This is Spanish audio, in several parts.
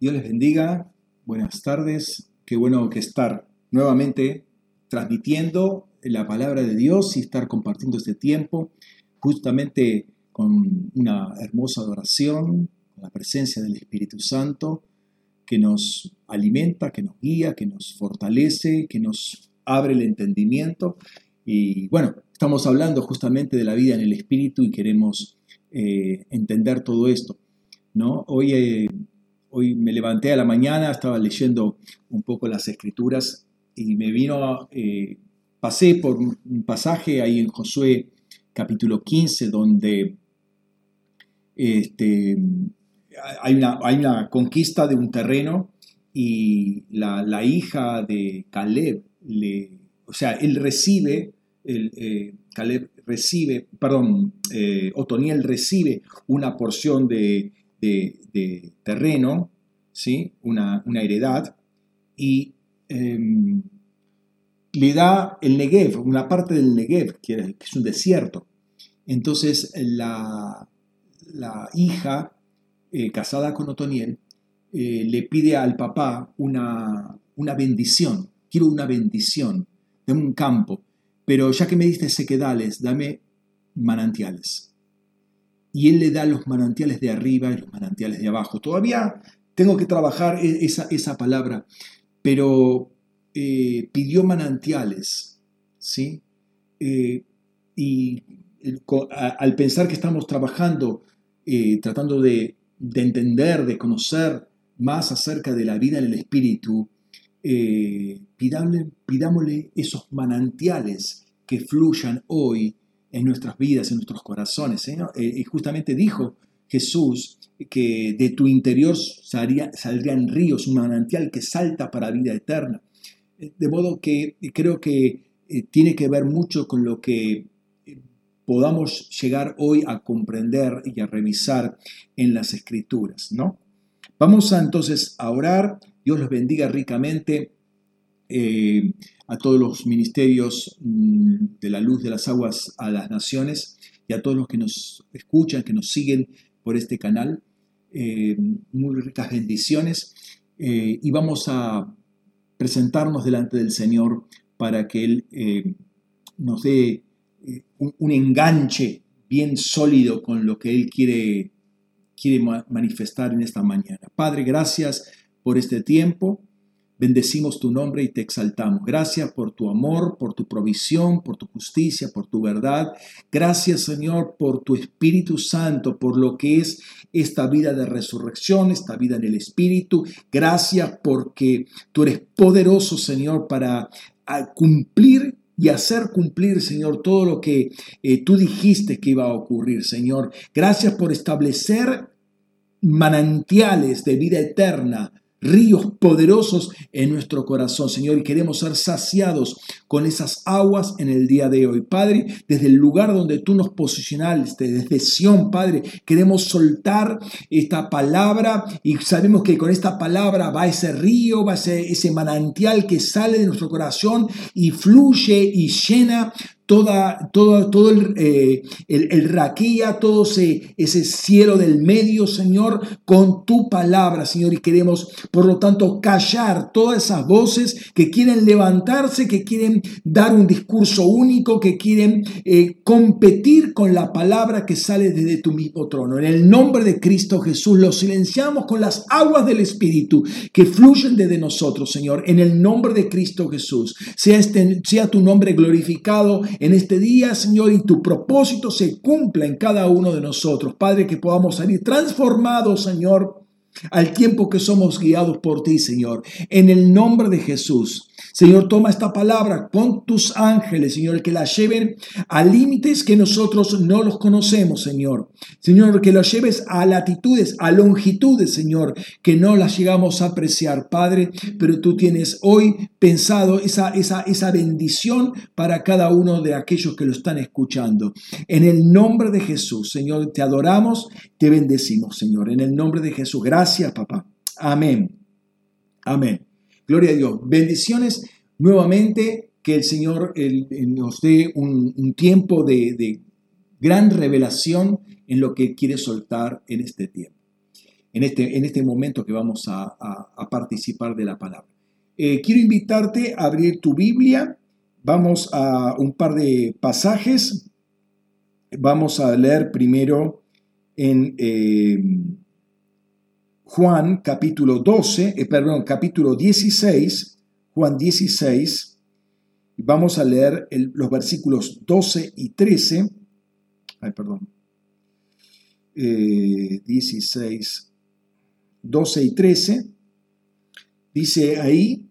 Dios les bendiga. Buenas tardes. Qué bueno que estar nuevamente transmitiendo la palabra de Dios y estar compartiendo este tiempo justamente con una hermosa adoración, con la presencia del Espíritu Santo que nos alimenta, que nos guía, que nos fortalece, que nos abre el entendimiento. Y bueno, estamos hablando justamente de la vida en el Espíritu y queremos eh, entender todo esto. ¿no? Hoy eh, Hoy me levanté a la mañana, estaba leyendo un poco las escrituras y me vino, eh, pasé por un pasaje ahí en Josué capítulo 15 donde este, hay, una, hay, una, conquista de un terreno y la, hija de Caleb, le, o sea, él recibe, el, eh, Caleb recibe, perdón, eh, Otoniel recibe una porción de, de, terreno, ¿sí? una, heredad, y em, le da el Negev, una parte del Negev, que es un desierto. Entonces la, la hija, eh, casada con Otoniel, eh, le pide al papá una, una bendición. Quiero una bendición, de un campo, pero ya que me diste sequedales, dame manantiales y Él le da los manantiales de arriba y los manantiales de abajo. Todavía tengo que trabajar e-, esa, esa palabra, pero eh, pidió manantiales, ¿sí? Eh, y al pensar que estamos trabajando, eh, tratando de, entender, de conocer más acerca de la vida en el Espíritu, pidámosle esos manantiales que fluyan hoy en nuestras vidas, en nuestros corazones. ¿eh? Eh, y justamente dijo Jesús que de tu interior saldrían ríos, un manantial que salta para vida eterna. Eh, de modo que creo que tiene que ver mucho con lo que podamos llegar hoy a comprender y a revisar en las escrituras, ¿no? Vamos a entonces a orar. Dios los bendiga ricamente a todos los ministerios mm, de la luz de las aguas a las naciones y a todos los que nos escuchan, que nos siguen por este canal. Eh, muy ricas bendiciones eh, y vamos a presentarnos delante del Señor para que Él eh, nos dé un, enganche bien sólido con lo que Él quiere, quiere manifestar en esta mañana. Padre, gracias por este tiempo. Bendecimos tu nombre y te exaltamos. Gracias por tu amor, por tu provisión, por tu justicia, por tu verdad. Gracias Señor por tu Espíritu Santo, por lo que es esta vida de resurrección, esta vida en el Espíritu. Gracias porque tú eres poderoso Señor para ah, cumplir y hacer cumplir, Señor, todo lo que eh, tú dijiste que iba a ocurrir, Señor. Gracias por establecer manantiales de vida eterna ríos poderosos en nuestro corazón, Señor, y queremos ser saciados con esas aguas en el día de hoy. Padre, desde el lugar donde tú nos posicionaste, desde Sión, Padre, queremos soltar esta palabra y sabemos que con esta palabra va ese río, va ese, ese manantial que sale de nuestro corazón y fluye y llena toda, todo el, eh, el, raquilla, todo ese, ese cielo del medio, Señor, con tu palabra, Señor. Y queremos, por lo tanto, callar todas esas voces que quieren levantarse, que quieren dar un discurso único, que quieren eh, competir con la palabra que sale desde tu mismo trono. En el nombre de Cristo Jesús, lo silenciamos con las aguas del Espíritu que fluyen desde nosotros, Señor. En el nombre de Cristo Jesús, sea, este, sea tu nombre glorificado en este día, Señor, y tu propósito se cumpla en cada uno de nosotros. Padre, que podamos salir transformados, Señor, al tiempo que somos guiados por ti, Señor. En el nombre de Jesús. Señor, toma esta palabra con tus ángeles, Señor, que la lleven a límites que nosotros no los conocemos, Señor. Señor, que la lleves a latitudes, a longitudes, Señor, que no las llegamos a apreciar, Padre, pero tú tienes hoy pensado esa, esa, esa bendición para cada uno de aquellos que lo están escuchando. En el nombre de Jesús, Señor, te adoramos, te bendecimos, Señor. En el nombre de Jesús. Gracias, papá. Amén. Amén. Gloria a Dios. Bendiciones nuevamente, que el Señor nos dé un, tiempo de, gran revelación en lo que quiere soltar en este tiempo. en este, en este momento que vamos a, participar de la palabra. Eh, quiero invitarte a abrir tu Biblia. Vamos a un par de pasajes. Vamos a leer primero en eh, Juan capítulo 12, eh, perdón, capítulo 16, Juan 16. Vamos a leer los versículos 12 y 13. Ay, perdón. 16, 12 y 13, dice ahí,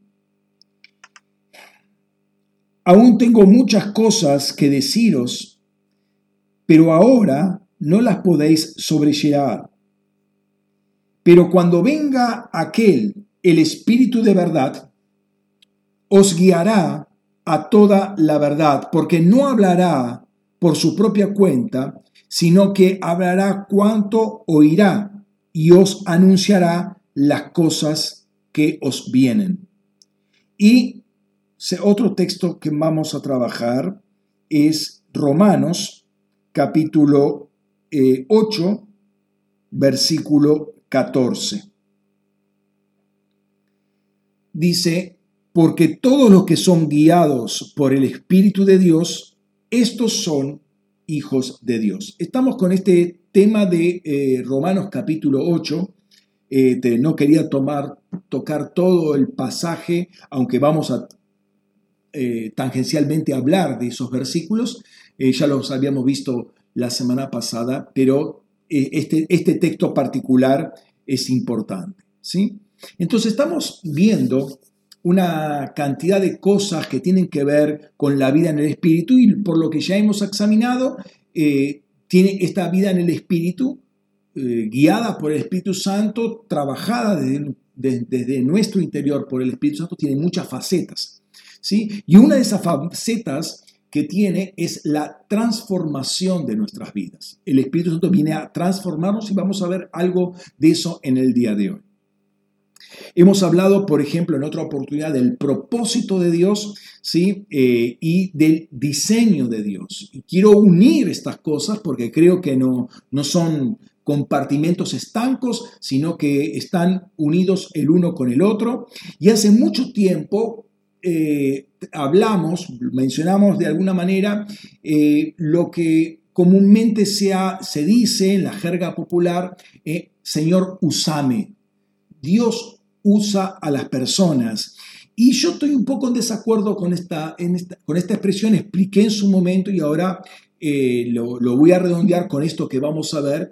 aún tengo muchas cosas que deciros, pero ahora no las podéis sobrellevar. Pero cuando venga aquel, el Espíritu de verdad, os guiará a toda la verdad, porque no hablará por su propia cuenta, sino que hablará cuanto oirá y os anunciará las cosas que os vienen. Y otro texto que vamos a trabajar es Romanos capítulo 8, eh, versículo 14. Dice, porque todos los que son guiados por el Espíritu de Dios, estos son hijos de Dios. Estamos con este tema de eh, Romanos capítulo 8. Eh, no quería tomar, tocar todo el pasaje, aunque vamos a eh, tangencialmente hablar de esos versículos. ya los habíamos visto la semana pasada, pero este, este texto particular es importante. ¿sí? Entonces estamos viendo una cantidad de cosas que tienen que ver con la vida en el Espíritu y por lo que ya hemos examinado, tiene esta vida en el Espíritu, eh, guiada por el Espíritu Santo, trabajada desde, nuestro interior por el Espíritu Santo, tiene muchas facetas. ¿sí? Y una de esas facetas que tiene es la transformación de nuestras vidas. El Espíritu Santo viene a transformarnos y vamos a ver algo de eso en el día de hoy. Hemos hablado, por ejemplo, en otra oportunidad del propósito de Dios ¿sí? Eh, y del diseño de Dios. Quiero unir estas cosas porque creo que no, no son compartimentos estancos, sino que están unidos el uno con el otro. Y hace mucho tiempo eh, hablamos, mencionamos de alguna manera eh, lo que comúnmente se, se, dice en la jerga popular, Señor, usame. Dios usa a las personas. Y yo estoy un poco en desacuerdo con esta, con esta expresión, expliqué en su momento y ahora eh, lo, voy a redondear con esto que vamos a ver,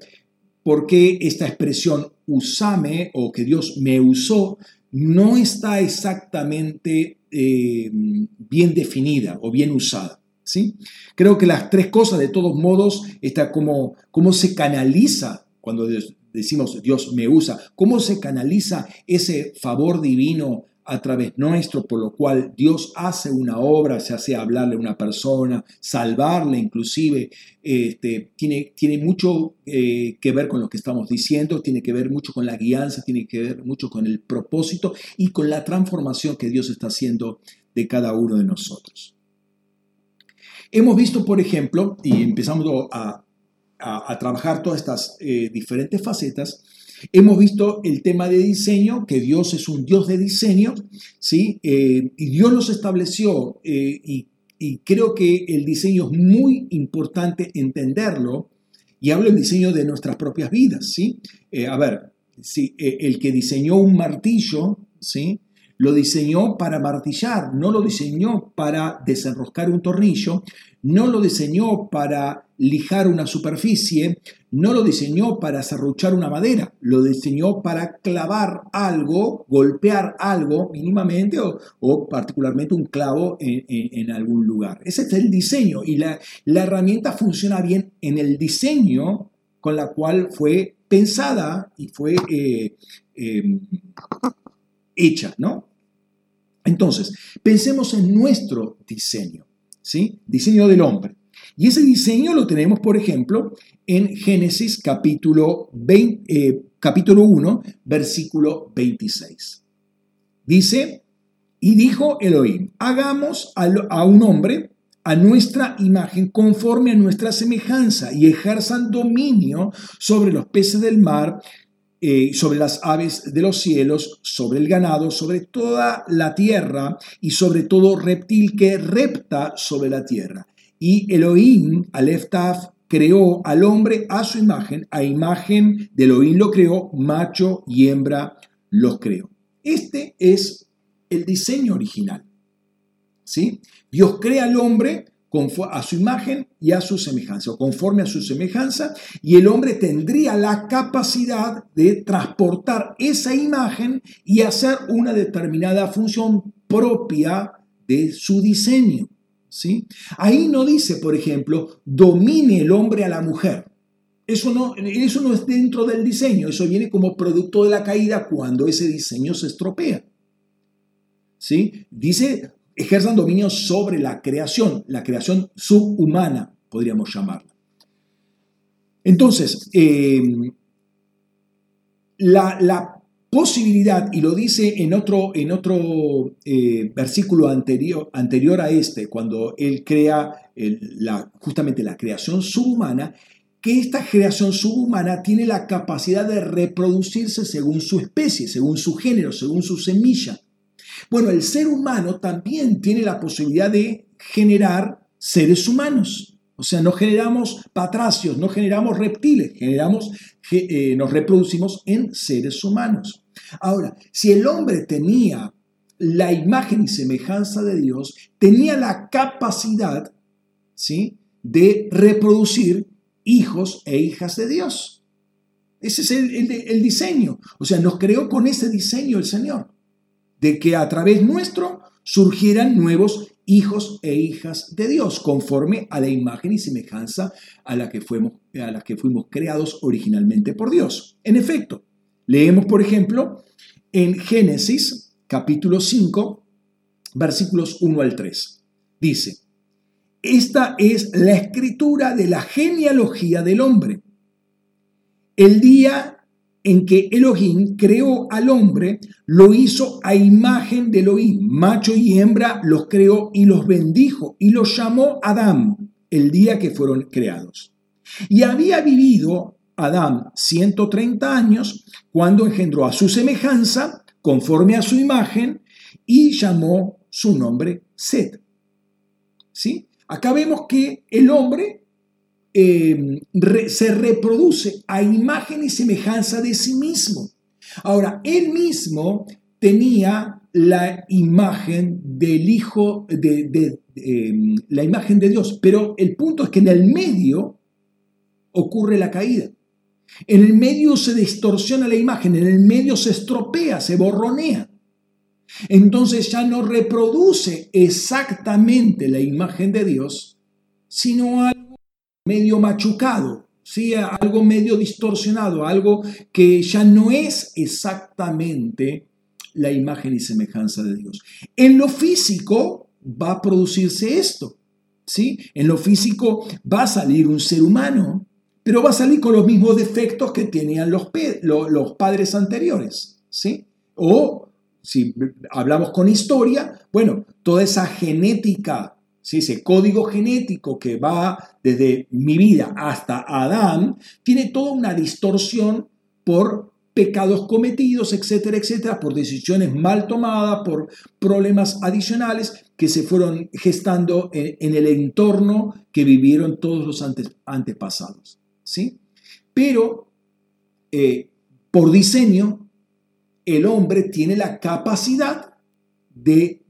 porque esta expresión usame o que Dios me usó no está exactamente eh, bien definida o bien usada. ¿sí? Creo que las tres cosas, de todos modos, está como cómo se canaliza cuando decimos Dios me usa, cómo se canaliza ese favor divino a través nuestro, por lo cual Dios hace una obra, se hace hablarle a una persona, salvarle inclusive, este, tiene, tiene mucho eh, que ver con lo que estamos diciendo, tiene que ver mucho con la guianza, tiene que ver mucho con el propósito y con la transformación que Dios está haciendo de cada uno de nosotros. Hemos visto, por ejemplo, y empezamos a, a, trabajar todas estas eh, diferentes facetas, hemos visto el tema de diseño, que Dios es un Dios de diseño, ¿sí? Eh, y Dios los estableció eh, y, creo que el diseño es muy importante entenderlo, y hablo del diseño de nuestras propias vidas, ¿sí? a ver, si el que diseñó un martillo, ¿sí? Lo diseñó para martillar, no lo diseñó para desenroscar un tornillo, no lo diseñó para lijar una superficie, no lo diseñó para serruchar una madera, lo diseñó para clavar algo, golpear algo mínimamente o, particularmente un clavo en, algún lugar. Ese es el diseño y la, herramienta funciona bien en el diseño con la cual fue pensada y fue eh, em, hecha, ¿no? Entonces, pensemos en nuestro diseño, ¿sí? Diseño del hombre. Y ese diseño lo tenemos, por ejemplo, en Génesis capítulo, eh, capítulo 1, versículo 26. Dice, y dijo Elohim, hagamos a un hombre a nuestra imagen, conforme a nuestra semejanza, y ejerzan dominio sobre los peces del mar, eh, sobre las aves de los cielos, sobre el ganado, sobre toda la tierra y sobre todo reptil que repta sobre la tierra. Y Elohim, Aleph Taf, creó al hombre a su imagen, a imagen de Elohim lo creó, macho y hembra los creó. Este es el diseño original. ¿sí? Dios crea al hombre a su imagen y a su semejanza, o conforme a su semejanza, y el hombre tendría la capacidad de transportar esa imagen y hacer una determinada función propia de su diseño. ¿sí? Ahí no dice, por ejemplo, domine el hombre a la mujer. Eso no, eso no es dentro del diseño, eso viene como producto de la caída cuando ese diseño se estropea. ¿Sí? Dice, ejerzan dominio sobre la creación, la creación subhumana, podríamos llamarla. Entonces, eh, la, posibilidad, y lo dice en otro, en otro eh, versículo anterior, anterior, a este, cuando él crea la, justamente la creación subhumana, que esta creación subhumana tiene la capacidad de reproducirse según su especie, según su género, según su semilla. Bueno, el ser humano también tiene la posibilidad de generar seres humanos. O sea, no generamos patracios, no generamos reptiles, generamos, eh, nos reproducimos en seres humanos. Ahora, si el hombre tenía la imagen y semejanza de Dios, tenía la capacidad ¿sí? de reproducir hijos e hijas de Dios. Ese es el diseño. O sea, nos creó con ese diseño el Señor de que a través nuestro surgieran nuevos hijos e hijas de Dios, conforme a la imagen y semejanza a la que fuimos, a que fuimos creados originalmente por Dios. En efecto, leemos, por ejemplo, en Génesis capítulo 5, versículos 1 al 3. Dice, esta es la escritura de la genealogía del hombre. El día en que Elohim creó al hombre, lo hizo a imagen de Elohim. Macho y hembra los creó y los bendijo y los llamó Adán el día que fueron creados. Y había vivido Adán 130 años cuando engendró a su semejanza, conforme a su imagen, y llamó su nombre Set. ¿Sí? Acá vemos que el hombre Em, se reproduce a imagen y semejanza de sí mismo. Ahora, él mismo tenía la imagen del Hijo, de, em, la imagen de Dios, pero el punto es que en el medio ocurre la caída. En el medio se distorsiona la imagen, en el medio se estropea, se borronea. Entonces ya no reproduce exactamente la imagen de Dios, sino algo medio machucado, ¿sí? algo medio distorsionado, algo que ya no es exactamente la imagen y semejanza de Dios. En lo físico va a producirse esto. ¿sí? En lo físico va a salir un ser humano, pero va a salir con los mismos defectos que tenían los, los padres anteriores. ¿sí? O si hablamos con historia, bueno, toda esa genética ese código genético que va desde mi vida hasta Adán, tiene toda una distorsión por pecados cometidos, etcétera, etcétera, por decisiones mal tomadas, por problemas adicionales que se fueron gestando en, el entorno que vivieron todos los antepasados. ¿sí? Pero eh, por diseño, el hombre tiene la capacidad de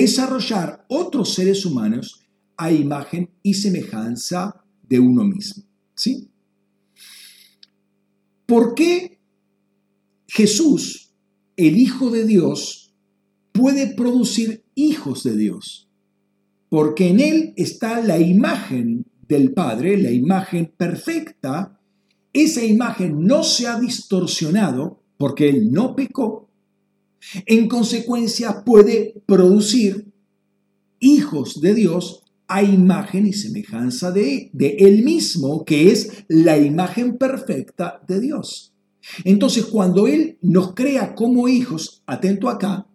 desarrollar otros seres humanos a imagen y semejanza de uno mismo. ¿Sí? ¿Por qué Jesús, el Hijo de Dios, puede producir hijos de Dios? Porque en Él está la imagen del Padre, la imagen perfecta. Esa imagen no se ha distorsionado porque Él no pecó en consecuencia, puede producir hijos de Dios a imagen y semejanza de, de Él mismo, que es la imagen perfecta de Dios. Entonces, cuando Él nos crea como hijos, atento acá,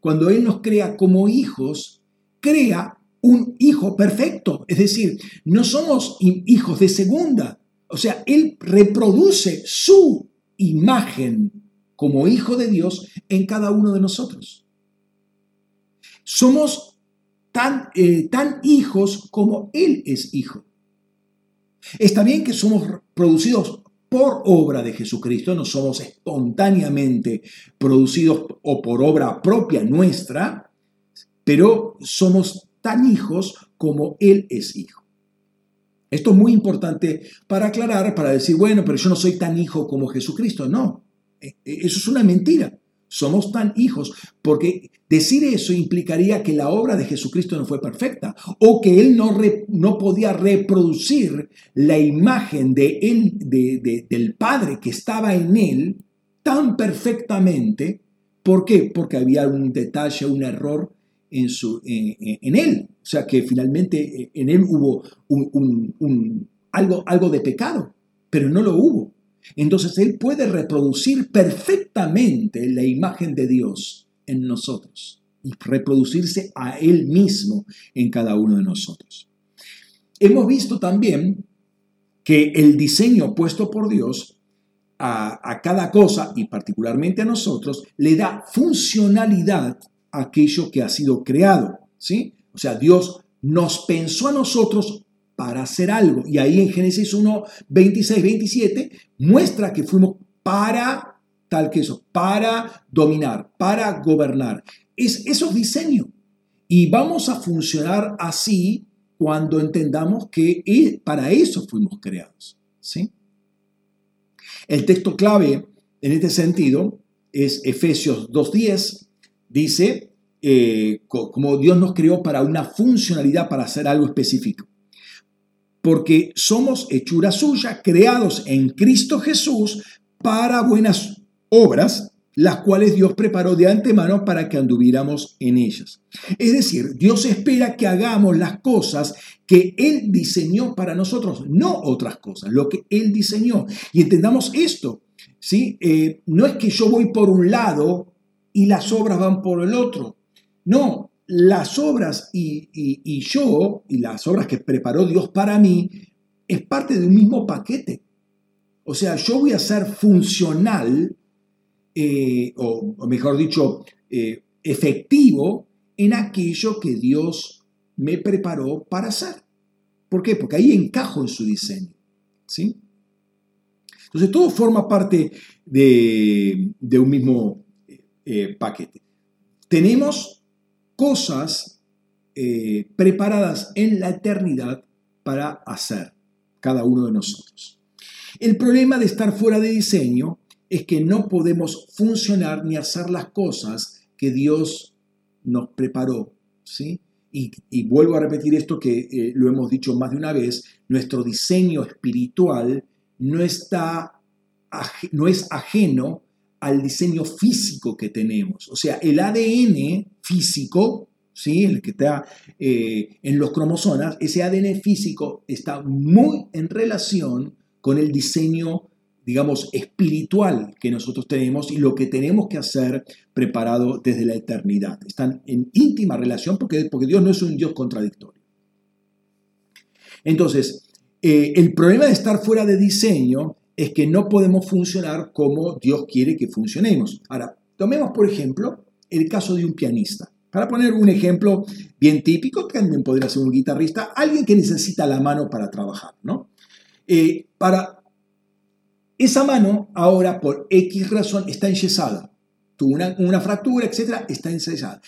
cuando Él nos crea como hijos, crea un hijo perfecto. Es decir, no somos hijos de segunda. O sea, Él reproduce su imagen como hijo de Dios en cada uno de nosotros. Somos tan, eh, tan hijos como Él es hijo. Está bien que somos producidos por obra de Jesucristo, no somos espontáneamente producidos o por obra propia nuestra, pero somos tan hijos como Él es hijo. Esto es muy importante para aclarar, para decir, bueno, pero yo no soy tan hijo como Jesucristo. No, eso es una mentira. Somos tan hijos, porque decir eso implicaría que la obra de Jesucristo no fue perfecta o que Él no, no podía reproducir la imagen de él, de, del Padre que estaba en Él tan perfectamente. ¿Por qué? Porque había un detalle, un error en, su, en, Él. O sea que finalmente eh, en Él hubo un, algo, algo de pecado, pero no lo hubo. Entonces Él puede reproducir perfectamente la imagen de Dios en nosotros y reproducirse a Él mismo en cada uno de nosotros. Hemos visto también que el diseño puesto por Dios a, cada cosa y particularmente a nosotros le da funcionalidad a aquello que ha sido creado. ¿sí? O sea, Dios nos pensó a nosotros para hacer algo. Y ahí en Génesis 1, 26, 27 muestra que fuimos para tal que eso, para dominar, para gobernar. Es, eso es diseño. Y vamos a funcionar así cuando entendamos que para eso fuimos creados. ¿sí? El texto clave en este sentido es Efesios 2.10. Dice, eh, como Dios nos creó para una funcionalidad, para hacer algo específico porque somos hechura suya, creados en Cristo Jesús para buenas obras, las cuales Dios preparó de antemano para que anduviéramos en ellas. Es decir, Dios espera que hagamos las cosas que Él diseñó para nosotros, no otras cosas, lo que Él diseñó. Y entendamos esto, ¿sí? Eh, no es que yo voy por un lado y las obras van por el otro. No, las obras y, yo, y las obras que preparó Dios para mí, es parte de un mismo paquete. O sea, yo voy a ser funcional, eh, o, mejor dicho, eh, efectivo en aquello que Dios me preparó para hacer. ¿Por qué? Porque ahí encajo en su diseño. ¿sí? Entonces, todo forma parte de, un mismo eh, paquete. Tenemos cosas eh, preparadas en la eternidad para hacer cada uno de nosotros. El problema de estar fuera de diseño es que no podemos funcionar ni hacer las cosas que Dios nos preparó, ¿sí? Y, vuelvo a repetir esto que eh, lo hemos dicho más de una vez, nuestro diseño espiritual no está, no es ajeno al diseño físico que tenemos. O sea, el ADN físico, ¿sí? el que está eh, en los cromosomas, ese ADN físico está muy en relación con el diseño, digamos, espiritual que nosotros tenemos y lo que tenemos que hacer preparado desde la eternidad. Están en íntima relación porque, porque Dios no es un Dios contradictorio. Entonces, eh, el problema de estar fuera de diseño es que no podemos funcionar como Dios quiere que funcionemos. Ahora, tomemos por ejemplo el caso de un pianista. Para poner un ejemplo bien típico, también podría ser un guitarrista, alguien que necesita la mano para trabajar, ¿no? Eh, para esa mano ahora por X razón está enyesada, tuvo una, una fractura, etcétera, está enyesada.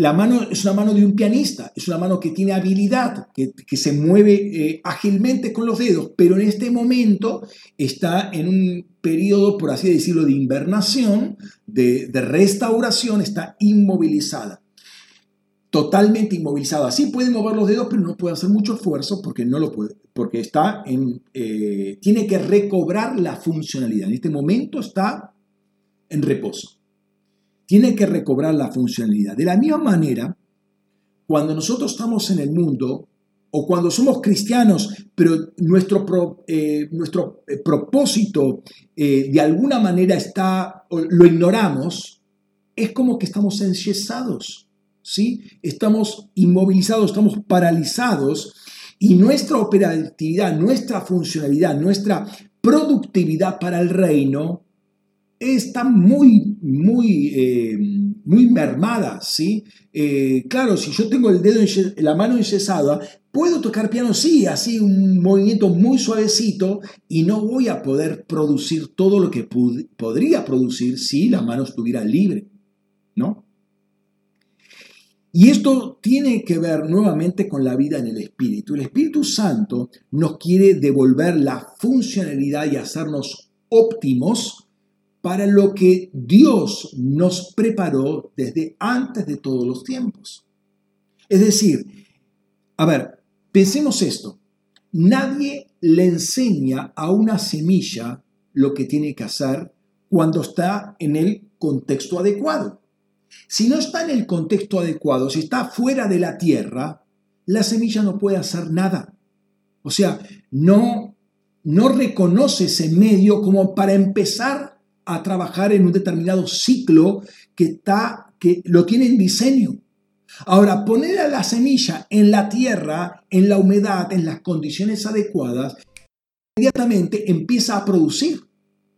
La mano es una mano de un pianista, es una mano que tiene habilidad, que, se mueve eh, ágilmente con los dedos, pero en este momento está en un periodo, por así decirlo, de invernación, de, restauración, está inmovilizada. Totalmente inmovilizada. Así puede mover los dedos, pero no puede hacer mucho esfuerzo porque no lo puede, porque está en, eh, tiene que recobrar la funcionalidad. En este momento está en reposo tiene que recobrar la funcionalidad. De la misma manera, cuando nosotros estamos en el mundo o cuando somos cristianos, pero nuestro, eh, nuestro eh, propósito eh, de alguna manera está, lo ignoramos, es como que estamos enyesados, ¿sí? Estamos inmovilizados, estamos paralizados Y nuestra operatividad, nuestra funcionalidad, nuestra productividad para el reino está muy, muy, eh, muy mermada, ¿sí? Eh, claro, si yo tengo el dedo, la mano enyesada, puedo tocar piano, sí, así un movimiento muy suavecito y no voy a poder producir todo lo que podría producir si la mano estuviera libre, ¿no? Y esto tiene que ver nuevamente con la vida en el Espíritu. El Espíritu Santo nos quiere devolver la funcionalidad y hacernos óptimos para lo que Dios nos preparó desde antes de todos los tiempos. Es decir, a ver, pensemos esto. Nadie le enseña a una semilla lo que tiene que hacer cuando está en el contexto adecuado. Si no está en el contexto adecuado, si está fuera de la tierra, la semilla no puede hacer nada. O sea, no, no reconoce ese medio como para empezar a trabajar en un determinado ciclo que, está, que lo tiene en diseño. Ahora, poner a la semilla en la tierra, en la humedad, en las condiciones adecuadas, inmediatamente empieza a producir.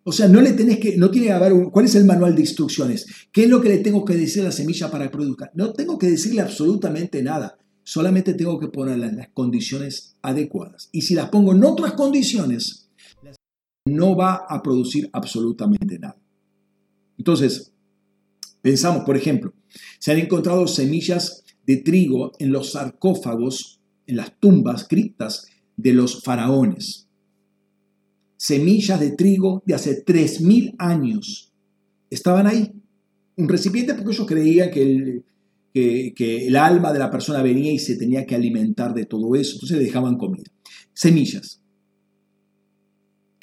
O sea, no le tenés que, no tiene que haber, ¿cuál es el manual de instrucciones? ¿Qué es lo que le tengo que decir a la semilla para que produzca? No tengo que decirle absolutamente nada. Solamente tengo que ponerla en las condiciones adecuadas. Y si las pongo en otras condiciones, no va a producir absolutamente nada. Entonces, pensamos, por ejemplo, se han encontrado semillas de trigo en los sarcófagos, en las tumbas, criptas de los faraones. Semillas de trigo de hace 3.000 años estaban ahí. Un recipiente porque ellos creían que el, que el alma de la persona venía y se tenía que alimentar de todo eso. Entonces le dejaban comida. Semillas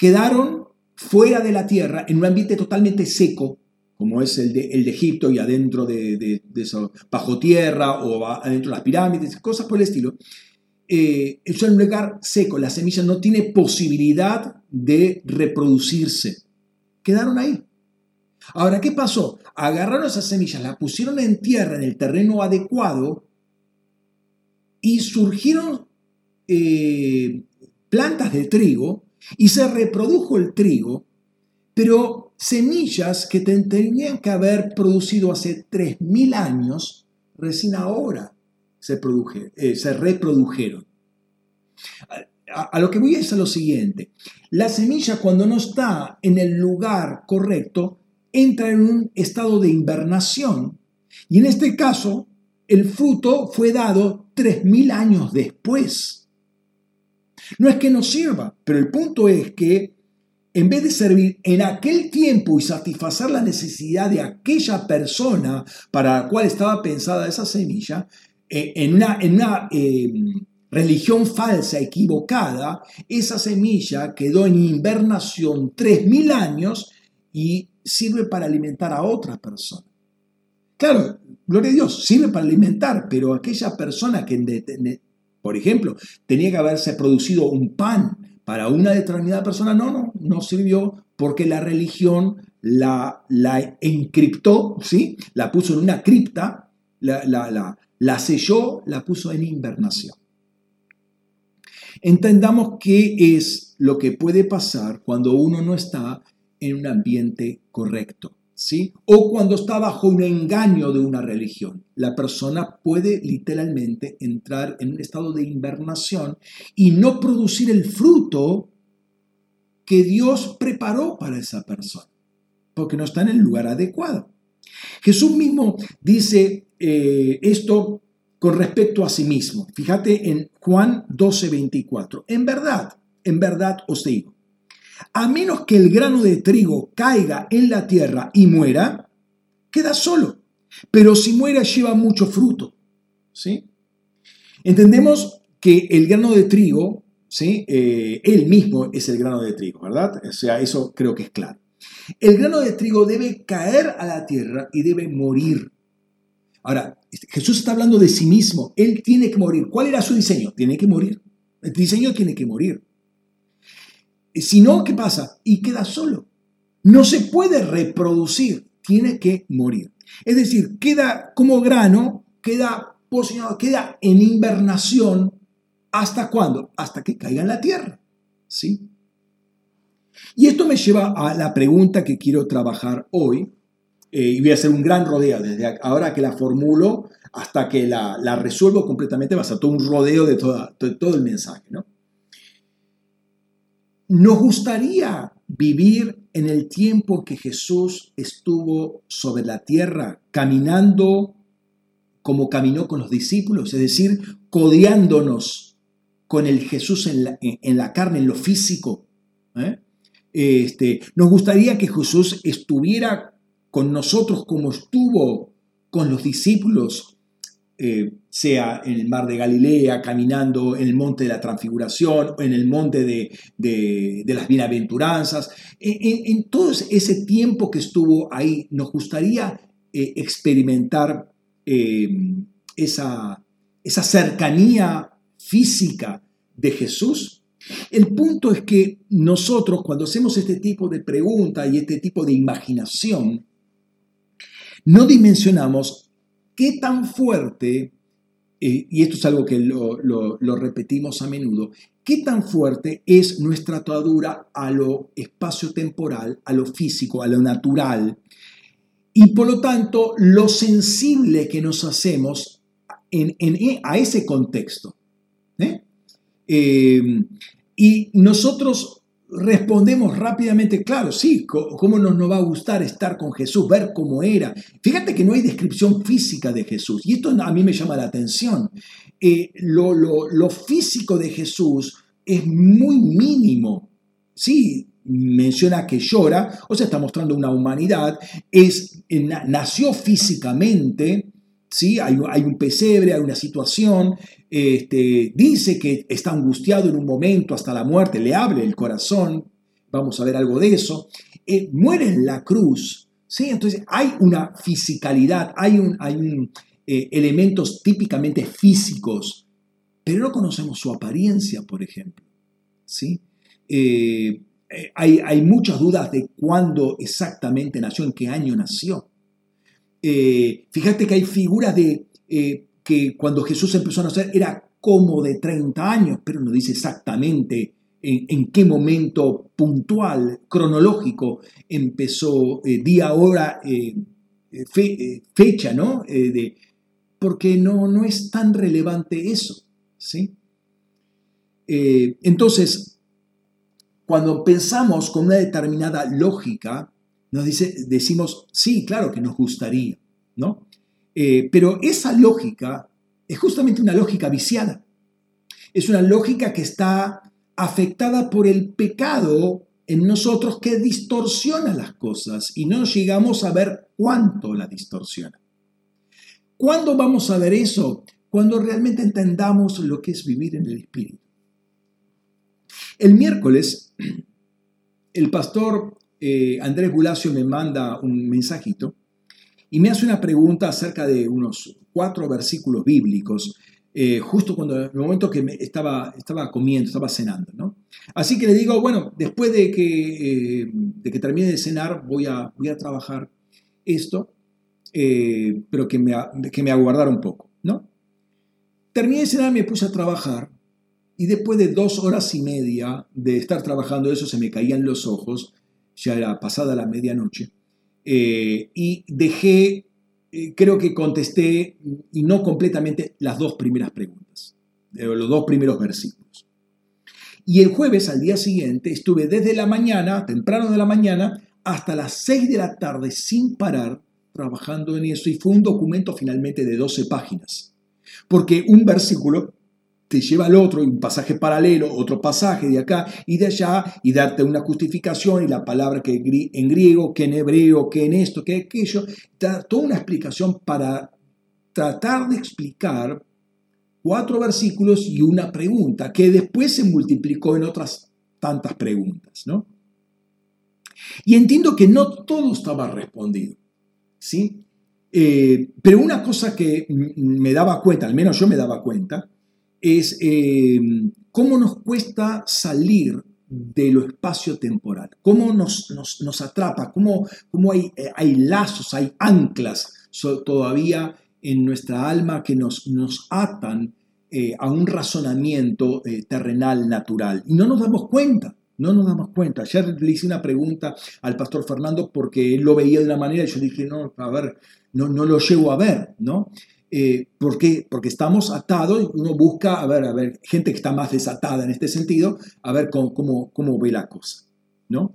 quedaron fuera de la tierra en un ambiente totalmente seco, como es el de, el de Egipto y adentro de, eso, bajo tierra o adentro de las pirámides, cosas por el estilo. Eh, es un lugar seco, la semilla no tiene posibilidad de reproducirse. Quedaron ahí. Ahora, ¿qué pasó? Agarraron esas semillas, las pusieron en tierra, en el terreno adecuado, y surgieron eh, plantas de trigo y se reprodujo el trigo, pero semillas que tenían que haber producido hace 3.000 años, recién ahora se, eh, se reprodujeron. A, a, lo que voy es a lo siguiente, la semilla cuando no está en el lugar correcto, entra en un estado de invernación y en este caso el fruto fue dado 3.000 años después. No es que no sirva, pero el punto es que en vez de servir en aquel tiempo y satisfacer la necesidad de aquella persona para la cual estaba pensada esa semilla, eh, en una, en una em, religión falsa, equivocada, esa semilla quedó en invernación 3.000 años y sirve para alimentar a otra persona. Claro, gloria a Dios, sirve para alimentar, pero aquella persona que por ejemplo, tenía que haberse producido un pan para una determinada persona. No, no, no sirvió porque la religión la, la encriptó, ¿sí? la puso en una cripta, la, la, la selló, la puso en invernación. Entendamos qué es lo que puede pasar cuando uno no está en un ambiente correcto. O cuando está bajo un engaño de una religión. La persona puede literalmente entrar en un estado de invernación y no producir el fruto que Dios preparó para esa persona, porque no está en el lugar adecuado. Jesús mismo dice eh, esto con respecto a sí mismo. Fíjate en Juan 12, 24. En verdad, en verdad os digo a menos que el grano de trigo caiga en la tierra y muera, queda solo. Pero si muera lleva mucho fruto. ¿sí? Entendemos que el grano de trigo, ¿sí? Eh, él mismo es el grano de trigo, ¿verdad? O sea, eso creo que es claro. El grano de trigo debe caer a la tierra y debe morir. Ahora, Jesús está hablando de sí mismo. Él tiene que morir. ¿Cuál era su diseño? Tiene que morir. El diseño tiene que morir. Si no, ¿qué pasa? Y queda solo. No se puede reproducir, tiene que morir. Es decir, queda como grano, queda posicionado, queda en invernación ¿Hasta cuándo? Hasta que caiga en la tierra. ¿Sí? Y esto me lleva a la pregunta que quiero trabajar hoy, eh, y voy a hacer un gran rodeo desde ahora que la formulo hasta que la, resuelvo completamente, va a ser todo un rodeo de, de todo el mensaje. ¿no? Nos gustaría vivir en el tiempo que Jesús estuvo sobre la tierra, caminando como caminó con los discípulos, es decir, codeándonos con el Jesús en la, carne, en lo físico. ¿eh? Este, nos gustaría que Jesús estuviera con nosotros como estuvo con los discípulos, eh, sea en el mar de Galilea, caminando en el monte de la transfiguración, en el monte de, las bienaventuranzas. En, todo ese tiempo que estuvo ahí, nos gustaría eh, experimentar eh, esa, esa cercanía física de Jesús. El punto es que nosotros cuando hacemos este tipo de pregunta y este tipo de imaginación, no dimensionamos qué tan fuerte, eh, y esto es algo que lo, repetimos a menudo, qué tan fuerte es nuestra atadura a lo espacio-temporal, a lo físico, a lo natural, y por lo tanto lo sensible que nos hacemos en, a ese contexto. ¿eh? Eh, y nosotros respondemos rápidamente, claro, sí, ¿cómo nos, va a gustar estar con Jesús, ver cómo era? Fíjate que no hay descripción física de Jesús, y esto a mí me llama la atención. Eh, lo, lo, físico de Jesús es muy mínimo. Sí, menciona que llora, o sea, está mostrando una humanidad, es, nació físicamente, ¿sí? hay, un pesebre, hay una situación, este, dice que está angustiado en un momento hasta la muerte, le abre el corazón, vamos a ver algo de eso, eh, muere en la cruz, ¿sí? entonces hay una fisicalidad, hay, un, hay eh, elementos típicamente físicos, pero no conocemos su apariencia, por ejemplo. ¿sí? Eh, hay, hay, muchas dudas de cuándo exactamente nació, en qué año nació. Fíjate que hay figuras de que cuando Jesús empezó a nacer era como de 30 años, pero no dice exactamente en, qué momento puntual, cronológico, empezó eh, día, hora, eh, eh, fecha, ¿no? De, porque no, no es tan relevante eso, ¿sí? entonces, cuando pensamos con una determinada lógica, nos dice, decimos, sí, claro que nos gustaría, ¿no? Eh, pero esa lógica es justamente una lógica viciada. Es una lógica que está afectada por el pecado en nosotros que distorsiona las cosas y no llegamos a ver cuánto la distorsiona. ¿Cuándo vamos a ver eso? Cuando realmente entendamos lo que es vivir en el Espíritu. El miércoles, el pastor eh, Andrés Bulacio me manda un mensajito y me hace una pregunta acerca de unos cuatro versículos bíblicos, eh, justo cuando en el momento que estaba, estaba comiendo, estaba cenando. ¿no? Así que le digo, bueno, después de que, eh, de que termine de cenar, voy a, voy a trabajar esto, eh, pero que me, que me aguardara un poco. ¿no? Terminé de cenar, me puse a trabajar, y después de dos horas y media de estar trabajando eso, se me caían los ojos, ya era pasada la medianoche. Eh, y dejé, eh, creo que contesté, y no completamente, las dos primeras preguntas, los dos primeros versículos. Y el jueves, al día siguiente, estuve desde la mañana, temprano de la mañana, hasta las 6 de la tarde sin parar trabajando en eso y fue un documento finalmente de 12 páginas. Porque un versículo te lleva al otro, un pasaje paralelo, otro pasaje de acá y de allá, y darte una justificación y la palabra que en griego, que en hebreo, que en esto, que aquello, da toda una explicación para tratar de explicar cuatro versículos y una pregunta, que después se multiplicó en otras tantas preguntas, ¿no? Y entiendo que no todo estaba respondido, ¿sí? Eh, pero una cosa que me daba cuenta, al menos yo me daba cuenta, es eh, cómo nos cuesta salir de lo espacio-temporal, cómo nos, nos, atrapa, cómo, cómo hay, eh, hay, lazos, hay anclas todavía en nuestra alma que nos, nos atan eh, a un razonamiento terrenal natural. Y no nos damos cuenta, no nos damos cuenta. Ayer le hice una pregunta al pastor Fernando porque él lo veía de una manera y yo dije, no, a ver, no, no lo llego a ver, ¿no? Eh, ¿Por qué? Porque estamos atados, uno busca, a ver, a ver, gente que está más desatada en este sentido, a ver cómo, cómo, ve la cosa, ¿no?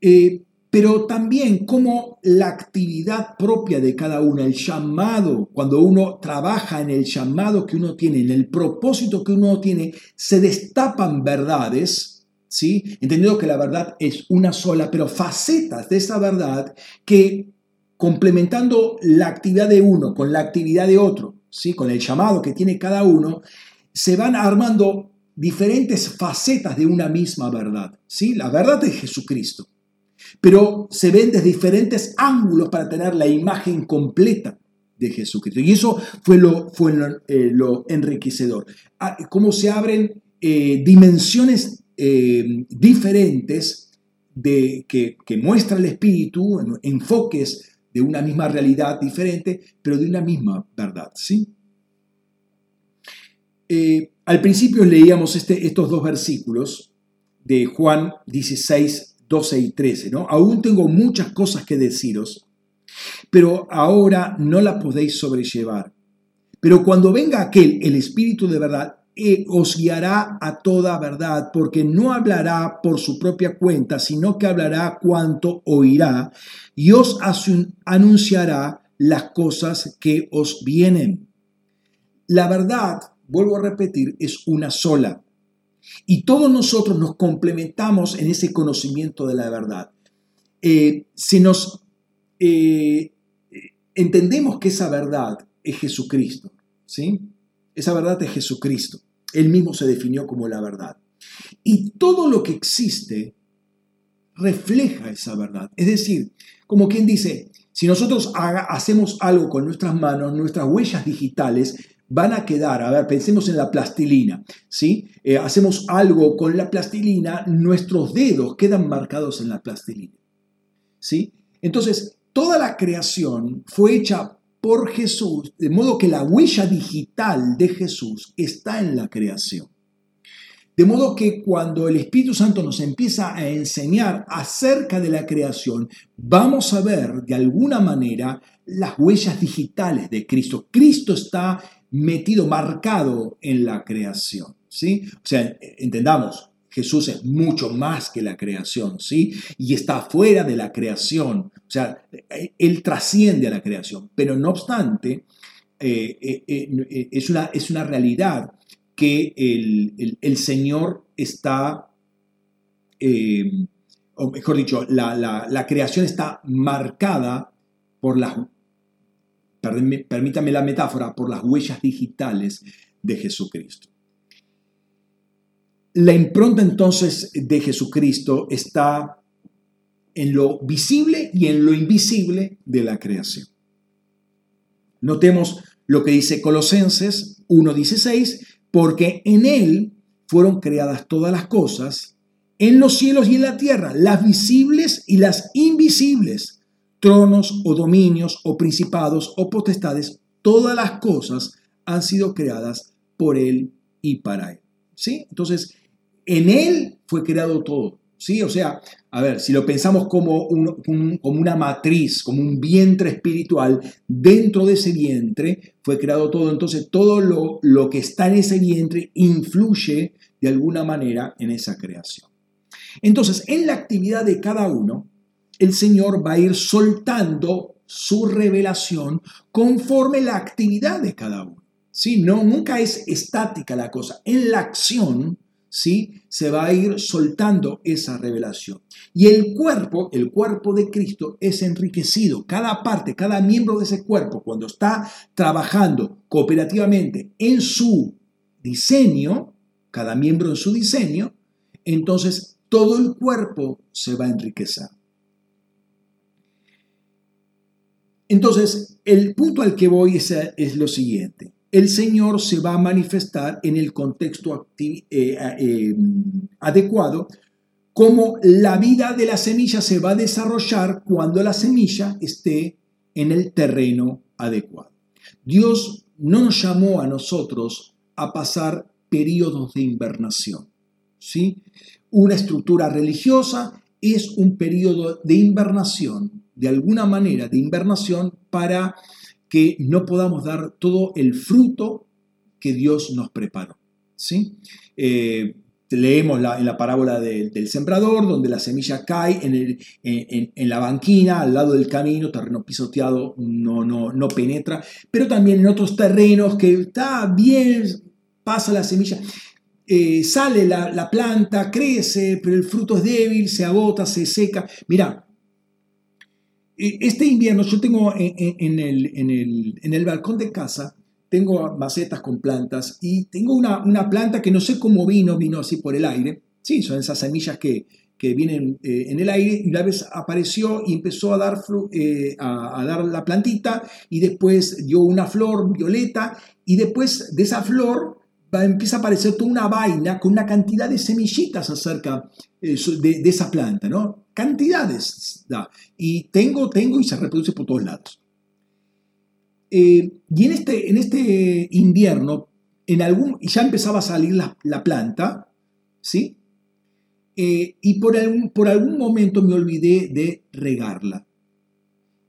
Eh, pero también cómo la actividad propia de cada uno, el llamado, cuando uno trabaja en el llamado que uno tiene, en el propósito que uno tiene, se destapan verdades, ¿sí? Entendiendo que la verdad es una sola, pero facetas de esa verdad que complementando la actividad de uno con la actividad de otro, ¿sí? con el llamado que tiene cada uno, se van armando diferentes facetas de una misma verdad. ¿sí? La verdad es Jesucristo, pero se ven desde diferentes ángulos para tener la imagen completa de Jesucristo. Y eso fue lo, fue lo, eh, enriquecedor. Ah, cómo se abren eh, dimensiones eh, diferentes de, que, que, muestra el Espíritu, enfoques de una misma realidad diferente, pero de una misma verdad, ¿sí? Eh, al principio leíamos este, estos dos versículos de Juan 16, 12 y 13, ¿no? Aún tengo muchas cosas que deciros, pero ahora no las podéis sobrellevar. Pero cuando venga aquel, el Espíritu de verdad, os guiará a toda verdad, porque no hablará por su propia cuenta, sino que hablará cuanto oirá y os anunciará las cosas que os vienen. La verdad, vuelvo a repetir, es una sola. Y todos nosotros nos complementamos en ese conocimiento de la verdad. Eh, si nos eh, entendemos que esa verdad es Jesucristo, ¿sí? Esa verdad es Jesucristo. Él mismo se definió como la verdad. Y todo lo que existe refleja esa verdad. Es decir, como quien dice, si nosotros hacemos algo con nuestras manos, nuestras huellas digitales van a quedar, a ver, pensemos en la plastilina, ¿sí? Eh, hacemos algo con la plastilina, nuestros dedos quedan marcados en la plastilina, ¿sí? Entonces, toda la creación fue hecha por Jesús, de modo que la huella digital de Jesús está en la creación. De modo que cuando el Espíritu Santo nos empieza a enseñar acerca de la creación, vamos a ver de alguna manera las huellas digitales de Cristo. Cristo está metido, marcado en la creación. ¿sí? O sea, entendamos, Jesús es mucho más que la creación, ¿sí? Y está fuera de la creación, o sea, Él trasciende a la creación, pero no obstante, eh, eh, eh, es, una, es, una, realidad que el, Señor está, o mejor dicho, la, la, creación está marcada por las, permítame la metáfora, por las huellas digitales de Jesucristo. La impronta entonces de Jesucristo está en lo visible y en lo invisible de la creación. Notemos lo que dice Colosenses 1.16, porque en Él fueron creadas todas las cosas, en los cielos y en la tierra, las visibles y las invisibles, tronos o dominios o principados o potestades, todas las cosas han sido creadas por Él y para Él. ¿Sí? Entonces, en Él fue creado todo. ¿sí? O sea, a ver, si lo pensamos como, una matriz, como un vientre espiritual, dentro de ese vientre fue creado todo. Entonces, todo lo, lo que está en ese vientre influye de alguna manera en esa creación. Entonces, en la actividad de cada uno, el Señor va a ir soltando su revelación conforme la actividad de cada uno. ¿sí? No, nunca es estática la cosa. En la acción, ¿sí? Se va a ir soltando esa revelación. Y el cuerpo, el cuerpo de Cristo, es enriquecido. Cada parte, cada miembro de ese cuerpo, cuando está trabajando cooperativamente en su diseño, cada miembro en su diseño, entonces todo el cuerpo se va a enriquecer. Entonces, el punto al que voy es, es lo siguiente el Señor se va a manifestar en el contexto eh, eh, adecuado, como la vida de la semilla se va a desarrollar cuando la semilla esté en el terreno adecuado. Dios no nos llamó a nosotros a pasar periodos de invernación. ¿sí? Una estructura religiosa es un periodo de invernación, de alguna manera de invernación para que no podamos dar todo el fruto que Dios nos preparó. ¿sí? Eh, leemos en la parábola del sembrador, donde la semilla cae en, la banquina, al lado del camino, terreno pisoteado, no, no, no penetra, pero también en otros terrenos que está bien, pasa la semilla. Eh, sale la, planta, crece, pero el fruto es débil, se agota, se seca. Mira, e, este invierno yo tengo en, el, balcón de casa, tengo macetas con plantas y tengo una, planta que no sé cómo vino, vino así por el aire. Sí, son esas semillas que, vienen eh, en el aire y una vez apareció y empezó a dar, eh, a, dar la plantita y después dio una flor violeta y después de esa flor empieza a aparecer toda una vaina con una cantidad de semillitas acerca eh, de, esa planta, ¿no? Cantidades da. Y tengo, tengo y se reproduce por todos lados. Eh, y en este, en este invierno, en algún, ya empezaba a salir la, planta, ¿sí? Eh, y por algún, por algún momento me olvidé de regarla.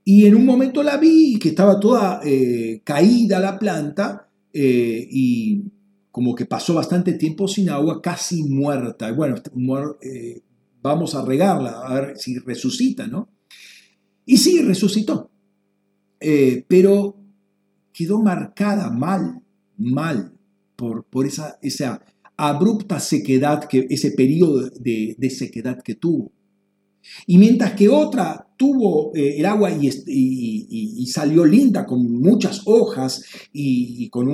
Y en un momento la vi que estaba toda caída la planta y como que pasó bastante tiempo sin agua, casi muerta. Bueno, eh, vamos a regarla, a ver si resucita, ¿no? Y sí, resucitó, eh, pero quedó marcada mal, mal, por, por esa, esa abrupta sequedad, que, ese periodo de sequedad que tuvo. Y mientras que otra tuvo eh, el agua y, salió linda con muchas hojas y, con,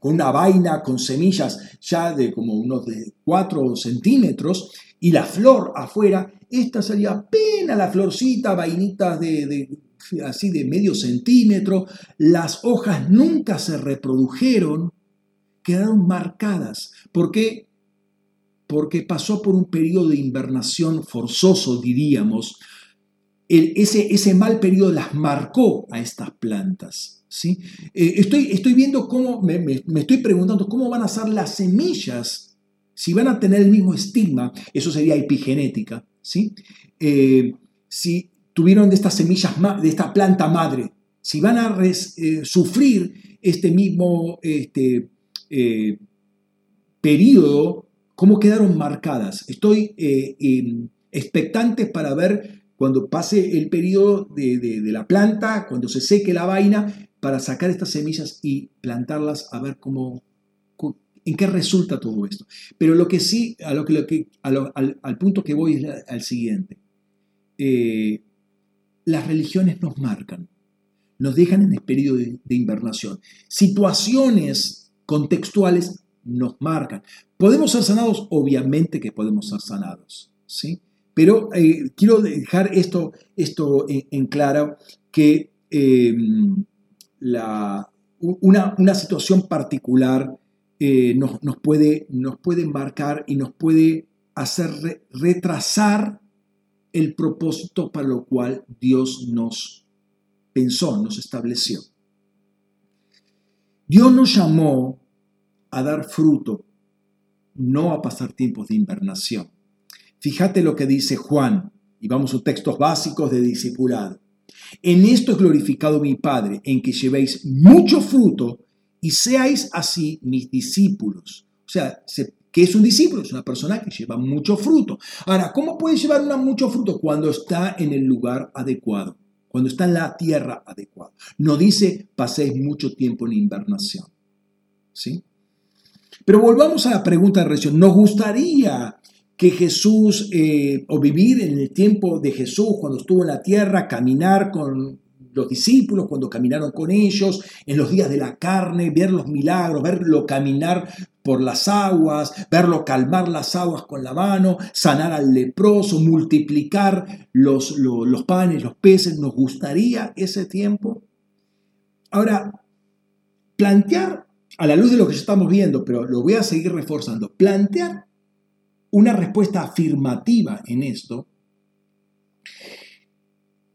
una vaina con semillas ya de como unos de 4 centímetros y la flor afuera, esta salía apenas la florcita, vainitas de, así de medio centímetro, las hojas nunca se reprodujeron, quedaron marcadas. ¿Por qué? Porque pasó por un periodo de invernación forzoso, diríamos. ese, ese, mal periodo las marcó a estas plantas. ¿sí? Eh, estoy, estoy, viendo cómo, me, estoy preguntando cómo van a ser las semillas, si van a tener el mismo estigma, eso sería epigenética, ¿sí? Eh, si tuvieron de estas semillas, de esta planta madre, si van a eh, sufrir este mismo este, periodo cómo quedaron marcadas. Estoy eh, em, expectante para ver cuando pase el periodo de, la planta, cuando se seque la vaina, para sacar estas semillas y plantarlas a ver cómo, en qué resulta todo esto. Pero lo que sí, a lo que, al, punto que voy es al siguiente. Eh, las religiones nos marcan, nos dejan en el periodo de invernación. Situaciones contextuales nos marcan. ¿Podemos ser sanados? Obviamente que podemos ser sanados, ¿sí? Pero eh, quiero dejar esto, esto en, claro, que em, la, una, situación particular eh, nos, puede, nos puede marcar y nos puede hacer retrasar el propósito para lo cual Dios nos pensó, nos estableció. Dios nos llamó a dar fruto, no a pasar tiempos de invernación. Fíjate lo que dice Juan, y vamos a textos básicos de discipulado. En esto es glorificado mi Padre, en que llevéis mucho fruto y seáis así mis discípulos. O sea, ¿qué es un discípulo? Es una persona que lleva mucho fruto. Ahora, ¿cómo puede llevar una mucho fruto? Cuando está en el lugar adecuado, cuando está en la tierra adecuada. No dice paséis mucho tiempo en invernación. ¿Sí? Pero volvamos a la pregunta de reacción. ¿Nos gustaría que Jesús, eh, o vivir en el tiempo de Jesús, cuando estuvo en la tierra, caminar con los discípulos, cuando caminaron con ellos, en los días de la carne, ver los milagros, verlo caminar por las aguas, verlo calmar las aguas con la mano, sanar al leproso, multiplicar los panes, los peces. ¿Nos gustaría ese tiempo? Ahora, plantear a la luz de lo que estamos viendo, pero lo voy a seguir reforzando, plantear una respuesta afirmativa en esto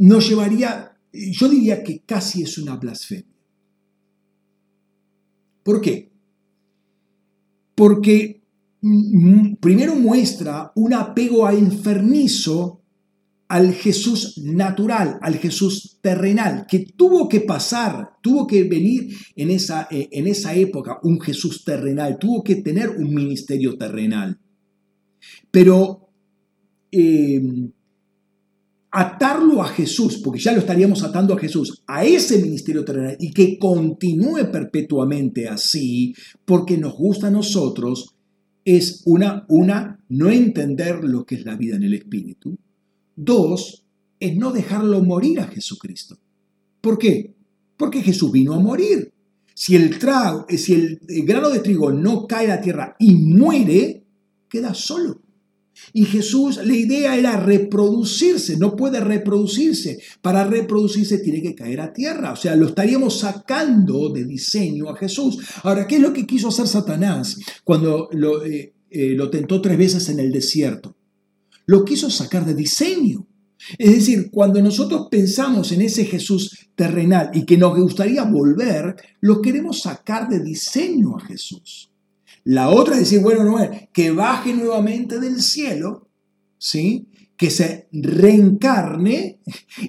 nos llevaría, yo diría que casi es una blasfemia. ¿Por qué? Porque mm, primero muestra un apego a enfermizo al Jesús natural, al Jesús terrenal, que tuvo que pasar, tuvo que venir en esa, eh, en esa época un Jesús terrenal, tuvo que tener un ministerio terrenal. Pero em, atarlo a Jesús, porque ya lo estaríamos atando a Jesús, a ese ministerio terrenal y que continúe perpetuamente así, porque nos gusta a nosotros, es una, una, no entender lo que es la vida en el Espíritu, Dos, es no dejarlo morir a Jesucristo. ¿Por qué? Porque Jesús vino a morir. Si el, trago, eh, si el, grano de trigo no cae a la tierra y muere, queda solo. Y Jesús, la idea era reproducirse, no puede reproducirse. Para reproducirse tiene que caer a tierra. O sea, lo estaríamos sacando de diseño a Jesús. Ahora, ¿qué es lo que quiso hacer Satanás cuando lo, eh, eh, lo tentó tres veces en el desierto? Lo quiso sacar de diseño. Es decir, cuando nosotros pensamos en ese Jesús terrenal y que nos gustaría volver, lo queremos sacar de diseño a Jesús. La otra es decir, bueno, que baje nuevamente del cielo, ¿sí? Que se reencarne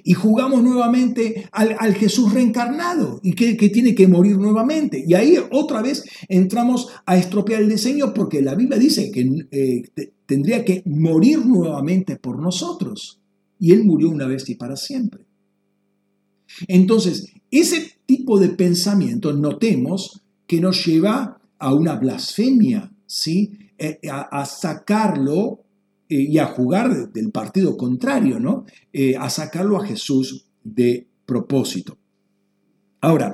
y jugamos nuevamente al, Jesús reencarnado y que, tiene que morir nuevamente. Y ahí otra vez entramos a estropear el diseño porque la Biblia dice que eh, tendría que morir nuevamente por nosotros. Y Él murió una vez y para siempre. Entonces, ese tipo de pensamiento, notemos que nos lleva a una blasfemia, ¿sí? Eh, a sacarlo eh, y a jugar del partido contrario, ¿no? Eh, a sacarlo a Jesús de propósito. Ahora,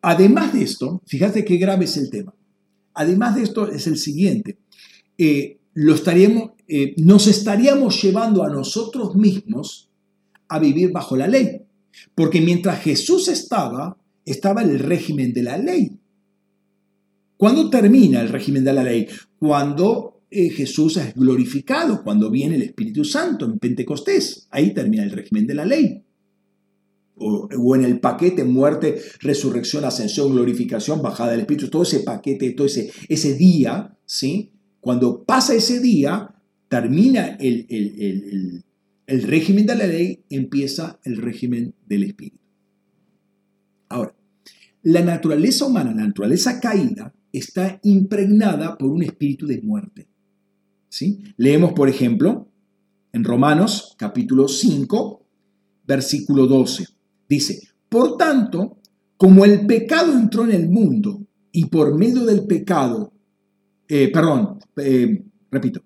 además de esto, fíjate qué grave es el tema. Además de esto es el siguiente. Eh, lo estaríamos, nos estaríamos llevando a nosotros mismos a vivir bajo la ley. Porque mientras Jesús estaba, estaba el régimen de la ley. ¿Cuándo termina el régimen de la ley? Cuando eh, Jesús es glorificado cuando viene el Espíritu Santo en Pentecostés. Ahí termina el régimen de la ley. O, en el paquete muerte, resurrección, ascensión, glorificación, bajada del Espíritu, todo ese paquete, todo ese, ese día, ¿sí? Cuando pasa ese día, termina el, el régimen de la ley, empieza el régimen del Espíritu. Ahora, la naturaleza humana, la naturaleza caída, está impregnada por un espíritu de muerte. Leemos, por ejemplo, en Romanos capítulo 5, versículo 12. Dice, por tanto, como el pecado entró en el mundo y por medio del pecado, eh, perdón, eh, repito,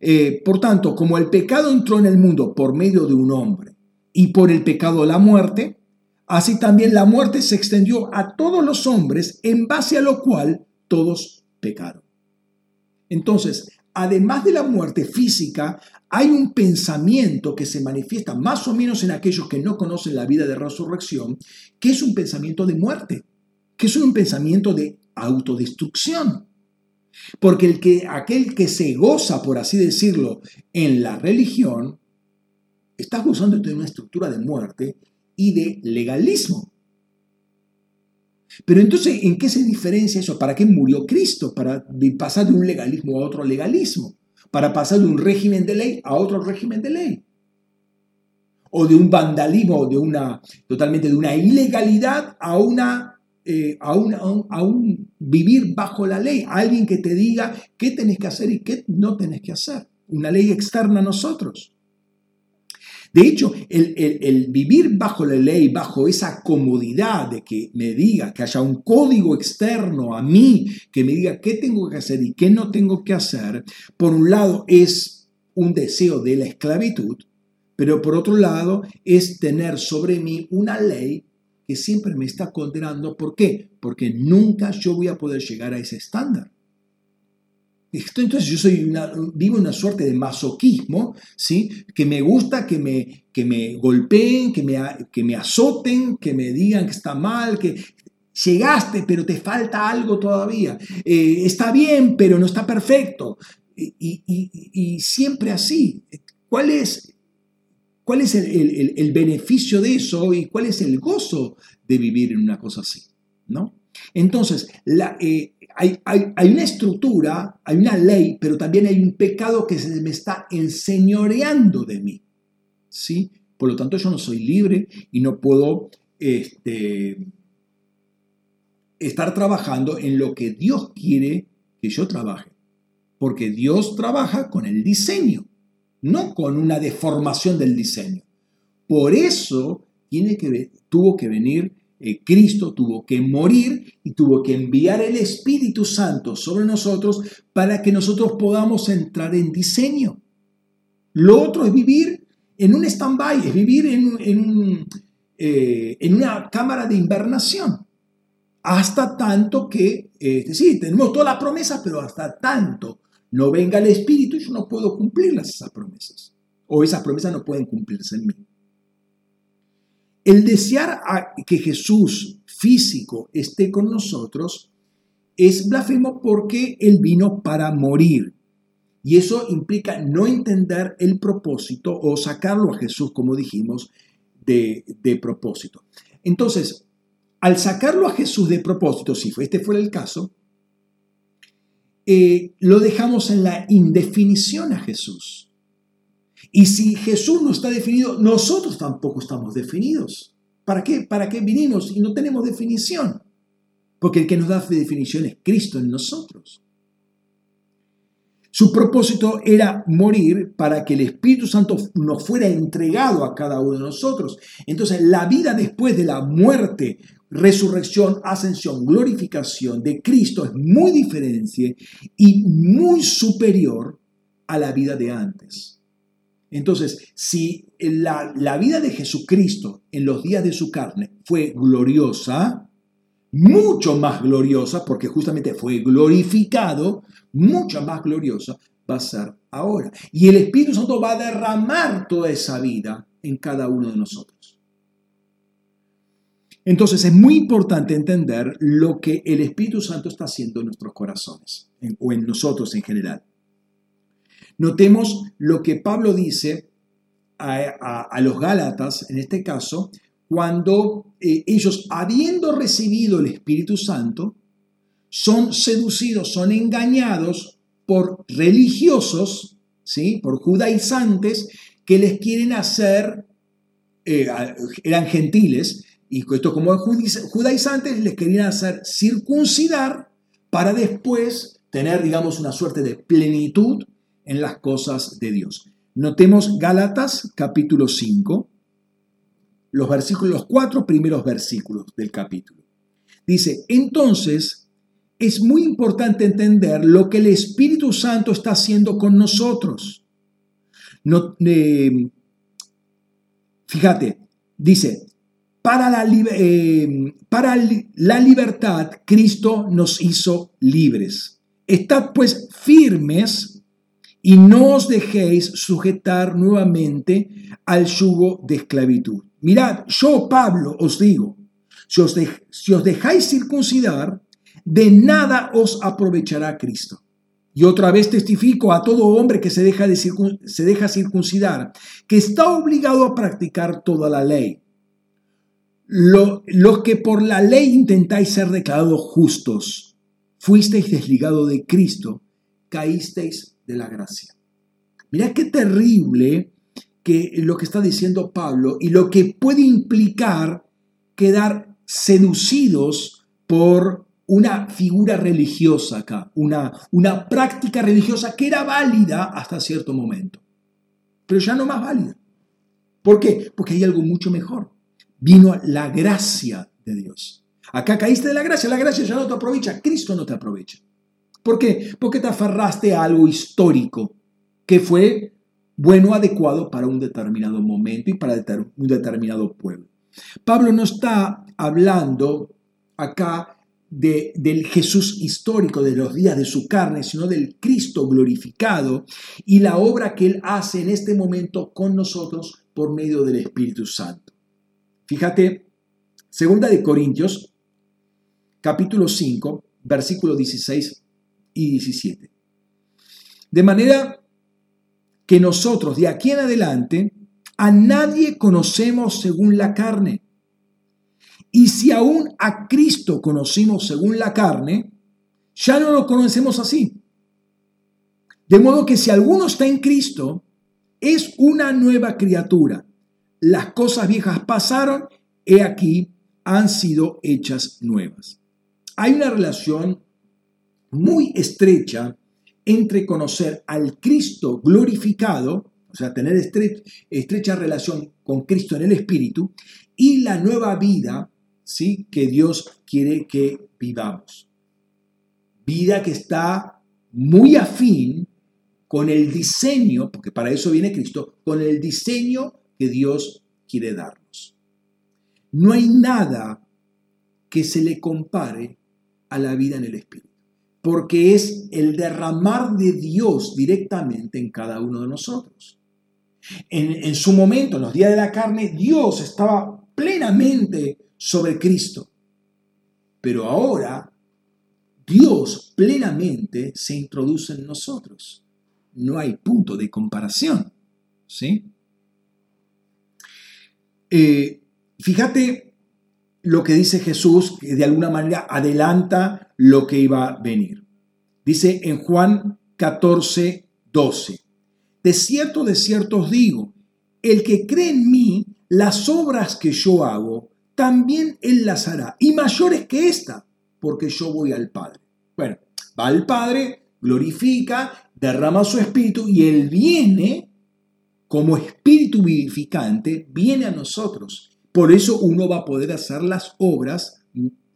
eh, por tanto, como el pecado entró en el mundo por medio de un hombre y por el pecado la muerte, así también la muerte se extendió a todos los hombres en base a lo cual todos pecaron. Entonces, además de la muerte física, hay un pensamiento que se manifiesta más o menos en aquellos que no conocen la vida de resurrección, que es un pensamiento de muerte, que es un pensamiento de autodestrucción. Porque el que, aquel que se goza, por así decirlo, en la religión, está gozando de una estructura de muerte y de legalismo. Pero entonces, ¿en qué se diferencia eso? ¿Para qué murió Cristo? Para pasar de un legalismo a otro legalismo. Para pasar de un régimen de ley a otro régimen de ley. O de un vandalismo, de una, totalmente de una ilegalidad a una eh, a, a, un, vivir bajo la ley, alguien que te diga qué tenés que hacer y qué no tenés que hacer, una ley externa a nosotros. De hecho, el, vivir bajo la ley, bajo esa comodidad de que me diga, que haya un código externo a mí, que me diga qué tengo que hacer y qué no tengo que hacer, por un lado es un deseo de la esclavitud, pero por otro lado es tener sobre mí una ley que siempre me está condenando. ¿Por qué? Porque nunca yo voy a poder llegar a ese estándar. Entonces yo soy una, vivo una suerte de masoquismo, ¿sí? que me gusta que me, que me golpeen, que me, que me azoten, que me digan que está mal, que llegaste pero te falta algo todavía, eh, está bien pero no está perfecto. Y, siempre así. ¿Cuál es, cuál es el, el beneficio de eso y cuál es el gozo de vivir en una cosa así? ¿no? Entonces, eh, hay, hay, una estructura, hay una ley, pero también hay un pecado que se me está enseñoreando de mí. ¿sí? Por lo tanto, yo no soy libre y no puedo este, estar trabajando en lo que Dios quiere que yo trabaje. Porque Dios trabaja con el diseño, no con una deformación del diseño. Por eso tiene tuvo que venir eh, Cristo, tuvo que morir y tuvo que enviar el Espíritu Santo sobre nosotros para que nosotros podamos entrar en diseño. Lo otro es vivir en un stand-by, es vivir en, eh, en, una cámara de invernación. Hasta tanto que, eh, sí, tenemos todas las promesas, pero hasta tanto no venga el Espíritu, yo no puedo cumplirlas esas promesas. O esas promesas no pueden cumplirse en mí. El desear que Jesús físico esté con nosotros es blasfemo porque Él vino para morir. Y eso implica no entender el propósito o sacarlo a Jesús, como dijimos, de, propósito. Entonces, al sacarlo a Jesús de propósito, si este fuera el caso, eh, lo dejamos en la indefinición a Jesús. Y si Jesús no está definido, nosotros tampoco estamos definidos. ¿Para qué? ¿Para qué vinimos y no tenemos definición? Porque el que nos da definición es Cristo en nosotros. Su propósito era morir para que el Espíritu Santo nos fuera entregado a cada uno de nosotros. Entonces, la vida después de la muerte, resurrección, ascensión, glorificación de Cristo es muy diferente y muy superior a la vida de antes. Entonces, si la, la vida de Jesucristo en los días de su carne fue gloriosa, mucho más gloriosa, porque justamente fue glorificado, mucha más gloriosa va a ser ahora. Y el Espíritu Santo va a derramar toda esa vida en cada uno de nosotros. Entonces es muy importante entender lo que el Espíritu Santo está haciendo en nuestros corazones o en nosotros en general. Notemos lo que Pablo dice a, los Gálatas, en este caso, cuando eh, ellos, habiendo recibido el Espíritu Santo, son seducidos, son engañados por religiosos, ¿sí? por judaizantes, que les quieren hacer, eh, eran gentiles, y esto como judaizantes les querían hacer circuncidar para después tener, digamos, una suerte de plenitud en las cosas de Dios. Notemos Gálatas capítulo 5, los versículos, los cuatro primeros versículos del capítulo. Dice, entonces es muy importante entender lo que el Espíritu Santo está haciendo con nosotros. No, eh, fíjate, dice, para la, eh, para la libertad Cristo nos hizo libres. Estad pues firmes y no os dejéis sujetar nuevamente al yugo de esclavitud. Mirad, yo Pablo os digo, si os, dejáis circuncidar, de nada os aprovechará Cristo. Y otra vez testifico a todo hombre que se deja, de se deja circuncidar, que está obligado a practicar toda la ley. los que por la ley intentáis ser declarados justos, fuisteis desligados de Cristo, caísteis de la gracia. Mirad qué terrible que lo que está diciendo Pablo y lo que puede implicar quedar seducidos por una figura religiosa acá, una, una práctica religiosa que era válida hasta cierto momento, pero ya no más válida. ¿Por qué? Porque hay algo mucho mejor. Vino la gracia de Dios. Acá caíste de la gracia, la gracia ya no te aprovecha, Cristo no te aprovecha. ¿Por qué? Porque te aferraste a algo histórico que fue bueno, adecuado para un determinado momento y para un determinado pueblo. Pablo no está hablando acá del Jesús histórico de los días de su carne, sino del Cristo glorificado y la obra que Él hace en este momento con nosotros por medio del Espíritu Santo. Fíjate, segunda de Corintios, capítulo 5, versículos 16 y 17. De manera que nosotros de aquí en adelante a nadie conocemos según la carne. Y si aún a Cristo conocimos según la carne, ya no lo conocemos así. De modo que si alguno está en Cristo, es una nueva criatura. Las cosas viejas pasaron, he aquí, han sido hechas nuevas. Hay una relación muy estrecha entre conocer al Cristo glorificado, o sea, tener estrecha relación con Cristo en el Espíritu, y la nueva vida ¿sí? que Dios quiere que vivamos. Vida que está muy afín con el diseño, porque para eso viene Cristo, con el diseño que Dios quiere darnos. No hay nada que se le compare a la vida en el Espíritu, porque es el derramar de Dios directamente en cada uno de nosotros. En, su momento, en los días de la carne, Dios estaba plenamente sobre Cristo, pero ahora Dios plenamente se introduce en nosotros no hay punto de comparación. ¿sí? Eh, fíjate lo que dice Jesús, que de alguna manera adelanta lo que iba a venir. Dice en Juan 14, 12, de cierto, de cierto os digo, el que cree en mí, las obras que yo hago, también él las hará, y mayores que esta, porque yo voy al Padre. Bueno, va al Padre, glorifica derrama su espíritu y Él viene como espíritu vivificante, viene a nosotros. Por eso uno va a poder hacer las obras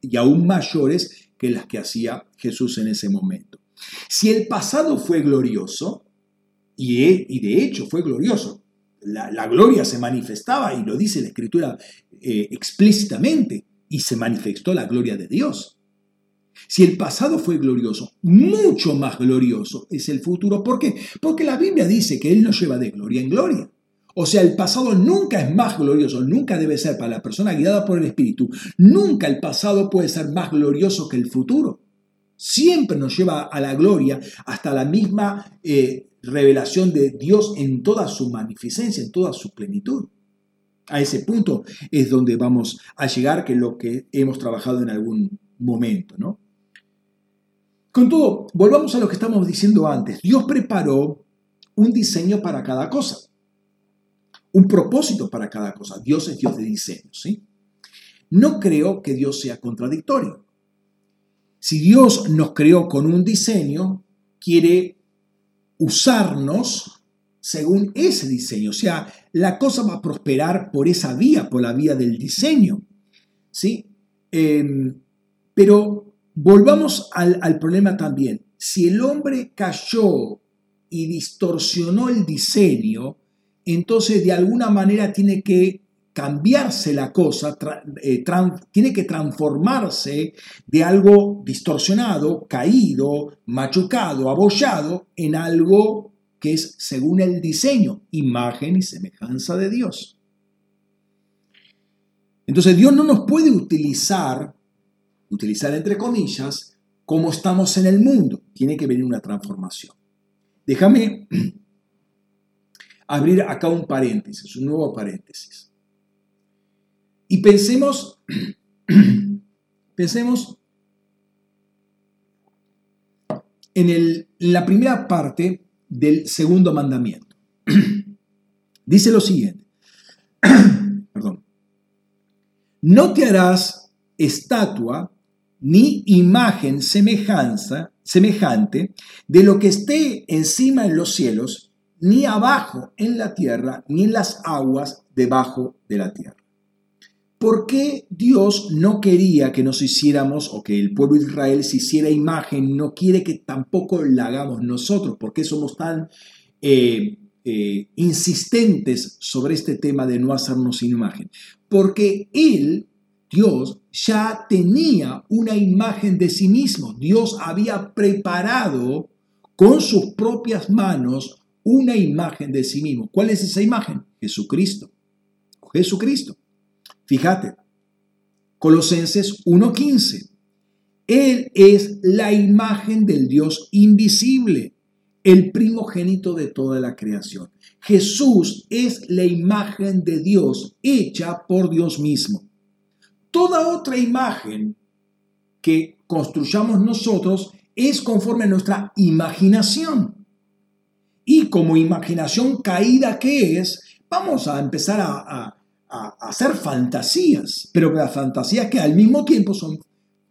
y aún mayores que las que hacía Jesús en ese momento. Si el pasado fue glorioso, y, de hecho fue glorioso, la, gloria se manifestaba, y lo dice la Escritura eh, explícitamente, y se manifestó la gloria de Dios. Si el pasado fue glorioso, mucho más glorioso es el futuro. ¿Por qué? Porque la Biblia dice que Él nos lleva de gloria en gloria. O sea, el pasado nunca es más glorioso, nunca debe ser para la persona guiada por el Espíritu. Nunca el pasado puede ser más glorioso que el futuro. Siempre nos lleva a la gloria hasta la misma eh, revelación de Dios en toda su magnificencia, en toda su plenitud. A ese punto es donde vamos a llegar, que es lo que hemos trabajado en algún momento, ¿no? Con todo, volvamos a lo que estamos diciendo antes. Dios preparó un diseño para cada cosa, un propósito para cada cosa. Dios es Dios de diseño, ¿sí? No creo que Dios sea contradictorio. Si Dios nos creó con un diseño, quiere usarnos según ese diseño. O sea, la cosa va a prosperar por esa vía, por la vía del diseño. ¿sí? Em, pero Volvamos al, problema también. Si el hombre cayó y distorsionó el diseño, entonces de alguna manera tiene que cambiarse la cosa, eh, tiene que transformarse de algo distorsionado, caído, machucado, abollado, en algo que es según el diseño, imagen y semejanza de Dios. Entonces Dios no nos puede utilizar utilizar entre comillas, cómo estamos en el mundo. Tiene que venir una transformación. Déjame abrir acá un paréntesis, un nuevo paréntesis. Y pensemos, pensemos en, el, la primera parte del segundo mandamiento. Dice lo siguiente, perdón, no te harás estatua ni imagen semejanza, semejante de lo que esté encima en los cielos, ni abajo en la tierra, ni en las aguas debajo de la tierra. ¿Por qué Dios no quería que nos hiciéramos o que el pueblo de Israel se hiciera imagen? No quiere que tampoco la hagamos nosotros. ¿Por qué somos tan eh, eh, insistentes sobre este tema de no hacernos imagen? Porque Él Dios ya tenía una imagen de sí mismo. Dios había preparado con sus propias manos una imagen de sí mismo. ¿Cuál es esa imagen? Jesucristo. Jesucristo. Fíjate, Colosenses 1.15. Él es la imagen del Dios invisible, el primogénito de toda la creación. Jesús es la imagen de Dios hecha por Dios mismo. toda otra imagen que construyamos nosotros es conforme a nuestra imaginación. Y como imaginación caída que es, vamos a empezar a, hacer fantasías, pero las fantasías que al mismo tiempo son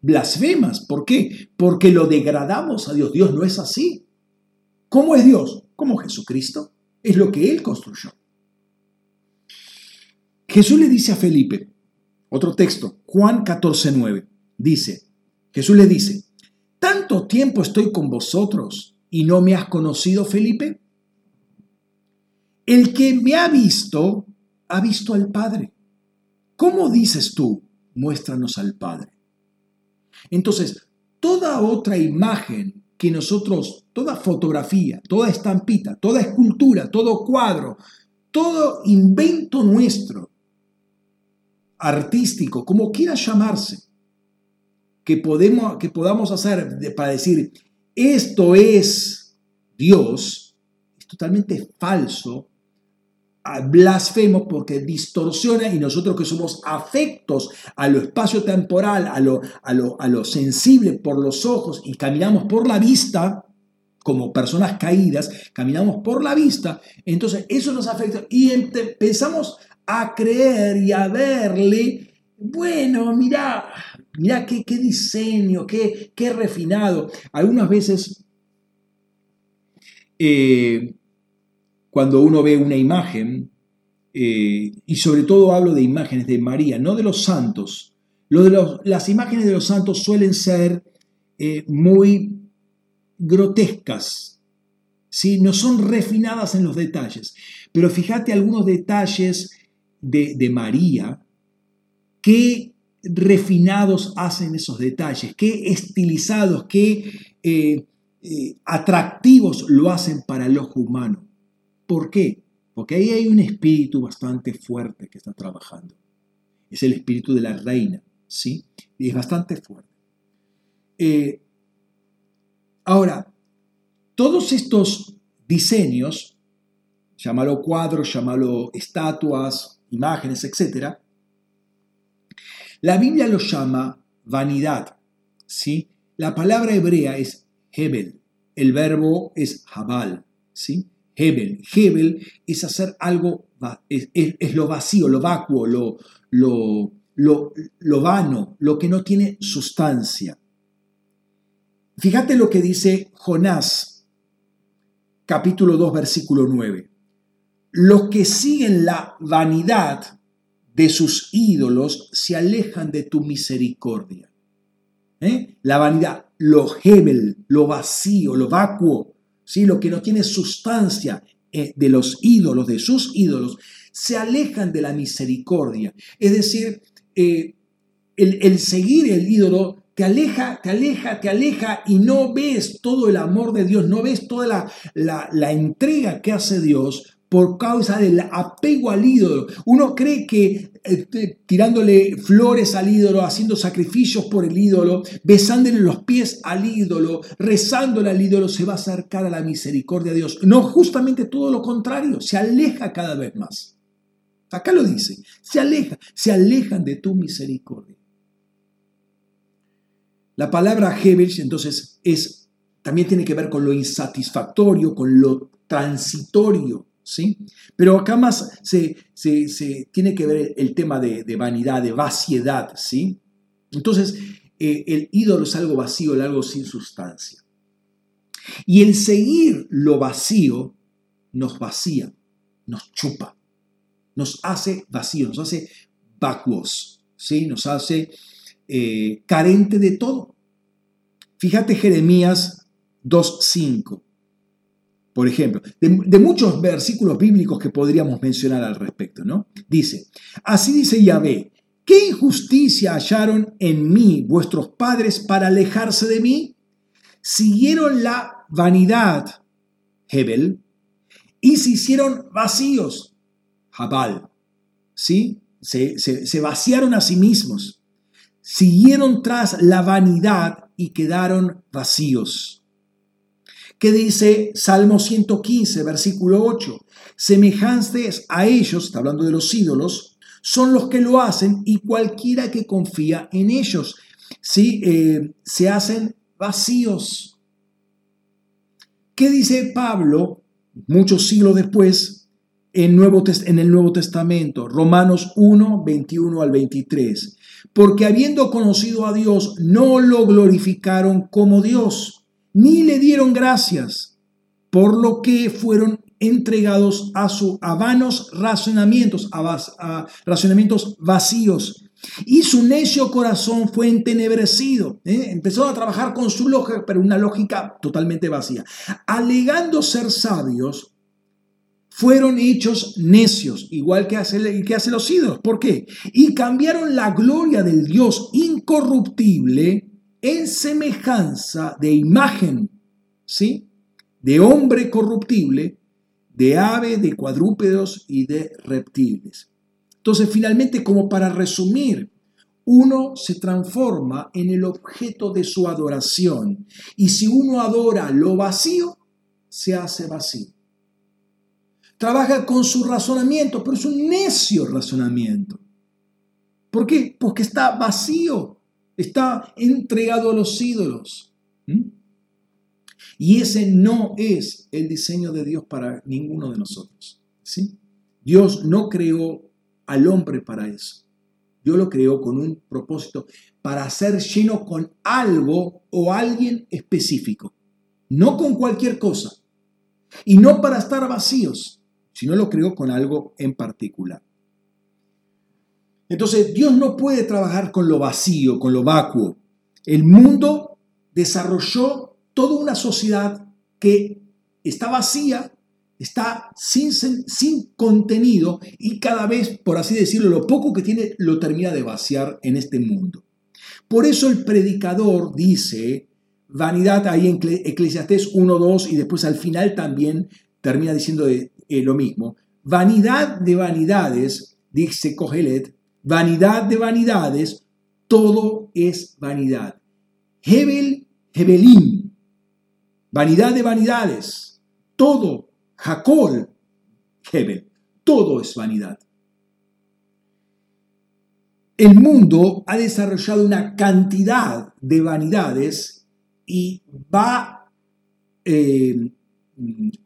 blasfemas. ¿Por qué? Porque lo degradamos a Dios. Dios no es así. ¿Cómo es Dios? Como Jesucristo. Es lo que Él construyó. Jesús le dice a Felipe, otro texto, Juan 14, 9, dice, Jesús le dice, ¿tanto tiempo estoy con vosotros y no me has conocido, Felipe? El que me ha visto, ha visto al Padre. ¿Cómo dices tú, muéstranos al Padre? Entonces, toda otra imagen que nosotros, toda fotografía, toda estampita, toda escultura, todo cuadro, todo invento nuestro, artístico, como quiera llamarse, que, podemos, que podamos hacer para decir, esto es Dios, es totalmente falso, blasfemo porque distorsiona y nosotros que somos afectos a lo espacio temporal, a lo, a lo, a lo sensible por los ojos y caminamos por la vista, como personas caídas, caminamos por la vista, entonces eso nos afecta y empezamos a creer y a verle, bueno, mira, mira qué, qué diseño, qué, qué, refinado. Algunas veces, eh, cuando uno ve una imagen, eh, y sobre todo hablo de imágenes de María, no de los santos, de las imágenes de los santos suelen ser eh, muy grotescas, ¿sí? no son refinadas en los detalles. Pero fíjate algunos detalles de, María, qué refinados hacen esos detalles, qué estilizados, qué eh, atractivos lo hacen para el ojo humano. ¿Por qué? Porque ahí hay un espíritu bastante fuerte que está trabajando. Es el espíritu de la reina, ¿sí? Y es bastante fuerte. Eh, ahora, todos estos diseños, llámalo cuadros, llámalo estatuas, imágenes, etc., la Biblia lo llama vanidad. ¿sí? La palabra hebrea es Hebel, el verbo es Jabal. ¿sí? Hebel. Hebel es hacer algo, es, lo vacío, lo vacuo, lo, lo, lo, vano, lo que no tiene sustancia. Fíjate lo que dice Jonás, capítulo 2, versículo 9 los que siguen la vanidad de sus ídolos se alejan de tu misericordia. ¿Eh? La vanidad, lo hebel, lo vacío, lo vacuo, ¿sí? lo que no tiene sustancia eh, de los ídolos, de sus ídolos, se alejan de la misericordia. Es decir, eh, el, seguir el ídolo te aleja, te aleja, te aleja y no ves todo el amor de Dios, no ves toda la, la, la entrega que hace Dios por causa del apego al ídolo. Uno cree que este, tirándole flores al ídolo, haciendo sacrificios por el ídolo, besándole los pies al ídolo, rezándole al ídolo, se va a acercar a la misericordia de Dios. No, justamente todo lo contrario, se aleja cada vez más. Acá lo dice, se aleja, se alejan de tu misericordia. La palabra Hebel entonces es también tiene que ver con lo insatisfactorio, con lo transitorio. ¿Sí? Pero acá más se, tiene que ver el tema de, vanidad, de vaciedad, ¿sí? Entonces, eh, el ídolo es algo vacío, algo sin sustancia. Y el seguir lo vacío nos vacía, nos chupa, nos hace vacío, nos hace vacuos, ¿sí? Nos hace eh, carente de todo. Fíjate Jeremías 2.5 por ejemplo, de, muchos versículos bíblicos que podríamos mencionar al respecto, ¿no? Dice, así dice Yahvé, ¿qué injusticia hallaron en mí vuestros padres para alejarse de mí? Siguieron la vanidad, Hebel, y se hicieron vacíos, Jabal, ¿sí? Se, se vaciaron a sí mismos, siguieron tras la vanidad y quedaron vacíos. ¿Qué dice Salmo 115, versículo 8? Semejantes a ellos, está hablando de los ídolos, son los que lo hacen y cualquiera que confía en ellos. ¿sí? Eh, se hacen vacíos. ¿Qué dice Pablo muchos siglos después en, Nuevo, en el Nuevo Testamento? Romanos 1, 21 al 23. Porque habiendo conocido a Dios, no lo glorificaron como Dios, ni le dieron gracias, por lo que fueron entregados a, su, a vanos razonamientos, a, razonamientos vacíos. Y su necio corazón fue entenebrecido. ¿eh? Empezó a trabajar con su lógica, pero una lógica totalmente vacía. Alegando ser sabios, fueron hechos necios, igual que hace, que hace los ídolos. ¿Por qué? Y cambiaron la gloria del Dios incorruptible en semejanza de imagen, ¿sí? De hombre corruptible de aves, de cuadrúpedos y de reptiles. Entonces, finalmente, como para resumir, uno se transforma en el objeto de su adoración. Y si uno adora lo vacío, se hace vacío. Trabaja con su razonamiento, pero es un necio razonamiento. ¿Por qué? Porque está vacío, está entregado a los ídolos. ¿Mm? Y ese no es el diseño de Dios para ninguno de nosotros. ¿sí? Dios no creó al hombre para eso. Dios lo creó con un propósito para ser lleno con algo o alguien específico, no con cualquier cosa. Y no para estar vacíos, sino lo creó con algo en particular. Entonces, Dios no puede trabajar con lo vacío, con lo vacuo. El mundo desarrolló toda una sociedad que está vacía, está sin, sin contenido y cada vez, por así decirlo, lo poco que tiene lo termina de vaciar en este mundo. Por eso el predicador dice, vanidad ahí en Eclesiastés 1.2 y después al final también termina diciendo eh, lo mismo. Vanidad de vanidades, dice Cogelet, vanidad de vanidades, todo es vanidad. Hebel, Hebelim, Vanidad de vanidades. Todo, Jacob, Hebel, todo es vanidad. El mundo ha desarrollado una cantidad de vanidades y va eh,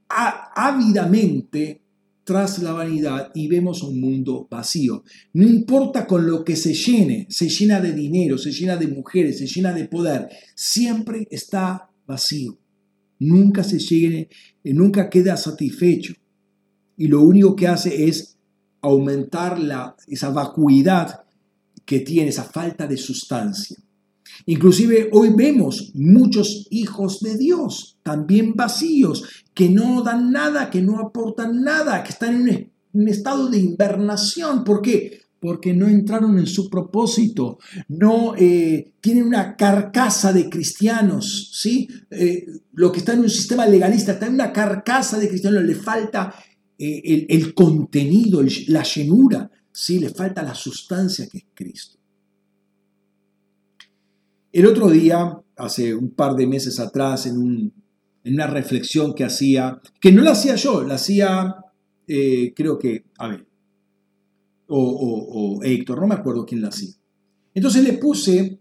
ávidamente tras la vanidad y vemos un mundo vacío. No importa con lo que se llene, se llena de dinero, se llena de mujeres, se llena de poder, siempre está vacío nunca se llegue, eh, nunca queda satisfecho. Y lo único que hace es aumentar la, esa vacuidad que tiene, esa falta de sustancia. Inclusive hoy vemos muchos hijos de Dios, también vacíos, que no dan nada, que no aportan nada, que están en un estado de invernación. ¿Por qué? porque no entraron en su propósito, no eh, tienen una carcasa de cristianos, ¿sí? Eh, lo que está en un sistema legalista, está en una carcasa de cristianos, le falta eh, el, contenido, la llenura, ¿sí? Le falta la sustancia que es Cristo. El otro día, hace un par de meses atrás, en, una reflexión que hacía, que no la hacía yo, la hacía, creo que, a ver, o, Héctor, no me acuerdo quién la hacía. Entonces le puse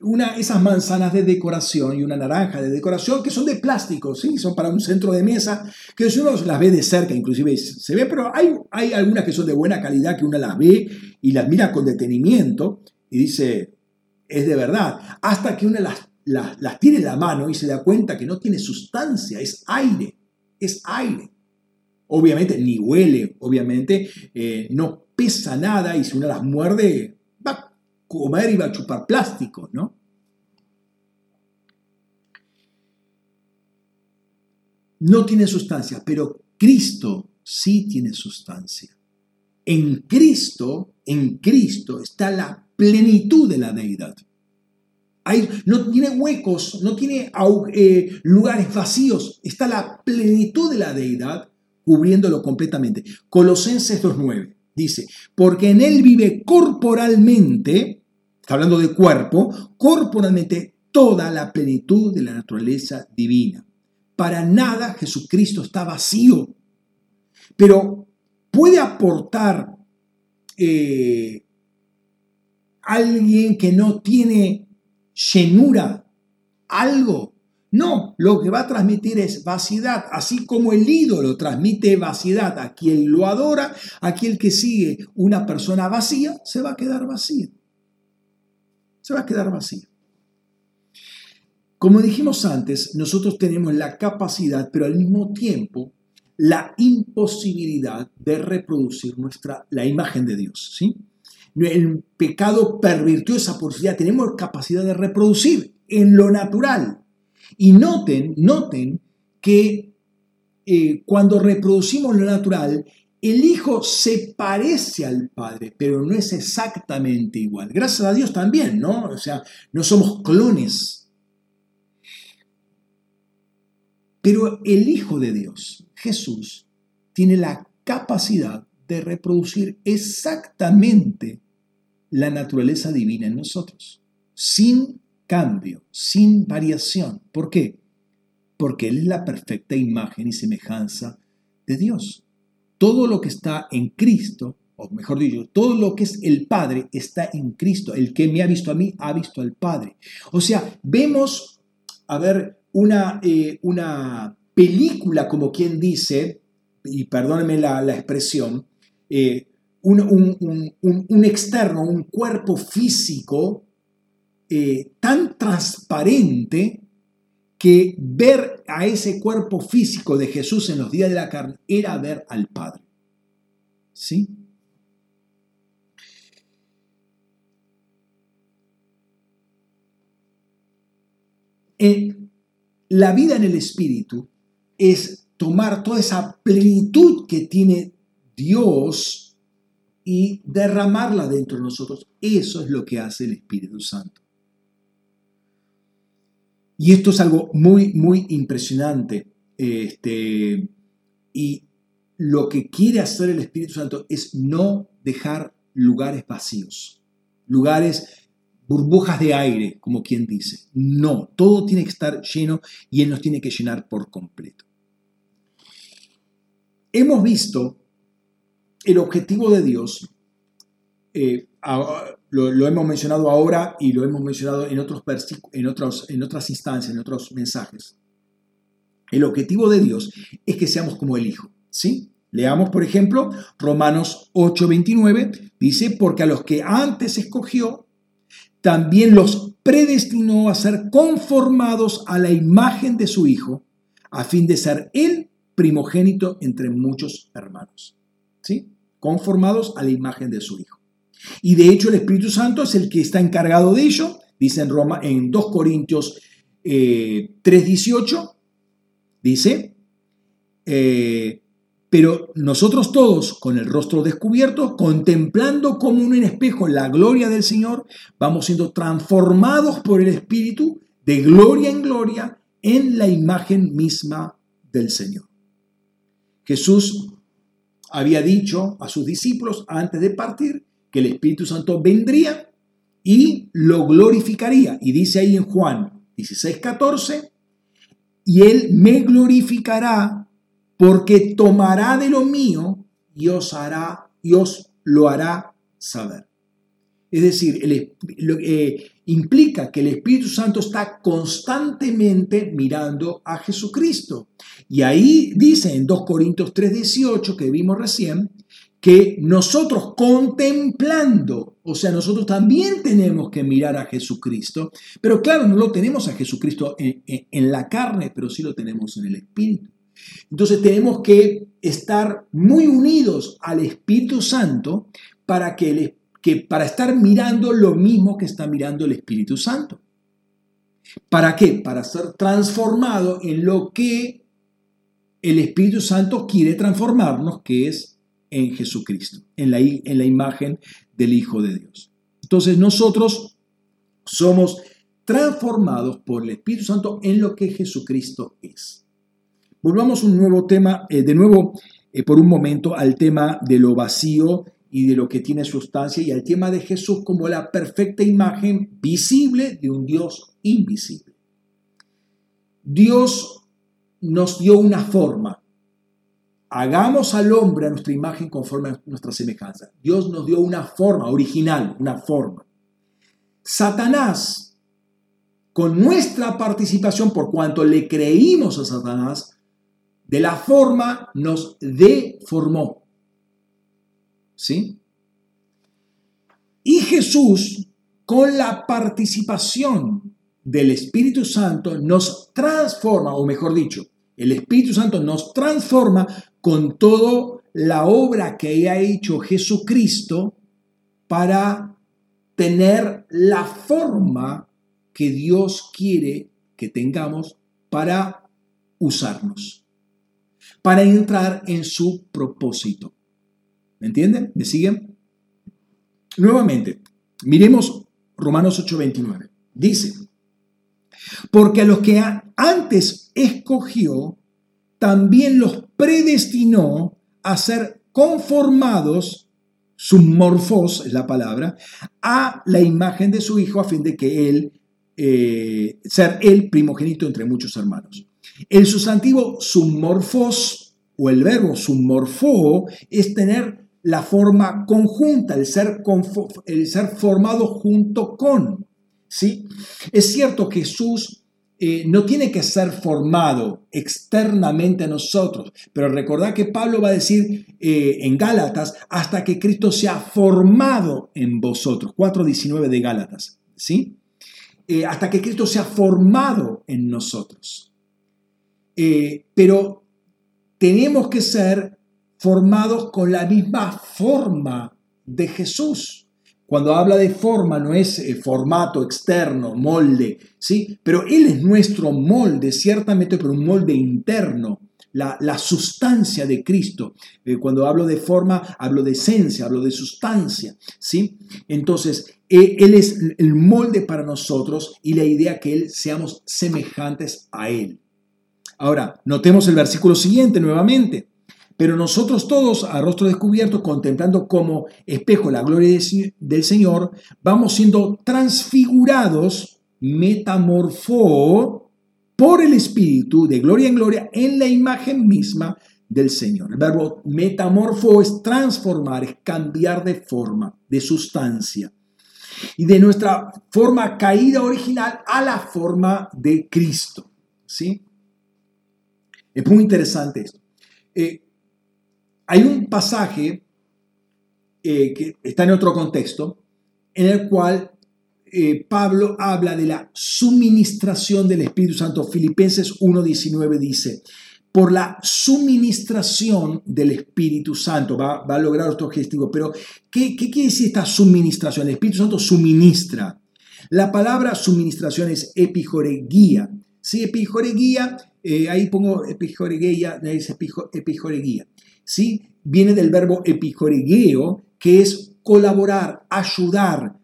una, esas manzanas de decoración y una naranja de decoración que son de plástico, ¿sí? son para un centro de mesa, que si uno las ve de cerca, inclusive se ve, pero hay, hay algunas que son de buena calidad que uno las ve y las mira con detenimiento y dice, es de verdad, hasta que uno las, las, tiene en la mano y se da cuenta que no tiene sustancia, es aire, es aire. Obviamente ni huele, obviamente eh, no pesa nada y si uno las muerde, va a comer y va a chupar plástico, ¿no? No tiene sustancia, pero Cristo sí tiene sustancia. En Cristo, en Cristo está la plenitud de la deidad. no tiene huecos, no tiene eh, lugares vacíos, está la plenitud de la deidad cubriéndolo completamente. Colosenses 2.9. Dice, porque en Él vive corporalmente, está hablando de cuerpo, corporalmente toda la plenitud de la naturaleza divina. Para nada Jesucristo está vacío, pero puede aportar eh, alguien que no tiene llenura, algo. No, lo que va a transmitir es vaciedad, así como el ídolo transmite vaciedad a quien lo adora, a quien que sigue una persona vacía, se va a quedar vacía. Se va a quedar vacía. Como dijimos antes, nosotros tenemos la capacidad, pero al mismo tiempo la imposibilidad de reproducir nuestra, la imagen de Dios. ¿sí? El pecado pervirtió esa posibilidad. Tenemos capacidad de reproducir en lo natural. Y noten, noten que eh, cuando reproducimos lo natural, el Hijo se parece al Padre, pero no es exactamente igual. Gracias a Dios también, ¿no? O sea, no somos clones. Pero el Hijo de Dios, Jesús, tiene la capacidad de reproducir exactamente la naturaleza divina en nosotros, sin cambio, sin variación. ¿Por qué? Porque Él es la perfecta imagen y semejanza de Dios. Todo lo que está en Cristo, o mejor dicho, todo lo que es el Padre está en Cristo. El que me ha visto a mí ha visto al Padre. O sea, vemos, a ver, una, eh, una película, como quien dice, y perdónenme la, expresión, eh, un, externo, un cuerpo físico eh, tan transparente que ver a ese cuerpo físico de Jesús en los días de la carne era ver al Padre. ¿Sí? la vida en el Espíritu es tomar toda esa plenitud que tiene Dios y derramarla dentro de nosotros. Eso es lo que hace el Espíritu Santo. Y esto es algo muy, muy impresionante. Este, y lo que quiere hacer el Espíritu Santo es no dejar lugares vacíos, lugares, burbujas de aire, como quien dice. No, todo tiene que estar lleno y Él nos tiene que llenar por completo. Hemos visto el objetivo de Dios, eh, lo, hemos mencionado ahora y lo hemos mencionado en, otros en, en otras instancias, en otros mensajes. El objetivo de Dios es que seamos como el Hijo, ¿sí? Leamos, por ejemplo, Romanos 8:29, dice, porque a los que antes escogió, también los predestinó a ser conformados a la imagen de su Hijo, a fin de ser Él primogénito entre muchos hermanos. ¿Sí? conformados a la imagen de su Hijo. Y de hecho el Espíritu Santo es el que está encargado de ello, dice en, Roma, en 2 Corintios 3:18, eh, dice, eh, pero nosotros todos, con el rostro descubierto, contemplando como un espejo la gloria del Señor, vamos siendo transformados por el Espíritu de gloria en gloria en la imagen misma del Señor. Jesús había dicho a sus discípulos antes de partir que el Espíritu Santo vendría y lo glorificaría. Y dice ahí en Juan 16, 14, y él me glorificará porque tomará de lo mío y os hará, y os lo hará saber. Es decir, eh, implica que el Espíritu Santo está constantemente mirando a Jesucristo. Y ahí dice en 2 Corintios 3:18 que vimos recién, que nosotros contemplando, o sea, nosotros también tenemos que mirar a Jesucristo, pero claro, no lo tenemos a Jesucristo en, la carne, pero sí lo tenemos en el Espíritu. Entonces tenemos que estar muy unidos al Espíritu Santo para que el Espíritu que para estar mirando lo mismo que está mirando el Espíritu Santo. ¿Para qué? Para ser transformado en lo que el Espíritu Santo quiere transformarnos, que es en Jesucristo, en la, en la imagen del Hijo de Dios. Entonces nosotros somos transformados por el Espíritu Santo en lo que Jesucristo es. Volvamos un nuevo tema, eh, de nuevo eh, por un momento al tema de lo vacío y de lo que tiene sustancia y al tema de Jesús como la perfecta imagen visible de un Dios invisible. Dios nos dio una forma hagamos al hombre a nuestra imagen conforme a nuestra semejanza. Dios nos dio una forma original, una forma. Satanás, con nuestra participación, por cuanto le creímos a Satanás, de la forma nos deformó. ¿Sí? Y Jesús, con la participación del Espíritu Santo, nos transforma, o mejor dicho, el Espíritu Santo nos transforma con toda la obra que ha hecho Jesucristo para tener la forma que Dios quiere que tengamos para usarnos, para entrar en su propósito. ¿Me entienden? ¿Me siguen? Nuevamente, miremos Romanos 8:29. Dice, porque a los que antes escogió, también los predestinó a ser conformados, submorfos es la palabra, a la imagen de su Hijo a fin de que él, eh, ser el primogénito entre muchos hermanos. El sustantivo submorfos o el verbo submorfo es tener la forma conjunta, el ser, el ser formado junto con. ¿sí? Es cierto que Jesús eh, no tiene que ser formado externamente a nosotros, pero recordad que Pablo va a decir eh, en Gálatas, hasta que Cristo sea formado en vosotros, 4.19 de Gálatas, ¿sí? Eh, hasta que Cristo sea formado en nosotros. pero tenemos que ser formados con la misma forma de Jesús. Cuando habla de forma no es eh, formato externo, molde, ¿sí? Pero Él es nuestro molde, ciertamente, pero un molde interno, la, sustancia de Cristo. Eh, cuando hablo de forma, hablo de esencia, hablo de sustancia, ¿sí? Entonces, e, Él es el molde para nosotros y la idea que Él seamos semejantes a Él. Ahora, notemos el versículo siguiente nuevamente. Pero nosotros todos, a rostro descubierto, contemplando como espejo la gloria del Señor, vamos siendo transfigurados, metamorfó por el Espíritu, de gloria en gloria, en la imagen misma del Señor. El verbo metamorfo es transformar, es cambiar de forma, de sustancia. Y de nuestra forma caída original a la forma de Cristo. ¿Sí? Es muy interesante esto. Eh, hay un pasaje eh, que está en otro contexto, en el cual eh, Pablo habla de la suministración del Espíritu Santo. Filipenses 1.19 dice, por la suministración del Espíritu Santo, va, a lograr otro objetivo, pero ¿qué, ¿qué, quiere decir esta suministración? El Espíritu Santo suministra. La palabra suministración es epijoreguía. Sí, epijoreguía, eh, ahí pongo epijoreguía, es epijoreguía. ¿Sí? Viene del verbo epijoregueo, que es colaborar, ayudar,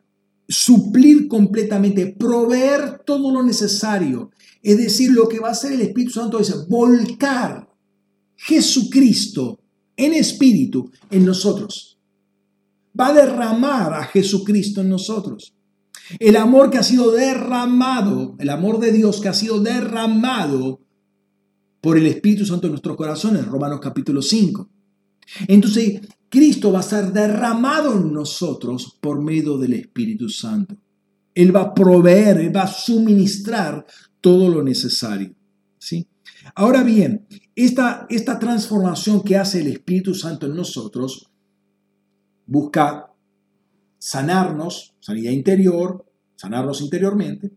suplir completamente, proveer todo lo necesario. Es decir, lo que va a hacer el Espíritu Santo es volcar Jesucristo en espíritu en nosotros. Va a derramar a Jesucristo en nosotros. El amor que ha sido derramado, el amor de Dios que ha sido derramado por el Espíritu Santo en nuestros corazones, Romanos capítulo 5. Entonces, Cristo va a ser derramado en nosotros por medio del Espíritu Santo. Él va a proveer, Él va a suministrar todo lo necesario. ¿sí? Ahora bien, esta, esta transformación que hace el Espíritu Santo en nosotros busca sanarnos, sanidad interior, sanarnos interiormente,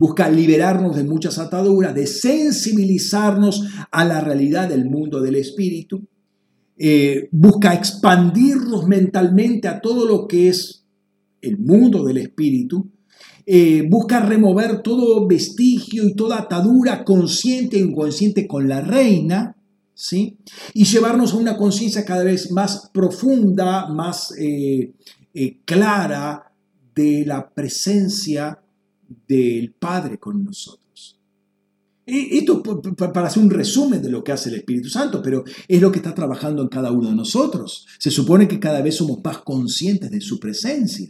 busca liberarnos de muchas ataduras, de sensibilizarnos a la realidad del mundo del espíritu, eh, busca expandirnos mentalmente a todo lo que es el mundo del espíritu, eh, busca remover todo vestigio y toda atadura consciente e inconsciente con la reina, ¿sí? Y llevarnos a una conciencia cada vez más profunda, más eh, clara de la presencia del Padre con nosotros. Esto para hacer un resumen de lo que hace el Espíritu Santo, pero es lo que está trabajando en cada uno de nosotros. Se supone que cada vez somos más conscientes de su presencia.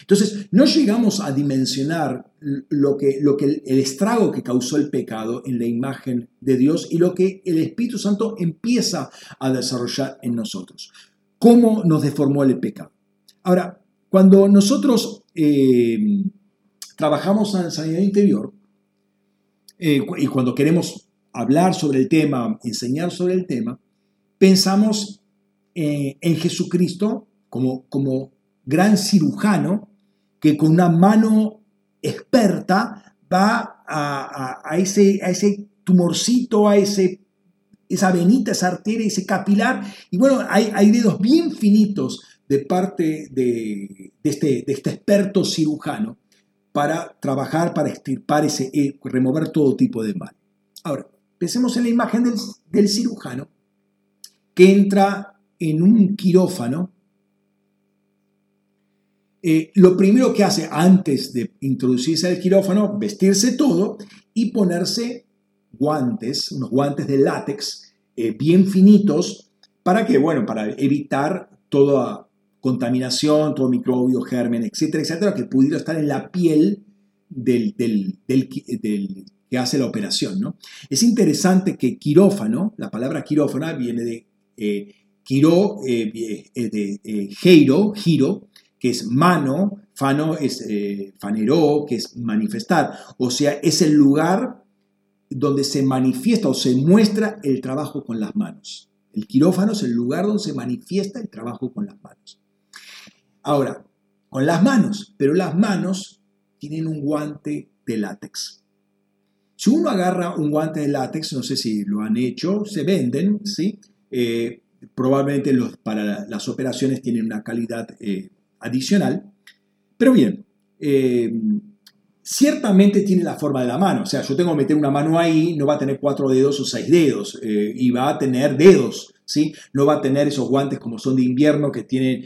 Entonces, no llegamos a dimensionar lo que, lo que el, estrago que causó el pecado en la imagen de Dios y lo que el Espíritu Santo empieza a desarrollar en nosotros. ¿Cómo nos deformó el pecado? Ahora, cuando nosotros eh, trabajamos en sanidad interior eh, y cuando queremos hablar sobre el tema, enseñar sobre el tema, pensamos eh, en Jesucristo como, como gran cirujano que con una mano experta va a, ese, a ese tumorcito, a ese, esa venita, esa arteria, ese capilar. Y bueno, hay, dedos bien finitos de parte de, este, de este experto cirujano para trabajar, para extirpar, ese, eh, remover todo tipo de mal. Ahora, pensemos en la imagen del, cirujano que entra en un quirófano eh, lo primero que hace antes de introducirse al quirófano, vestirse todo y ponerse guantes, unos guantes de látex eh, bien finitos, para que, bueno, para evitar toda contaminación, todo microbio, germen, etcétera, etcétera, que pudiera estar en la piel del, que hace la operación. ¿no? Es interesante que quirófano, la palabra quirófano viene de eh, quiró, de giro, giro, que es mano, fano es eh, fanero, que es manifestar. O sea, es el lugar donde se manifiesta o se muestra el trabajo con las manos. El quirófano es el lugar donde se manifiesta el trabajo con las manos. Ahora, con las manos, pero las manos tienen un guante de látex. Si uno agarra un guante de látex, no sé si lo han hecho, se venden, ¿sí? Eh, probablemente los, para las operaciones tienen una calidad eh, adicional. Pero bien, eh, ciertamente tiene la forma de la mano. O sea, yo tengo que meter una mano ahí, no va a tener cuatro dedos o seis dedos, y va a tener dedos, ¿sí? No va a tener esos guantes como son de invierno que tienen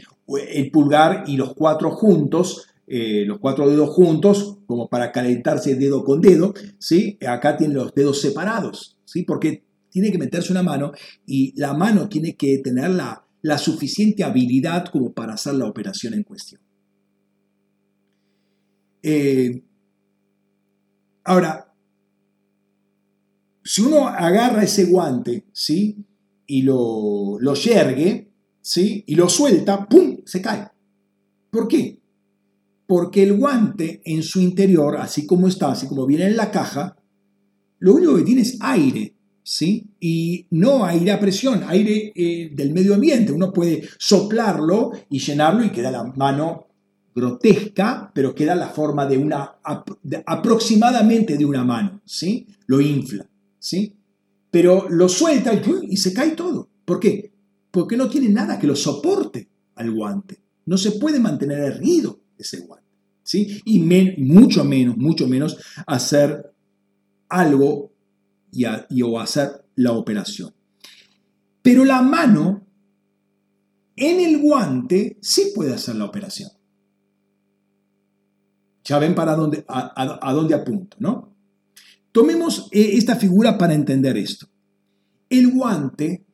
el pulgar y los cuatro juntos, eh, los cuatro dedos juntos, como para calentarse dedo con dedo, ¿sí? Acá tiene los dedos separados, ¿sí? Porque tiene que meterse una mano y la mano tiene que tener la, la suficiente habilidad como para hacer la operación en cuestión. Eh, ahora, si uno agarra ese guante, ¿sí? Y lo, lo yergue, ¿sí? Y lo suelta, ¡pum! Se cae. ¿Por qué? Porque el guante en su interior, así como está, así como viene en la caja, lo único que tiene es aire. ¿sí? Y no aire a presión, aire eh, del medio ambiente. Uno puede soplarlo y llenarlo y queda la mano grotesca, pero queda la forma de una, aproximadamente de una mano, ¿sí? Lo infla, ¿sí? Pero lo suelta y, se cae todo. ¿Por qué? Porque no tiene nada que lo soporte al guante. No se puede mantener erguido ese guante, ¿sí? Y mucho menos, mucho menos hacer algo y, o hacer la operación. Pero la mano en el guante sí puede hacer la operación. Ya ven para dónde, a, dónde apunto, ¿no? Tomemos eh, esta figura para entender esto. El guante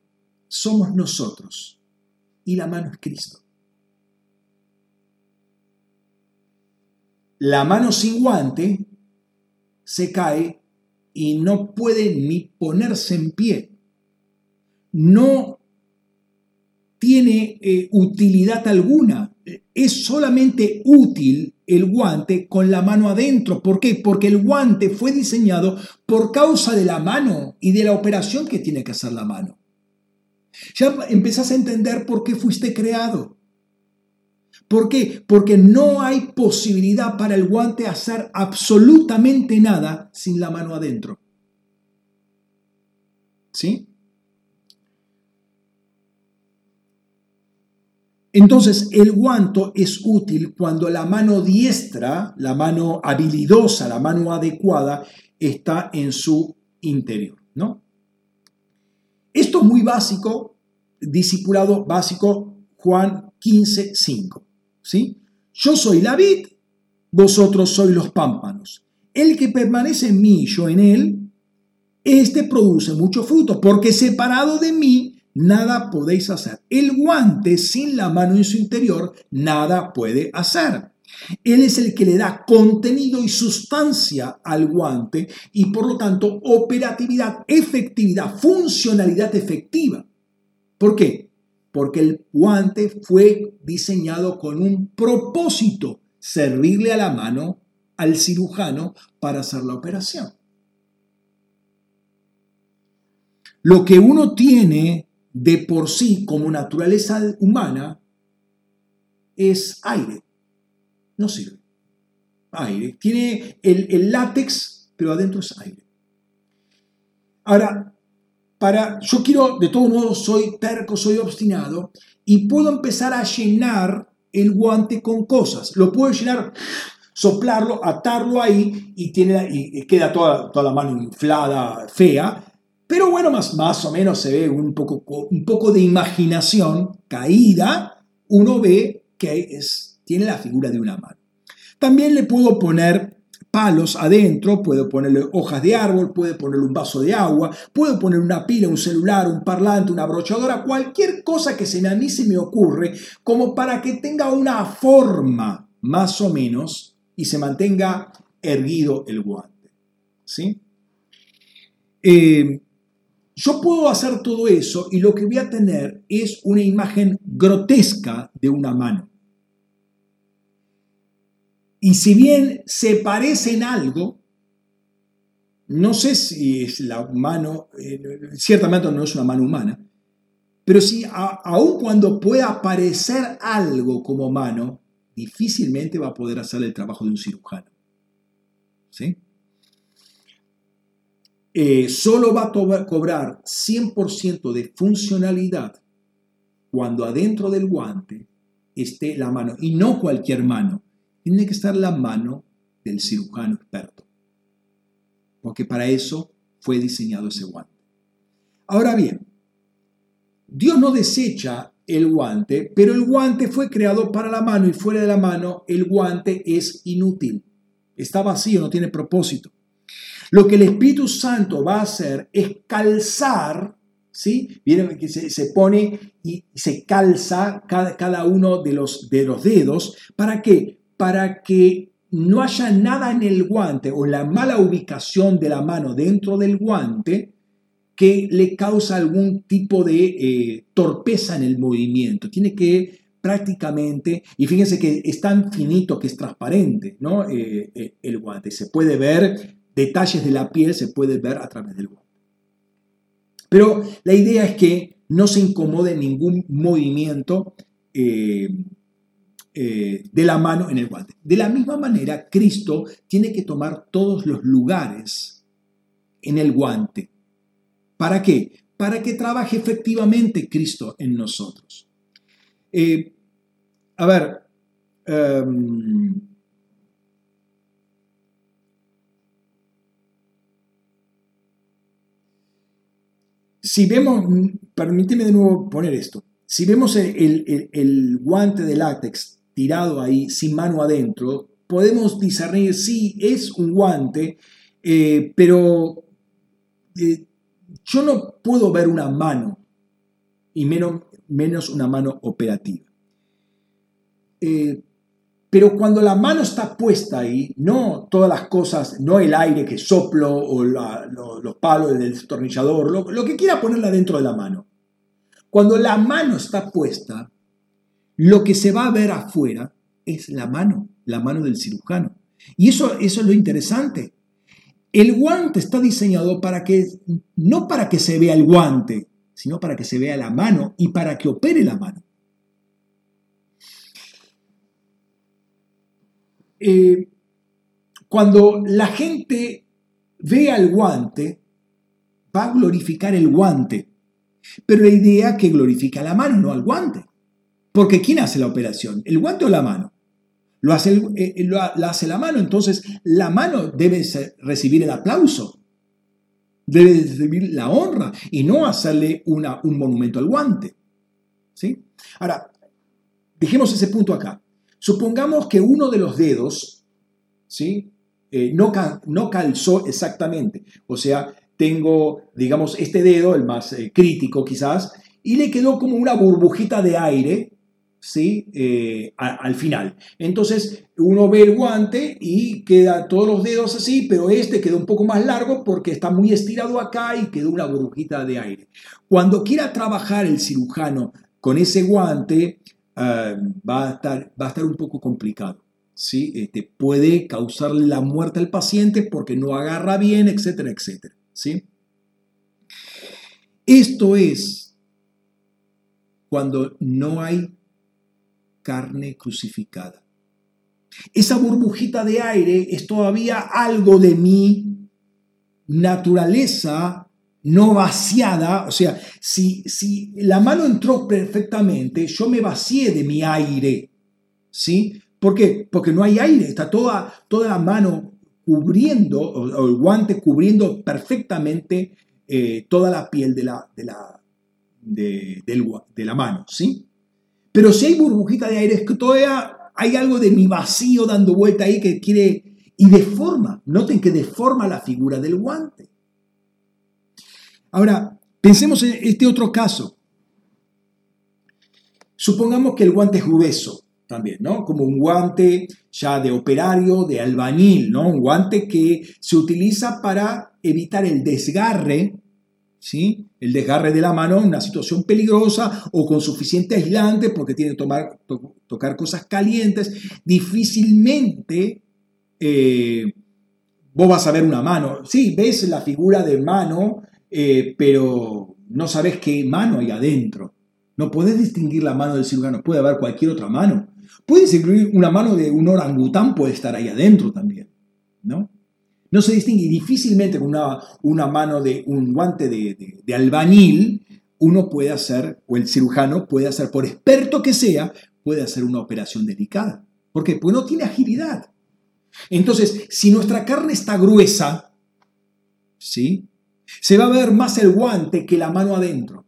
somos nosotros y la mano es Cristo. La mano sin guante se cae y no puede ni ponerse en pie. No tiene eh, utilidad alguna. Es solamente útil el guante con la mano adentro. ¿Por qué? Porque el guante fue diseñado por causa de la mano y de la operación que tiene que hacer la mano. Ya empezás a entender por qué fuiste creado. ¿Por qué? Porque no hay posibilidad para el guante hacer absolutamente nada sin la mano adentro. ¿Sí? Entonces, el guanto es útil cuando la mano diestra, la mano habilidosa, la mano adecuada, está en su interior, ¿no? Esto es muy básico, discipulado básico, Juan 15, 5. ¿sí? Yo soy la vid, vosotros sois los pámpanos. El que permanece en mí y yo en él, este produce mucho fruto, porque separado de mí nada podéis hacer. El guante sin la mano en su interior nada puede hacer. Él es el que le da contenido y sustancia al guante y por lo tanto operatividad, efectividad, funcionalidad efectiva. ¿Por qué? Porque el guante fue diseñado con un propósito, servirle a la mano al cirujano para hacer la operación. Lo que uno tiene de por sí como naturaleza humana es aire. No sirve. Aire. Tiene el, látex, pero adentro es aire. Ahora, para, yo quiero, de todo modo, soy terco, soy obstinado y puedo empezar a llenar el guante con cosas. Lo puedo llenar, soplarlo, atarlo ahí y, tiene, y queda toda, toda la mano inflada, fea. Pero bueno, más, más o menos se ve un poco, un poco de imaginación caída. Uno ve que es, tiene la figura de una mano. También le puedo poner palos adentro, puedo ponerle hojas de árbol, puedo ponerle un vaso de agua, puedo poner una pila, un celular, un parlante, una brochadora, cualquier cosa que se me, a mí se me ocurre, como para que tenga una forma más o menos y se mantenga erguido el guante. ¿sí? Eh, yo puedo hacer todo eso y lo que voy a tener es una imagen grotesca de una mano. Y si bien se parece en algo, no sé si es la mano, eh, ciertamente no es una mano humana, pero si aun cuando pueda parecer algo como mano, difícilmente va a poder hacer el trabajo de un cirujano. ¿Sí? Eh, solo va a cobrar 100% de funcionalidad cuando adentro del guante esté la mano, y no cualquier mano, tiene que estar la mano del cirujano experto, porque para eso fue diseñado ese guante. Ahora bien, Dios no desecha el guante, pero el guante fue creado para la mano y fuera de la mano el guante es inútil. Está vacío, no tiene propósito. Lo que el Espíritu Santo va a hacer es calzar, ¿sí? Viene que se, pone y se calza cada, cada uno de los, de los dedos. ¿Para qué? para que no haya nada en el guante o la mala ubicación de la mano dentro del guante que le causa algún tipo de eh, torpeza en el movimiento. Tiene que prácticamente, y fíjense que es tan finito que es transparente ¿no? Eh, eh, el guante, se puede ver detalles de la piel, se puede ver a través del guante. Pero la idea es que no se incomode ningún movimiento eh, de la mano en el guante. De la misma manera, Cristo tiene que tomar todos los lugares en el guante. ¿Para qué? Para que trabaje efectivamente Cristo en nosotros. Eh, a ver, em, si vemos, permíteme de nuevo poner esto, si vemos el, el guante de látex tirado ahí sin mano adentro, podemos discernir si es un guante, eh, pero eh, yo no puedo ver una mano y menos, menos una mano operativa. Eh, pero cuando la mano está puesta ahí, no todas las cosas, no el aire que soplo o los palos del destornillador, lo, lo que quiera ponerla dentro de la mano. Cuando la mano está puesta, lo que se va a ver afuera es la mano, la mano del cirujano. Y eso, eso es lo interesante. El guante está diseñado para que, no para que se vea el guante, sino para que se vea la mano y para que opere la mano. Eh, cuando la gente vea el guante, va a glorificar el guante, pero la idea es que glorifica la mano, no al guante. Porque ¿quién hace la operación? ¿El guante o la mano? Lo hace, eh, eh, la mano, entonces la mano debe recibir el aplauso, debe recibir la honra y no hacerle un monumento al guante. ¿sí? Ahora, dejemos ese punto acá. Supongamos que uno de los dedos ¿sí? Eh, no, no calzó exactamente. O sea, tengo, digamos, este dedo, el más crítico quizás, y le quedó como una burbujita de aire ¿sí? Eh, al final. Entonces uno ve el guante y queda todos los dedos así, pero este queda un poco más largo porque está muy estirado acá y quedó una burbujita de aire. Cuando quiera trabajar el cirujano con ese guante, eh, va, a estar, va a estar un poco complicado. ¿sí? Este, puede causarle la muerte al paciente porque no agarra bien, etcétera, etcétera. ¿sí? Esto es cuando no hay carne crucificada. Esa burbujita de aire es todavía algo de mi naturaleza no vaciada. O sea, si, si la mano entró perfectamente, yo me vacié de mi aire. ¿Sí? ¿Por qué? Porque no hay aire, está toda, toda la mano cubriendo, o, el guante cubriendo perfectamente eh, toda la piel de la, de la, de, de la mano, ¿sí? Pero si hay burbujita de aire, es que todavía hay algo de mi vacío dando vuelta ahí que quiere y deforma. Noten que deforma la figura del guante. Ahora, pensemos en este otro caso. Supongamos que el guante es grueso también, ¿no? Como un guante ya de operario, de albañil, ¿no? Un guante que se utiliza para evitar el desgarre ¿sí? El desgarre de la mano en una situación peligrosa o con suficiente aislante porque tiene que tomar, tocar cosas calientes, difícilmente eh, vos vas a ver una mano. Sí, ves la figura de mano, eh, pero no sabes qué mano hay adentro. No puedes distinguir la mano del cirujano, puede haber cualquier otra mano. Puedes incluir una mano de un orangután, puede estar ahí adentro también, ¿no? no se distingue difícilmente con una, una mano de un guante de, albañil, uno puede hacer, o el cirujano puede hacer, por experto que sea, puede hacer una operación delicada. ¿Por qué? Porque no tiene agilidad. Entonces, si nuestra carne está gruesa, ¿sí? Se va a ver más el guante que la mano adentro.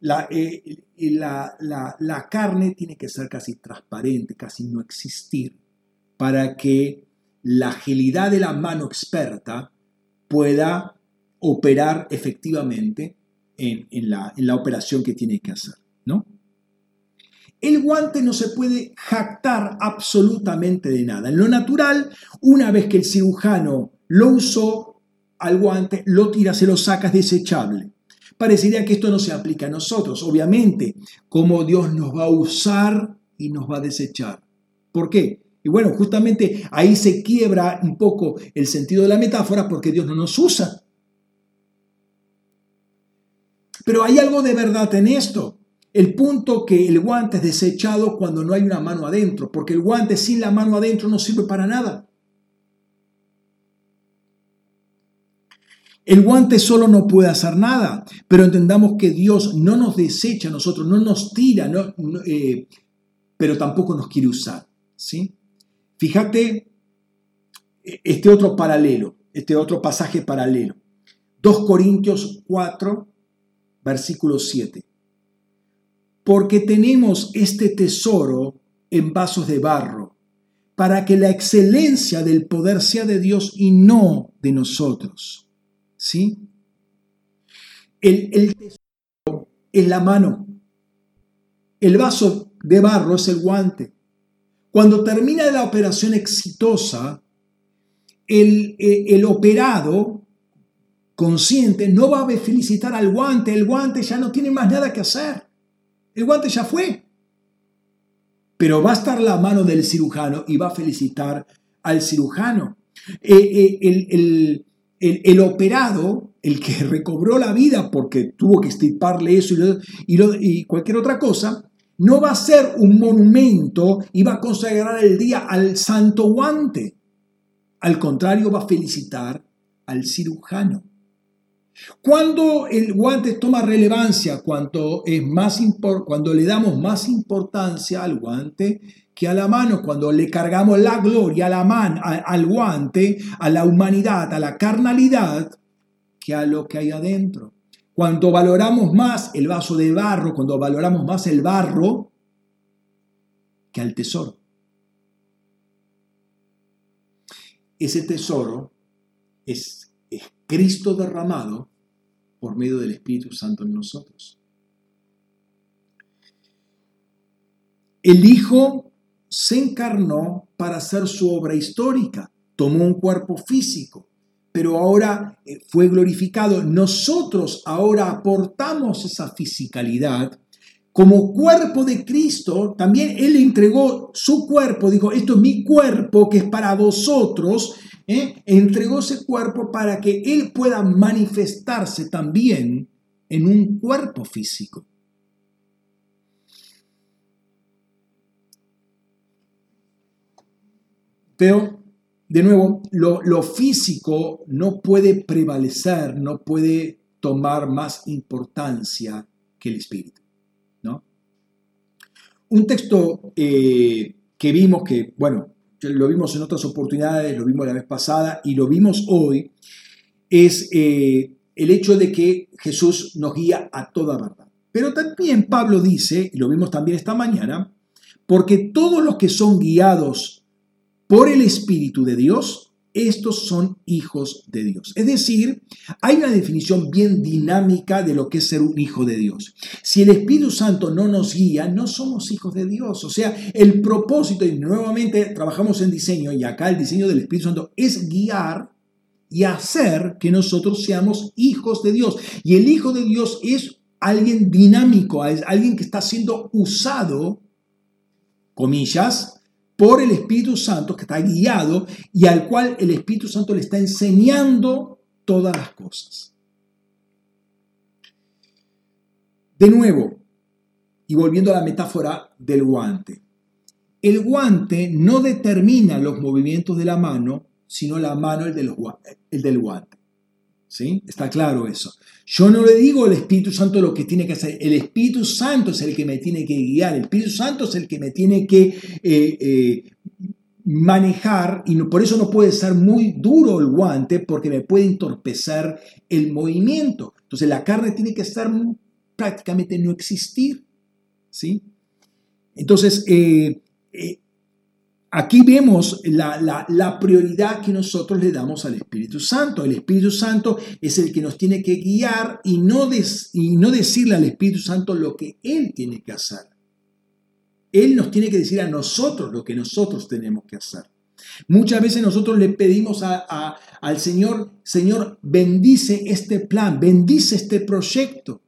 La, eh, la, la carne tiene que ser casi transparente, casi no existir, para que la agilidad de la mano experta pueda operar efectivamente en, la, en la, operación que tiene que hacer. ¿no? El guante no se puede jactar absolutamente de nada. En lo natural, una vez que el cirujano lo usó al guante, lo tira, se lo saca, es desechable. Parecería que esto no se aplica a nosotros. Obviamente, como Dios nos va a usar y nos va a desechar. ¿Por qué? Y bueno, justamente ahí se quiebra un poco el sentido de la metáfora porque Dios no nos usa. Pero hay algo de verdad en esto. El punto que el guante es desechado cuando no hay una mano adentro, porque el guante sin la mano adentro no sirve para nada. El guante solo no puede hacer nada, pero entendamos que Dios no nos desecha a nosotros, no nos tira, eh, pero tampoco nos quiere usar. ¿sí? Fíjate este otro paralelo, este otro pasaje paralelo. 2 Corintios 4, versículo 7. Porque tenemos este tesoro en vasos de barro, para que la excelencia del poder sea de Dios y no de nosotros. ¿Sí? El, el tesoro es la mano. El vaso de barro es el guante. Cuando termina la operación exitosa, el, eh, el, operado consciente no va a felicitar al guante, el guante ya no tiene más nada que hacer, el guante ya fue. Pero va a estar la mano del cirujano y va a felicitar al cirujano. Eh, eh, el, el, el, operado, el que recobró la vida porque tuvo que estirparle eso y, cualquier otra cosa, no va a ser un monumento y va a consagrar el día al santo guante. Al contrario, va a felicitar al cirujano. Cuando el guante toma relevancia, cuando, es más cuando le damos más importancia al guante que a la mano, cuando le cargamos la gloria a la mano, al guante, a la humanidad, a la carnalidad, que a lo que hay adentro. Cuando valoramos más el vaso de barro, cuando valoramos más el barro que al tesoro. Ese tesoro es, Cristo derramado por medio del Espíritu Santo en nosotros. El Hijo se encarnó para hacer su obra histórica, tomó un cuerpo físico, pero ahora eh, fue glorificado. Nosotros ahora aportamos esa fisicalidad como cuerpo de Cristo, también Él entregó su cuerpo, dijo, esto es mi cuerpo que es para vosotros, ¿eh? entregó ese cuerpo para que Él pueda manifestarse también en un cuerpo físico. Pero, de nuevo, lo, lo físico no puede prevalecer, no puede tomar más importancia que el espíritu. ¿no? Un texto eh, que vimos, que, bueno, lo vimos en otras oportunidades, lo vimos la vez pasada y lo vimos hoy, es eh, el hecho de que Jesús nos guía a toda verdad. Pero también Pablo dice, y lo vimos también esta mañana, porque todos los que son guiados por el Espíritu de Dios, estos son hijos de Dios. Es decir, hay una definición bien dinámica de lo que es ser un hijo de Dios. Si el Espíritu Santo no nos guía, no somos hijos de Dios. O sea, el propósito, y nuevamente trabajamos en diseño, y acá el diseño del Espíritu Santo es guiar y hacer que nosotros seamos hijos de Dios. Y el hijo de Dios es alguien dinámico, es alguien que está siendo usado, comillas, por el Espíritu Santo, que está guiado y al cual el Espíritu Santo le está enseñando todas las cosas. De nuevo, y volviendo a la metáfora del guante, el guante no determina los movimientos de la mano, sino la mano el, el del guante. ¿Sí? Está claro eso. Yo no le digo al Espíritu Santo lo que tiene que hacer. El Espíritu Santo es el que me tiene que guiar. El Espíritu Santo es el que me tiene que eh, eh, manejar. Y por eso no puede ser muy duro el guante porque me puede entorpecer el movimiento. Entonces la carne tiene que estar prácticamente no existir. ¿sí? Entonces, eh, Aquí vemos la, prioridad que nosotros le damos al Espíritu Santo. El Espíritu Santo es el que nos tiene que guiar y no, y no decirle al Espíritu Santo lo que Él tiene que hacer. Él nos tiene que decir a nosotros lo que nosotros tenemos que hacer. Muchas veces nosotros le pedimos al Señor, Señor, bendice este plan, bendice este proyecto.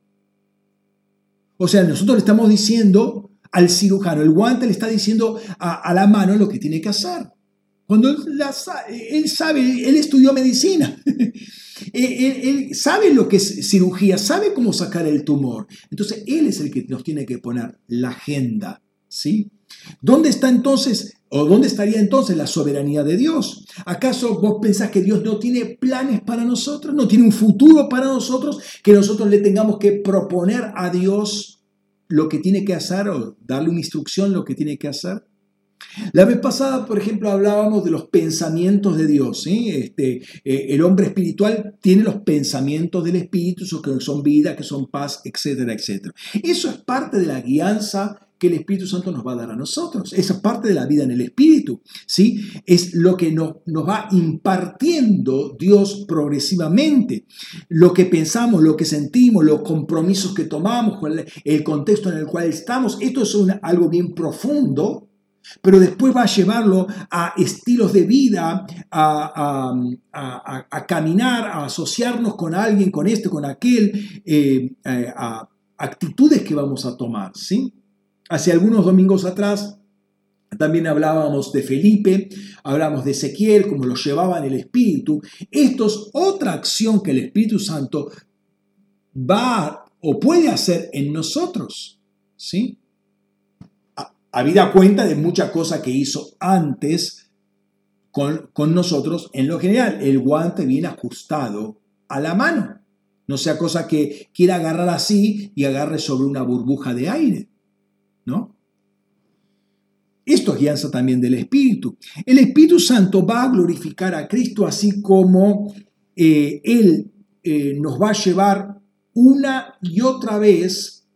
O sea, nosotros le estamos diciendo, al cirujano. El guante le está diciendo a, la mano lo que tiene que hacer. Cuando él, sabe, él estudió medicina, él, sabe lo que es cirugía, sabe cómo sacar el tumor. Entonces, él es el que nos tiene que poner la agenda, ¿sí? ¿Dónde está entonces, o dónde estaría entonces la soberanía de Dios? ¿Acaso vos pensás que Dios no tiene planes para nosotros? ¿No tiene un futuro para nosotros? Que nosotros le tengamos que proponer a Dios lo que tiene que hacer o darle una instrucción lo que tiene que hacer. La vez pasada, por ejemplo, hablábamos de los pensamientos de Dios. Este, eh, el hombre espiritual tiene los pensamientos del Espíritu, que son vida, que son paz, etcétera, etcétera. Eso es parte de la guianza que el Espíritu Santo nos va a dar a nosotros. Esa es parte de la vida en el Espíritu, ¿sí? Es lo que nos, nos va impartiendo Dios progresivamente. Lo que pensamos, lo que sentimos, los compromisos que tomamos, el contexto en el cual estamos, esto es algo bien profundo, pero después va a llevarlo a estilos de vida, a, a, caminar, a asociarnos con alguien, con este, con aquel, eh, eh, a actitudes que vamos a tomar, ¿sí? Hace algunos domingos atrás también hablábamos de Felipe, hablamos de Ezequiel, cómo lo llevaba en el Espíritu. Esto es otra acción que el Espíritu Santo va o puede hacer en nosotros. ¿sí? Habida cuenta de muchas cosas que hizo antes con, con nosotros en lo general. El guante viene ajustado a la mano. No sea cosa que quiera agarrar así y agarre sobre una burbuja de aire. Esto es guianza también del Espíritu. El Espíritu Santo va a glorificar a Cristo así como eh, Él eh, nos va a llevar una y otra vez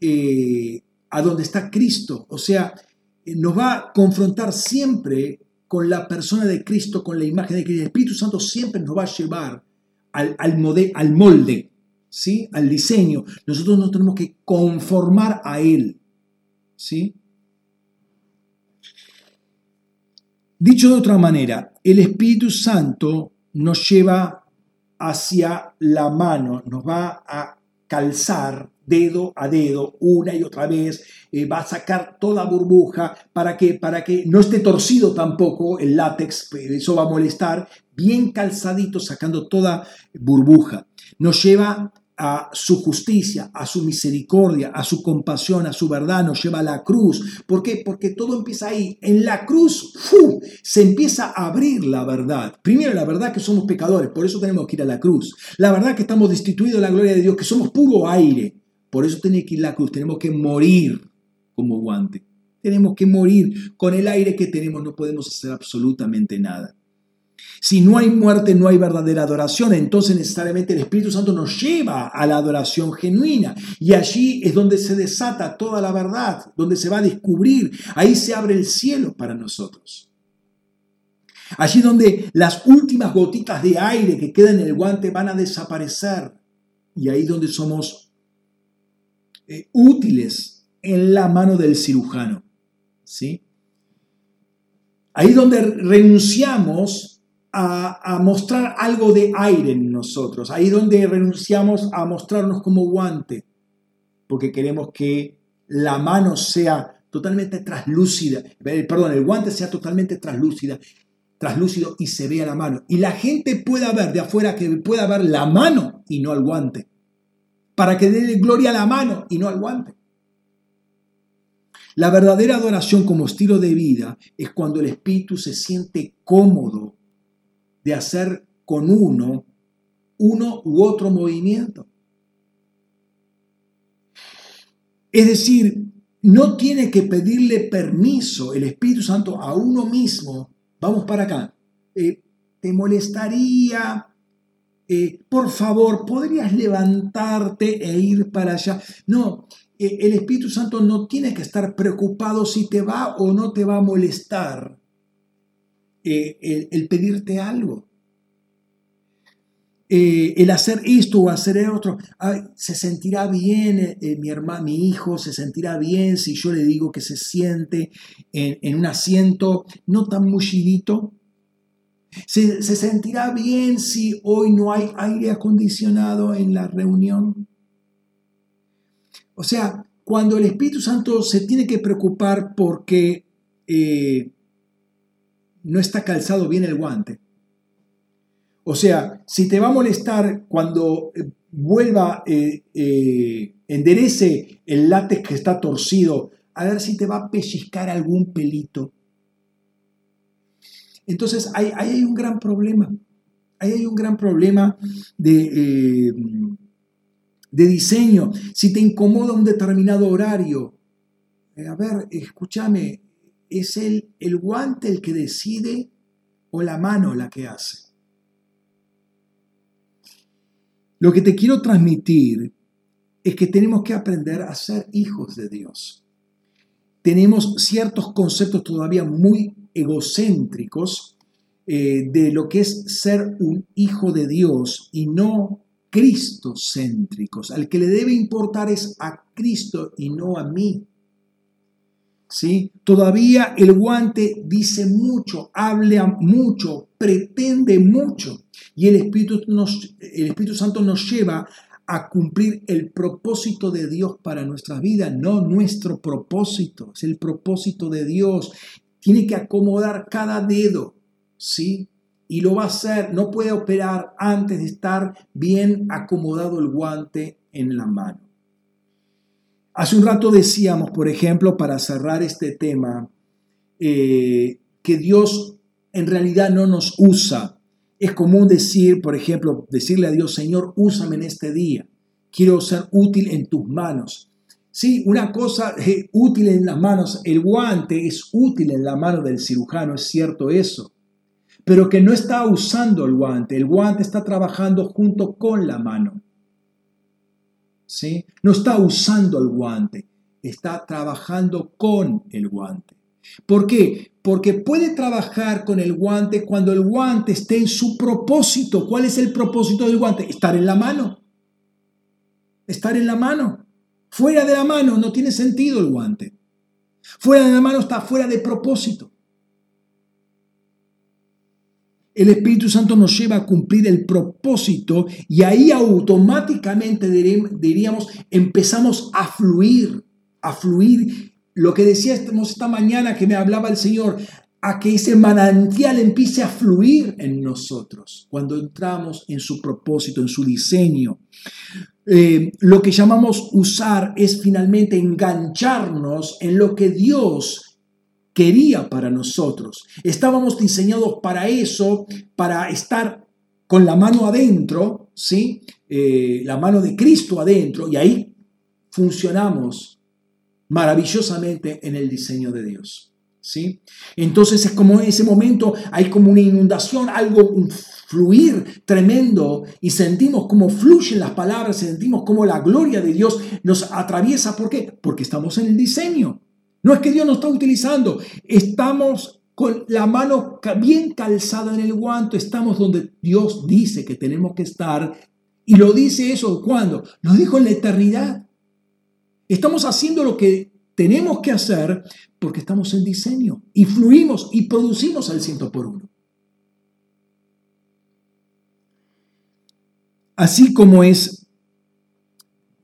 eh, a donde está Cristo. O sea, nos va a confrontar siempre con la persona de Cristo, con la imagen de Cristo. El Espíritu Santo siempre nos va a llevar al, al molde, al diseño. Nosotros nos tenemos que conformar a Él. ¿sí? Dicho de otra manera, el Espíritu Santo nos lleva hacia la mano, nos va a calzar dedo a dedo, una y otra vez, eh, va a sacar toda burbuja para que, para que no esté torcido tampoco el látex, pues, eso va a molestar, bien calzadito, sacando toda burbuja. Nos lleva a su justicia, a su misericordia, a su compasión, a su verdad, nos lleva a la cruz. ¿Por qué? Porque todo empieza ahí. En la cruz se empieza a abrir la verdad. Primero, la verdad que somos pecadores, por eso tenemos que ir a la cruz. La verdad que estamos destituidos de la gloria de Dios, que somos puro aire. Por eso tenemos que ir a la cruz, tenemos que morir como guante. Tenemos que morir. Con el aire que tenemos no podemos hacer absolutamente nada. Si no hay muerte, no hay verdadera adoración. Entonces necesariamente el Espíritu Santo nos lleva a la adoración genuina. Y allí es donde se desata toda la verdad, donde se va a descubrir. Ahí se abre el cielo para nosotros. Allí donde las últimas gotitas de aire que quedan en el guante van a desaparecer. Y ahí donde somos eh, útiles en la mano del cirujano. ¿sí? Ahí donde renunciamos a, mostrar algo de aire en nosotros, ahí donde renunciamos a mostrarnos como guante, porque queremos que la mano sea totalmente traslúcida, eh, perdón, el guante sea totalmente traslúcida, traslúcido y se vea la mano. Y la gente pueda ver de afuera que pueda ver la mano y no al guante, para que dé gloria a la mano y no al guante. La verdadera adoración como estilo de vida es cuando el espíritu se siente cómodo de hacer con uno uno u otro movimiento. Es decir, no tiene que pedirle permiso el Espíritu Santo a uno mismo. Vamos para acá. Eh, ¿Te molestaría? Eh, por favor, ¿podrías levantarte e ir para allá? No, eh, el Espíritu Santo no tiene que estar preocupado si te va o no te va a molestar el, pedirte algo. el hacer esto o hacer otro, se sentirá bien mi hermano, mi hijo, se sentirá bien si yo le digo que se siente en, un asiento no tan mullidito. ¿Se, ¿Se, sentirá bien si hoy no hay aire acondicionado en la reunión? O sea, cuando el Espíritu Santo se tiene que preocupar porque eh, no está calzado bien el guante. O sea, si te va a molestar cuando eh, vuelva, eh, enderece el látex que está torcido, a ver si te va a pellizcar algún pelito. Entonces, ahí, hay un gran problema. Ahí hay un gran problema de, de diseño, si te incomoda un determinado horario. Eh, a ver, escúchame, ¿es el, el guante el que decide o la mano la que hace? Lo que te quiero transmitir es que tenemos que aprender a ser hijos de Dios. Tenemos ciertos conceptos todavía muy egocéntricos eh, de lo que es ser un hijo de Dios y no cristocéntricos. Al que le debe importar es a Cristo y no a mí. ¿Sí? Todavía el guante dice mucho, habla mucho, pretende mucho. Y el Espíritu, el Espíritu Santo nos lleva a cumplir el propósito de Dios para nuestra vida, no nuestro propósito, es el propósito de Dios. Tiene que acomodar cada dedo, ¿sí? y lo va a hacer, no puede operar antes de estar bien acomodado el guante en la mano. Hace un rato decíamos, por ejemplo, para cerrar este tema, eh, que Dios en realidad no nos usa. Es común decir, por ejemplo, decirle a Dios, Señor, úsame en este día. Quiero ser útil en tus manos. Sí, una cosa eh, útil en las manos, el guante es útil en la mano del cirujano, es cierto eso pero que no está usando el guante, el guante está trabajando junto con la mano. ¿Sí? No está usando el guante, está trabajando con el guante. ¿Por qué? Porque puede trabajar con el guante cuando el guante esté en su propósito. ¿Cuál es el propósito del guante? Estar en la mano. Estar en la mano. Fuera de la mano no tiene sentido el guante. Fuera de la mano está fuera de propósito. El Espíritu Santo nos lleva a cumplir el propósito y ahí automáticamente diríamos, empezamos a fluir, a fluir. Lo que decíamos esta mañana que me hablaba el Señor, a que ese manantial empiece a fluir en nosotros cuando entramos en su propósito, en su diseño. Eh, lo que llamamos usar es finalmente engancharnos en lo que Dios quería para nosotros. Estábamos diseñados para eso, para estar con la mano adentro, ¿sí? Eh, la mano de Cristo adentro, y ahí funcionamos maravillosamente en el diseño de Dios. ¿Sí? Entonces es como en ese momento hay como una inundación, algo, un fluir tremendo y sentimos cómo fluyen las palabras, sentimos cómo la gloria de Dios nos atraviesa. ¿Por qué? Porque estamos en el diseño. No es que Dios nos está utilizando, estamos con la mano bien calzada en el guanto, estamos donde Dios dice que tenemos que estar. Y lo dice eso cuando? Lo dijo en la eternidad. Estamos haciendo lo que tenemos que hacer porque estamos en diseño y fluimos y producimos al ciento por uno. Así como es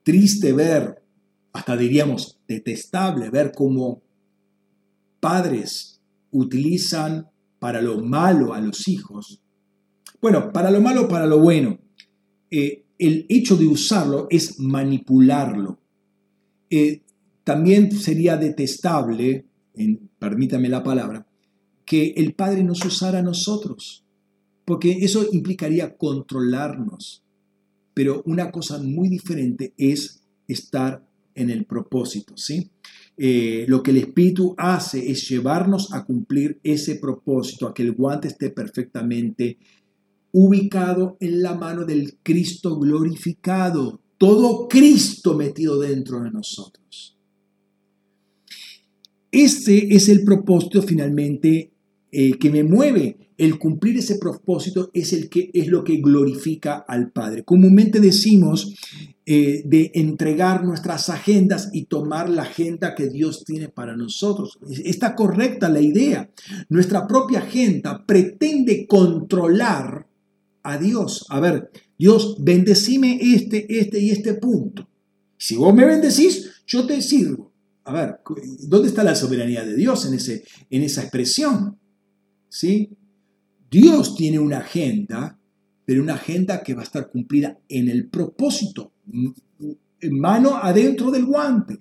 triste ver, hasta diríamos detestable ver cómo padres utilizan para lo malo a los hijos. Bueno, para lo malo, para lo bueno. Eh, el hecho de usarlo es manipularlo. Eh, también sería detestable, permítame la palabra, que el Padre nos usara a nosotros, porque eso implicaría controlarnos. Pero una cosa muy diferente es estar en el propósito, ¿sí? Eh, lo que el Espíritu hace es llevarnos a cumplir ese propósito, a que el guante esté perfectamente ubicado en la mano del Cristo glorificado, todo Cristo metido dentro de nosotros. Ese es el propósito finalmente eh, que me mueve el cumplir ese propósito es, el que, es lo que glorifica al Padre. Comúnmente decimos eh, de entregar nuestras agendas y tomar la agenda que Dios tiene para nosotros. Está correcta la idea. Nuestra propia agenda pretende controlar a Dios. A ver, Dios, bendecime este, este y este punto. Si vos me bendecís, yo te sirvo. A ver, ¿dónde está la soberanía de Dios en, ese, en esa expresión? ¿Sí? Dios tiene una agenda, pero una agenda que va a estar cumplida en el propósito, mano adentro del guante.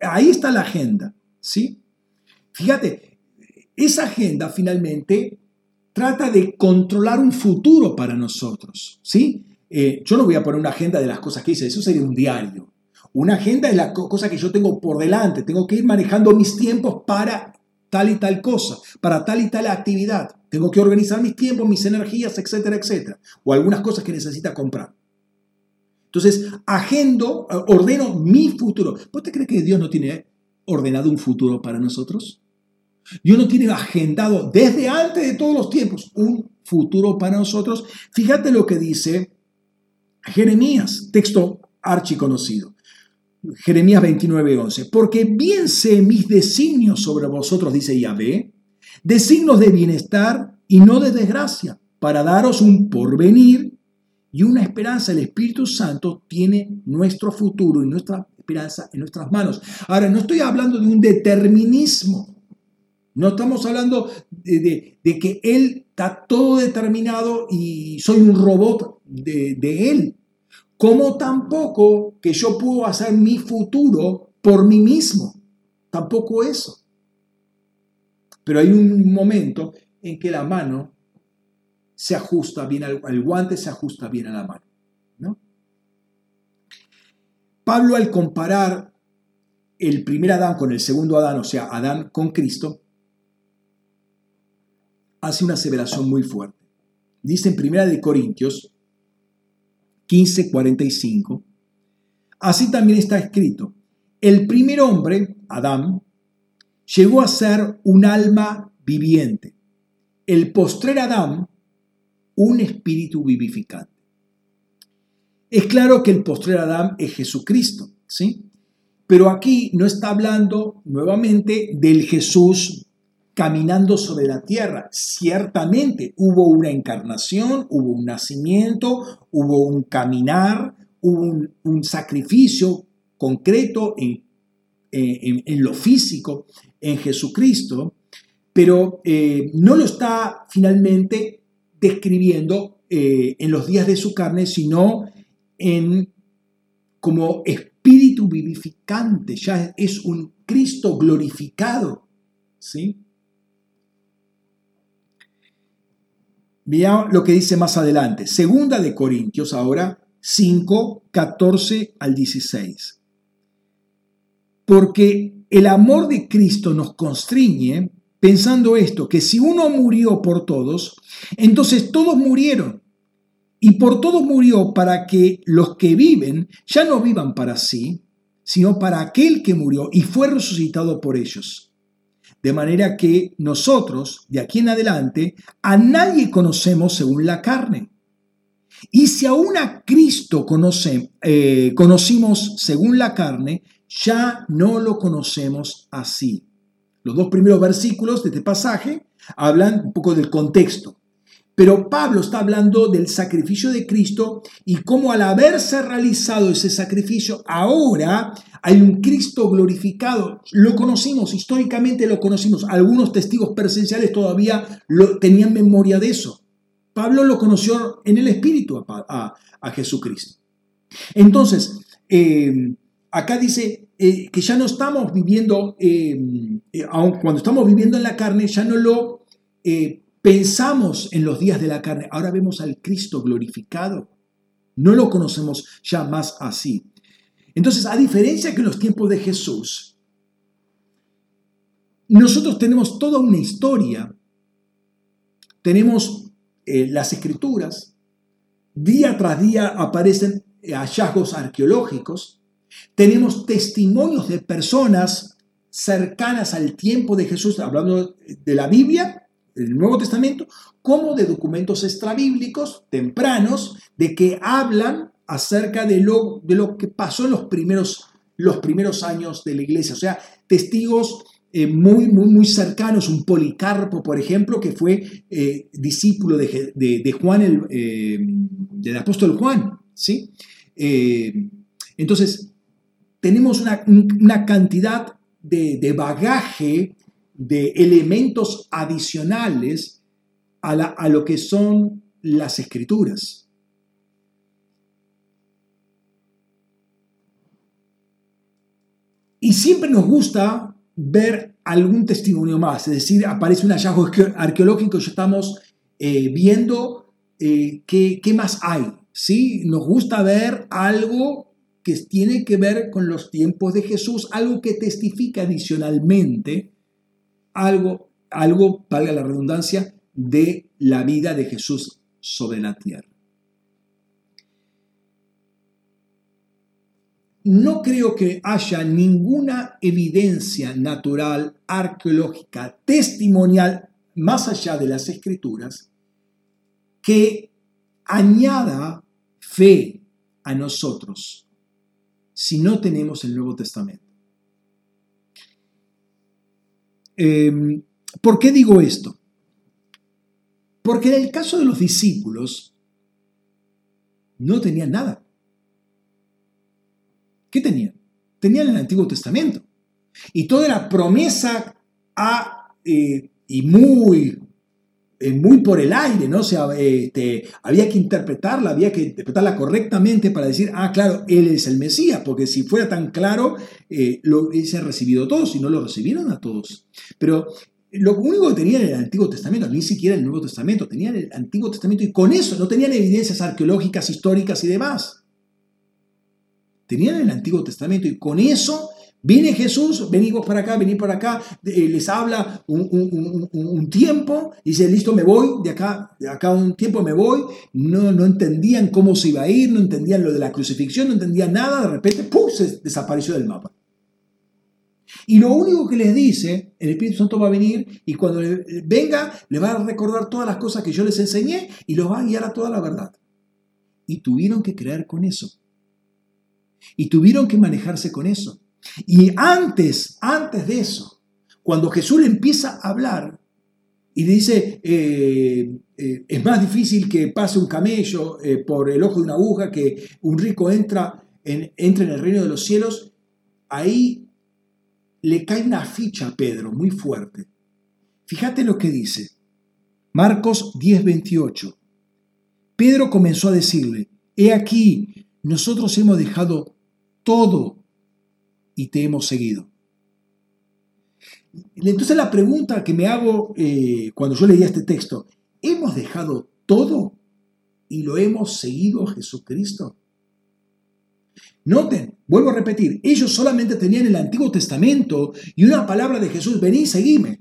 Ahí está la agenda, ¿sí? Fíjate, esa agenda finalmente trata de controlar un futuro para nosotros, ¿sí? Eh, yo no voy a poner una agenda de las cosas que hice, eso sería un diario. Una agenda es la cosa que yo tengo por delante, tengo que ir manejando mis tiempos para tal y tal cosa, para tal y tal actividad. Tengo que organizar mis tiempos, mis energías, etcétera, etcétera. O algunas cosas que necesita comprar. Entonces, agendo, eh, ordeno mi futuro. ¿Vos te crees que Dios no tiene ordenado un futuro para nosotros? Dios no tiene agendado desde antes de todos los tiempos un futuro para nosotros. Fíjate lo que dice Jeremías, texto archiconocido. Jeremías 29:11, porque bien sé mis designios sobre vosotros, dice Yahvé, designios de bienestar y no de desgracia, para daros un porvenir y una esperanza. El Espíritu Santo tiene nuestro futuro y nuestra esperanza en nuestras manos. Ahora, no estoy hablando de un determinismo, no estamos hablando de, que Él está todo determinado y soy un robot de, de Él como tampoco que yo puedo hacer mi futuro por mí mismo. Tampoco eso. Pero hay un momento en que la mano se ajusta bien al, guante, se ajusta bien a la mano. ¿no? Pablo al comparar el primer Adán con el segundo Adán, o sea, Adán con Cristo, hace una aseveración muy fuerte. Dice en Primera de Corintios 15:45. Así también está escrito, el primer hombre, Adán, llegó a ser un alma viviente, el postrer Adán, un espíritu vivificante. Es claro que el postrer Adán es Jesucristo, ¿sí? Pero aquí no está hablando nuevamente del Jesús caminando sobre la tierra. Ciertamente hubo una encarnación, hubo un nacimiento, hubo un caminar, hubo un, sacrificio concreto en, lo físico en Jesucristo, pero eh, no lo está finalmente describiendo eh, en los días de su carne, sino en como espíritu vivificante, ya es un Cristo glorificado. ¿sí? Vean lo que dice más adelante. Segunda de Corintios, ahora 5, 14 al 16. Porque el amor de Cristo nos constriñe pensando esto, que si uno murió por todos, entonces todos murieron. Y por todos murió para que los que viven ya no vivan para sí, sino para aquel que murió y fue resucitado por ellos. De manera que nosotros, de aquí en adelante, a nadie conocemos según la carne. Y si aún a Cristo eh, conocimos según la carne, ya no lo conocemos así. Los dos primeros versículos de este pasaje hablan un poco del contexto. Pero Pablo está hablando del sacrificio de Cristo y cómo al haberse realizado ese sacrificio, ahora hay un Cristo glorificado. Lo conocimos, históricamente lo conocimos. Algunos testigos presenciales todavía lo, tenían memoria de eso. Pablo lo conoció en el Espíritu a, Jesucristo. Entonces, eh, acá dice eh, que ya no estamos viviendo, eh, aun cuando estamos viviendo en la carne, ya no lo Pensamos en los días de la carne, ahora vemos al Cristo glorificado. No lo conocemos ya más así. Entonces, a diferencia que en los tiempos de Jesús, nosotros tenemos toda una historia, tenemos eh, las escrituras, día tras día aparecen hallazgos arqueológicos, tenemos testimonios de personas cercanas al tiempo de Jesús, hablando de la Biblia el Nuevo Testamento como de documentos extrabíblicos tempranos de que hablan acerca de lo, de lo que pasó en los primeros, los primeros años de la iglesia. O sea, testigos eh, muy, muy, muy cercanos, un Policarpo, por ejemplo, que fue eh, discípulo de, Juan, el, eh, del apóstol Juan. ¿sí? entonces, tenemos una, una cantidad de, de bagaje de elementos adicionales a, lo que son las escrituras. Y siempre nos gusta ver algún testimonio más, es decir, aparece un hallazgo arqueológico y estamos eh, viendo eh, qué, qué, más hay. ¿sí? Nos gusta ver algo que tiene que ver con los tiempos de Jesús, algo que testifica adicionalmente algo, algo, valga la redundancia, de la vida de Jesús sobre la tierra. No creo que haya ninguna evidencia natural, arqueológica, testimonial, más allá de las escrituras, que añada fe a nosotros si no tenemos el Nuevo Testamento. Em, ¿Por qué digo esto? Porque en el caso de los discípulos no tenían nada. ¿Qué tenían? Tenían el Antiguo Testamento. Y toda era promesa a, eh, y muy eh, muy por el aire, ¿no? O sea, este, había que interpretarla, había que interpretarla correctamente para decir, ah, claro, él es el Mesías, porque si fuera tan claro, eh, lo hubiesen recibido todos y no lo recibieron a todos. Pero lo único que tenían en el Antiguo Testamento, ni siquiera el Nuevo Testamento, tenían el Antiguo Testamento y con eso no tenían evidencias arqueológicas, históricas y demás. Tenían el Antiguo Testamento y con eso Viene Jesús, venimos para acá, venid para acá, eh, les habla un, tiempo, dice, listo, me voy, de acá, de acá un tiempo me voy, no, no entendían cómo se iba a ir, no entendían lo de la crucifixión, no entendían nada, de repente, ¡pum!, desapareció del mapa. Y lo único que les dice, el Espíritu Santo va a venir y cuando venga, le va a recordar todas las cosas que yo les enseñé y los va a guiar a toda la verdad. Y tuvieron que creer con eso. Y tuvieron que manejarse con eso. Y antes, antes de eso, cuando Jesús le empieza a hablar y le dice, eh, eh, es más difícil que pase un camello eh, por el ojo de una aguja, que un rico entra en, entre en el reino de los cielos, ahí le cae una ficha a Pedro muy fuerte. Fíjate lo que dice. Marcos 10:28. Pedro comenzó a decirle, he aquí, nosotros hemos dejado todo y te hemos seguido. Entonces la pregunta que me hago eh, cuando yo leía este texto, ¿hemos dejado todo y lo hemos seguido a Jesucristo? Noten, vuelvo a repetir, ellos solamente tenían el Antiguo Testamento y una palabra de Jesús, vení, seguime.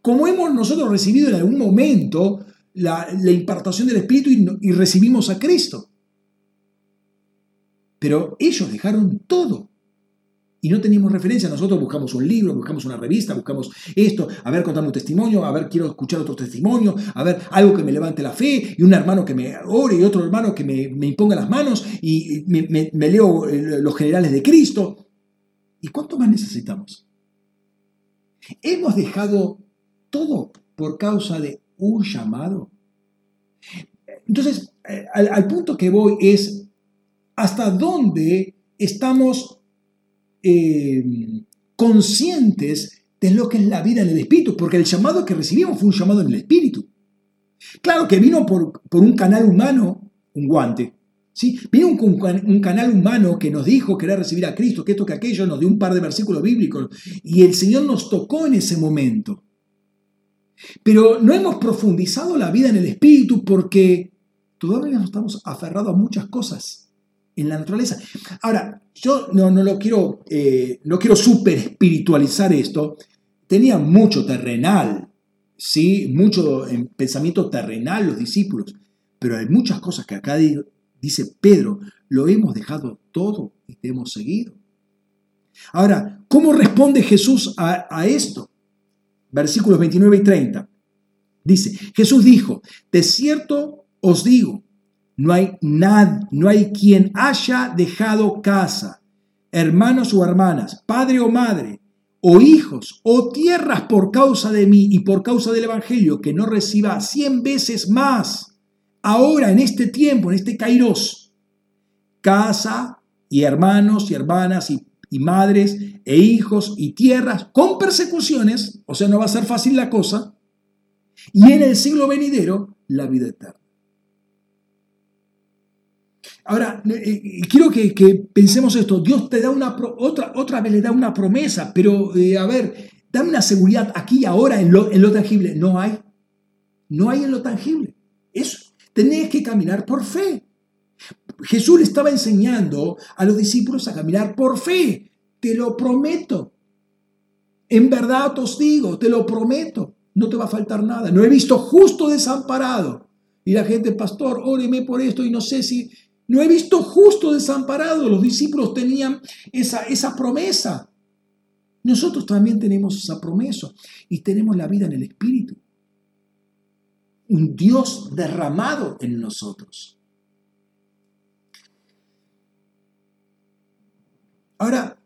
Como hemos nosotros recibido en algún momento la, impartación del Espíritu y recibimos a Cristo. Pero ellos dejaron todo y no teníamos referencia. Nosotros buscamos un libro, buscamos una revista, buscamos esto, a ver, contame un testimonio, a ver, quiero escuchar otro testimonio, a ver, algo que me levante la fe, y un hermano que me ore, y otro hermano que me, imponga las manos, y me, leo eh, los generales de Cristo. ¿Y cuánto más necesitamos? Hemos dejado todo por causa de un llamado. Entonces, eh, al punto que voy es, ¿hasta dónde estamos eh, conscientes de lo que es la vida en el Espíritu, porque el llamado que recibimos fue un llamado en el Espíritu. Claro que vino por, un canal humano, un guante, ¿sí? Vino un, un, canal humano que nos dijo querer recibir a Cristo, que esto, que aquello, nos dio un par de versículos bíblicos, y el Señor nos tocó en ese momento. Pero no hemos profundizado la vida en el Espíritu porque todavía nos estamos aferrados a muchas cosas en la naturaleza. Ahora, yo no, no lo quiero, eh, no quiero super espiritualizar esto. Tenía mucho terrenal, ¿sí? mucho en pensamiento terrenal los discípulos, pero hay muchas cosas que acá dice Pedro, lo hemos dejado todo y te hemos seguido. Ahora, ¿cómo responde Jesús a, a esto? Versículos 29 y 30. Dice, Jesús dijo, de cierto os digo, no hay nadie, no hay quien haya dejado casa, hermanos o hermanas, padre o madre, o hijos o tierras por causa de mí y por causa del Evangelio, que no reciba cien veces más, ahora en este tiempo, en este kairos, casa y hermanos y hermanas y, y madres e hijos y tierras con persecuciones, o sea, no va a ser fácil la cosa, y en el siglo venidero la vida eterna. Ahora, eh, quiero que, pensemos esto. Dios te da una, otra, otra vez le da una promesa, pero eh, a ver, dame una seguridad aquí y ahora en lo, en lo tangible. No hay. No hay en lo tangible. Eso, tenés que caminar por fe. Jesús le estaba enseñando a los discípulos a caminar por fe. Te lo prometo. En verdad os digo, te lo prometo. No te va a faltar nada. No he visto justo desamparado. Y la gente, pastor, óreme por esto y no sé si no he visto justo desamparado. Los discípulos tenían esa, esa promesa. Nosotros también tenemos esa promesa y tenemos la vida en el Espíritu. Un Dios derramado en nosotros. Ahora,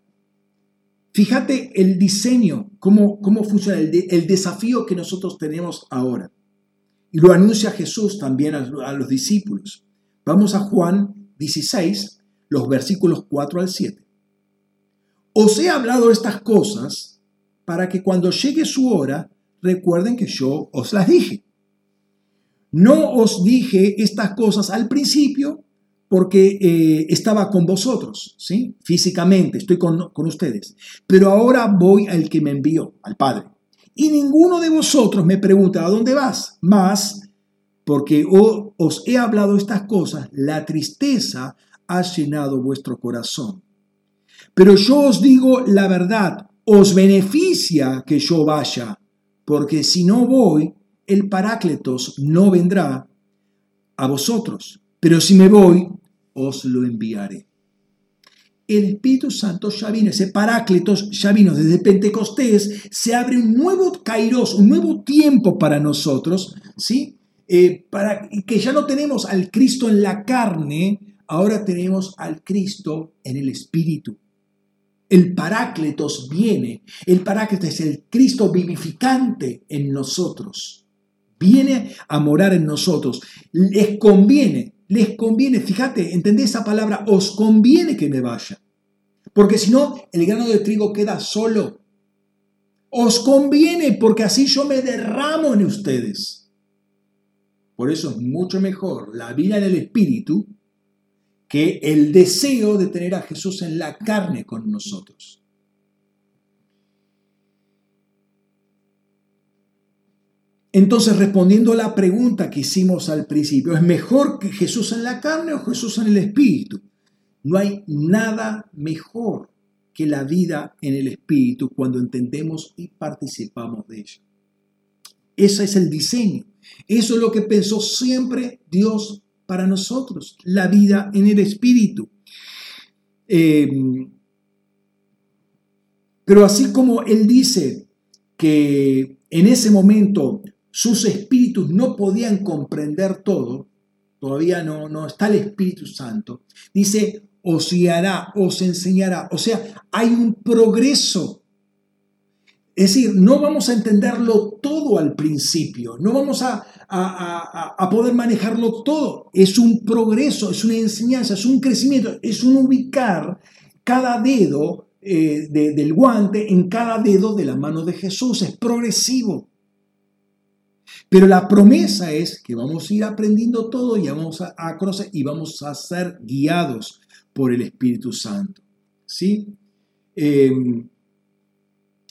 fíjate el diseño, cómo, cómo funciona, el, el, desafío que nosotros tenemos ahora. Y lo anuncia Jesús también a, a los discípulos. Vamos a Juan 16, los versículos 4 al 7. Os he hablado estas cosas para que cuando llegue su hora recuerden que yo os las dije. No os dije estas cosas al principio porque eh, estaba con vosotros, ¿sí? Físicamente, estoy con, con ustedes. Pero ahora voy al que me envió, al Padre. Y ninguno de vosotros me pregunta, ¿a dónde vas? Más porque os he hablado estas cosas, la tristeza ha llenado vuestro corazón. Pero yo os digo la verdad, os beneficia que yo vaya, porque si no voy, el Parácletos no vendrá a vosotros, pero si me voy, os lo enviaré. El Espíritu Santo ya vino, ese Parácletos ya vino desde Pentecostés, se abre un nuevo kairos, un nuevo tiempo para nosotros, ¿sí? Eh, para que ya no tenemos al Cristo en la carne, ahora tenemos al Cristo en el Espíritu. el Parácletos viene. El Parácletos es el Cristo vivificante en nosotros. Viene a morar en nosotros. Les conviene, les conviene, fíjate, entendé esa palabra, os conviene que me vaya. Porque si no, el grano de trigo queda solo. Os conviene porque así yo me derramo en ustedes. Por eso es mucho mejor la vida en el Espíritu que el deseo de tener a Jesús en la carne con nosotros. Entonces, respondiendo a la pregunta que hicimos al principio, ¿es mejor que Jesús en la carne o Jesús en el Espíritu? No hay nada mejor que la vida en el Espíritu cuando entendemos y participamos de ella. Ese es el diseño. Eso es lo que pensó siempre Dios para nosotros, la vida en el Espíritu. Eh, pero así como Él dice que en ese momento sus espíritus no podían comprender todo, todavía no, no está el Espíritu Santo, dice, os guiará, os enseñará. O sea, hay un progreso es decir, no vamos a entenderlo todo al principio, no vamos a, poder manejarlo todo. Es un progreso, es una enseñanza, es un crecimiento, es un ubicar cada dedo eh, del guante en cada dedo de la mano de Jesús. Es progresivo. Pero la promesa es que vamos a ir aprendiendo todo y vamos a, conocer y vamos a ser guiados por el Espíritu Santo. ¿Sí? Eh,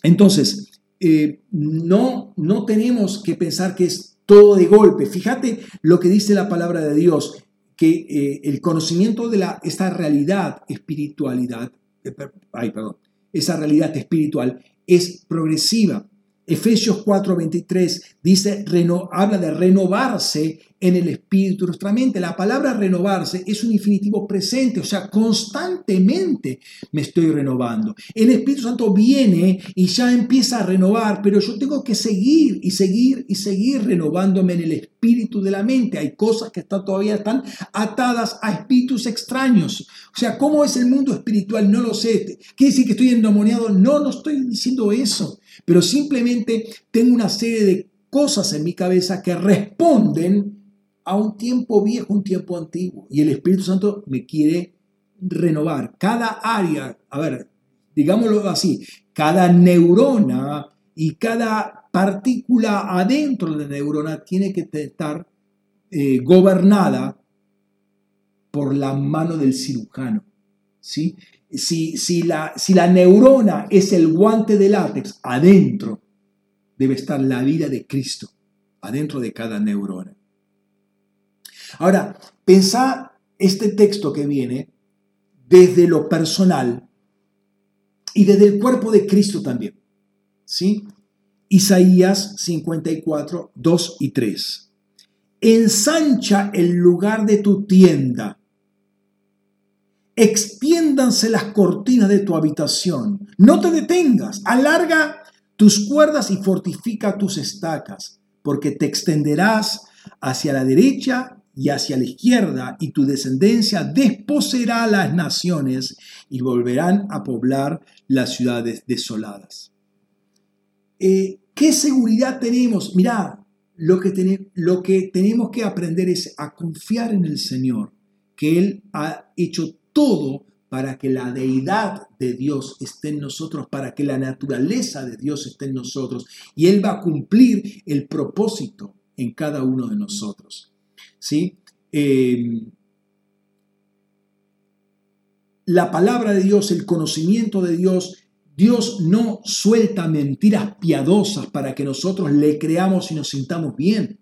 entonces, eh, no, no tenemos que pensar que es todo de golpe. Fíjate lo que dice la palabra de Dios, que eh, el conocimiento de la, esta realidad espiritualidad, eh, ay, perdón, esa realidad espiritual es progresiva. Efesios 4:23 dice, habla de renovarse en el espíritu nuestra mente. La palabra renovarse es un infinitivo presente, o sea, constantemente me estoy renovando. El Espíritu Santo viene y ya empieza a renovar, pero yo tengo que seguir y seguir y seguir renovándome en el espíritu de la mente. Hay cosas que están, todavía están atadas a espíritus extraños. O sea, ¿cómo es el mundo espiritual? No lo sé. ¿Quiere decir que estoy endemoniado? No, no estoy diciendo eso. Pero simplemente tengo una serie de cosas en mi cabeza que responden a un tiempo viejo, un tiempo antiguo. Y el Espíritu Santo me quiere renovar. Cada área, a ver, digámoslo así, cada neurona y cada partícula adentro de la neurona tiene que estar eh, gobernada por la mano del cirujano. ¿sí? Si, la, si la neurona es el guante de látex, adentro debe estar la vida de Cristo, adentro de cada neurona. Ahora, pensá este texto que viene desde lo personal y desde el cuerpo de Cristo también. ¿Sí? Isaías 54, 2 y 3. Ensancha el lugar de tu tienda. Extiéndanse las cortinas de tu habitación. No te detengas. Alarga tus cuerdas y fortifica tus estacas, porque te extenderás hacia la derecha y hacia la izquierda, y tu descendencia desposeerá las naciones y volverán a poblar las ciudades desoladas. Eh, ¿Qué seguridad tenemos? Mirá, lo que, lo que tenemos que aprender es a confiar en el Señor, que Él ha hecho todo para que la deidad de Dios esté en nosotros, para que la naturaleza de Dios esté en nosotros, y Él va a cumplir el propósito en cada uno de nosotros. ¿Sí? Em, la palabra de Dios, el conocimiento de Dios, Dios no suelta mentiras piadosas para que nosotros le creamos y nos sintamos bien.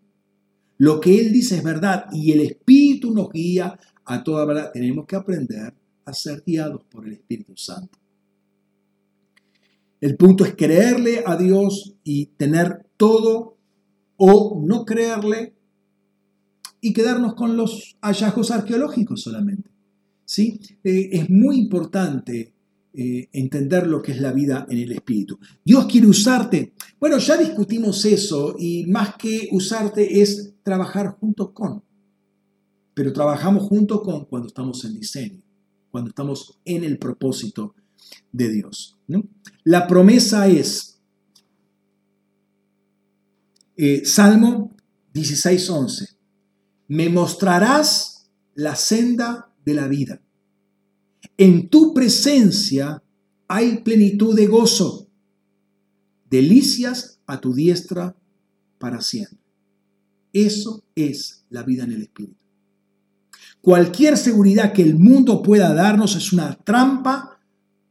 Lo que Él dice es verdad y el Espíritu nos guía a toda verdad. Tenemos que aprender a ser guiados por el Espíritu Santo. El punto es creerle a Dios y tener todo o no creerle y quedarnos con los hallazgos arqueológicos solamente. ¿sí? Eh, es muy importante eh, entender lo que es la vida en el espíritu. Dios quiere usarte. Bueno, ya discutimos eso y más que usarte es trabajar junto con. Pero trabajamos junto con cuando estamos en diseño, cuando estamos en el propósito de Dios. La promesa es, eh, Salmo 16:11, me mostrarás la senda de la vida. En tu presencia hay plenitud de gozo, delicias a tu diestra para siempre. Eso es la vida en el Espíritu. Cualquier seguridad que el mundo pueda darnos es una trampa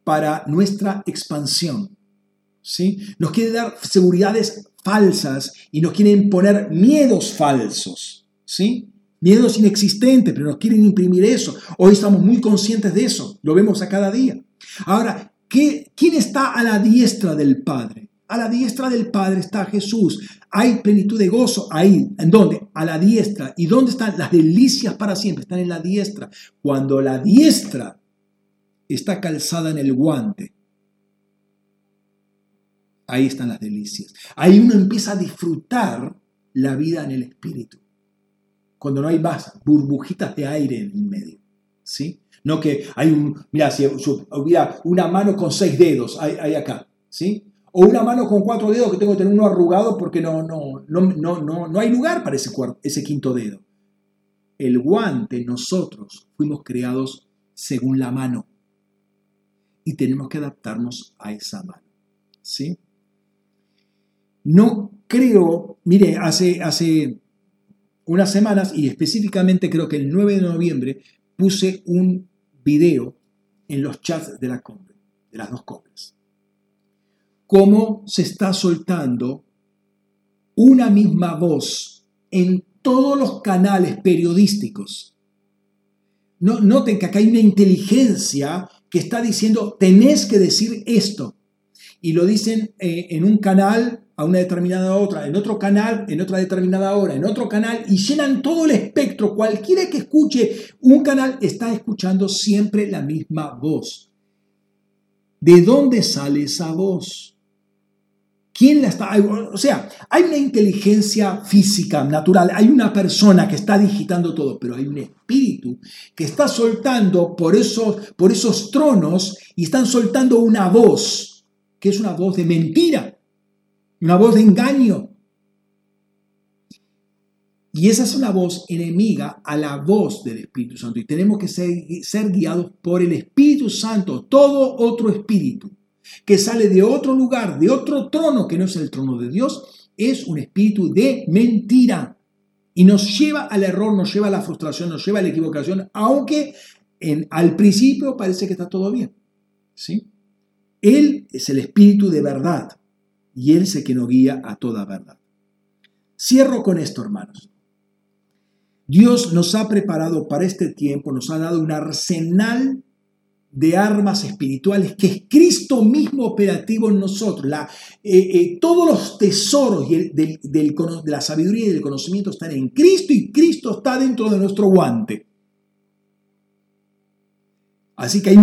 para nuestra expansión. ¿sí? Nos quiere dar seguridades falsas y nos quieren poner miedos falsos. ¿Sí? Miedos inexistentes, pero nos quieren imprimir eso. Hoy estamos muy conscientes de eso, lo vemos a cada día. Ahora, ¿qué, ¿quién está a la diestra del Padre? A la diestra del Padre está Jesús. Hay plenitud de gozo ahí. ¿En dónde? A la diestra. ¿Y dónde están las delicias para siempre? Están en la diestra. Cuando la diestra está calzada en el guante, ahí están las delicias. Ahí uno empieza a disfrutar la vida en el espíritu. Cuando no hay más burbujitas de aire en el medio. ¿Sí? No que hay un, mira, si hubiera una mano con seis dedos, hay, hay acá, ¿sí? O una mano con cuatro dedos que tengo que tener uno arrugado porque no, no, no, no, no, hay lugar para ese, ese quinto dedo. El guante, nosotros fuimos creados según la mano. Y tenemos que adaptarnos a esa mano. ¿Sí? No creo, mire, hace, hace unas semanas, y específicamente creo que el 9 de noviembre, puse un video en los chats de de las dos compras cómo se está soltando una misma voz en todos los canales periodísticos. No, noten que acá hay una inteligencia que está diciendo, tenés que decir esto. Y lo dicen eh, en un canal a una determinada otra, en otro canal, en otra determinada hora, en otro canal, y llenan todo el espectro. Cualquiera que escuche un canal está escuchando siempre la misma voz. ¿De dónde sale esa voz? ¿Quién la está? O sea, hay una inteligencia física, natural, hay una persona que está digitando todo, pero hay un espíritu que está soltando por esos, por esos tronos y están soltando una voz, que es una voz de mentira, una voz de engaño. Y esa es una voz enemiga a la voz del Espíritu Santo. Y tenemos que ser, guiados por el Espíritu Santo, todo otro espíritu que sale de otro lugar, de otro trono que no es el trono de Dios, es un espíritu de mentira. Y nos lleva al error, nos lleva a la frustración, nos lleva a la equivocación, aunque al principio parece que está todo bien. ¿sí? Él es el espíritu de verdad y Él es el que nos guía a toda verdad. Cierro con esto, hermanos. Dios nos ha preparado para este tiempo, nos ha dado un arsenal de armas espirituales, que es Cristo mismo operativo en nosotros. La, eh, eh, todos los tesoros de la sabiduría y del conocimiento están en Cristo y Cristo está dentro de nuestro guante. Así que hay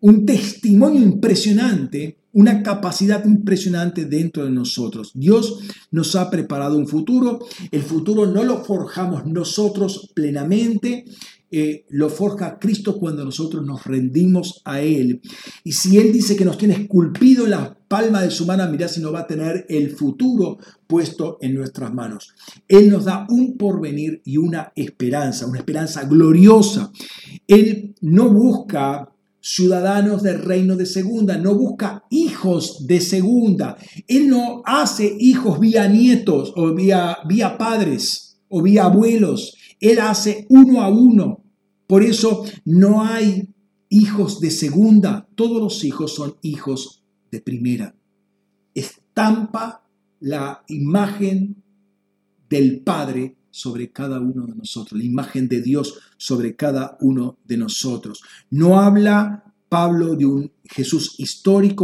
un testimonio impresionante, una capacidad impresionante dentro de nosotros. Dios nos ha preparado un futuro. El futuro no lo forjamos nosotros plenamente, eh, lo forja Cristo cuando nosotros nos rendimos a Él. Y si Él dice que nos tiene esculpido en la palma de su mano, mirá si no va a tener el futuro puesto en nuestras manos. Él nos da un porvenir y una esperanza, una esperanza gloriosa. Él no busca ciudadanos del reino de segunda, no busca hijos de segunda. Él no hace hijos vía nietos o vía, vía padres o vía abuelos. Él hace uno a uno. Por eso no hay hijos de segunda, todos los hijos son hijos de primera. Estampa la imagen del Padre sobre cada uno de nosotros, la imagen de Dios sobre cada uno de nosotros. No habla Pablo de un Jesús histórico,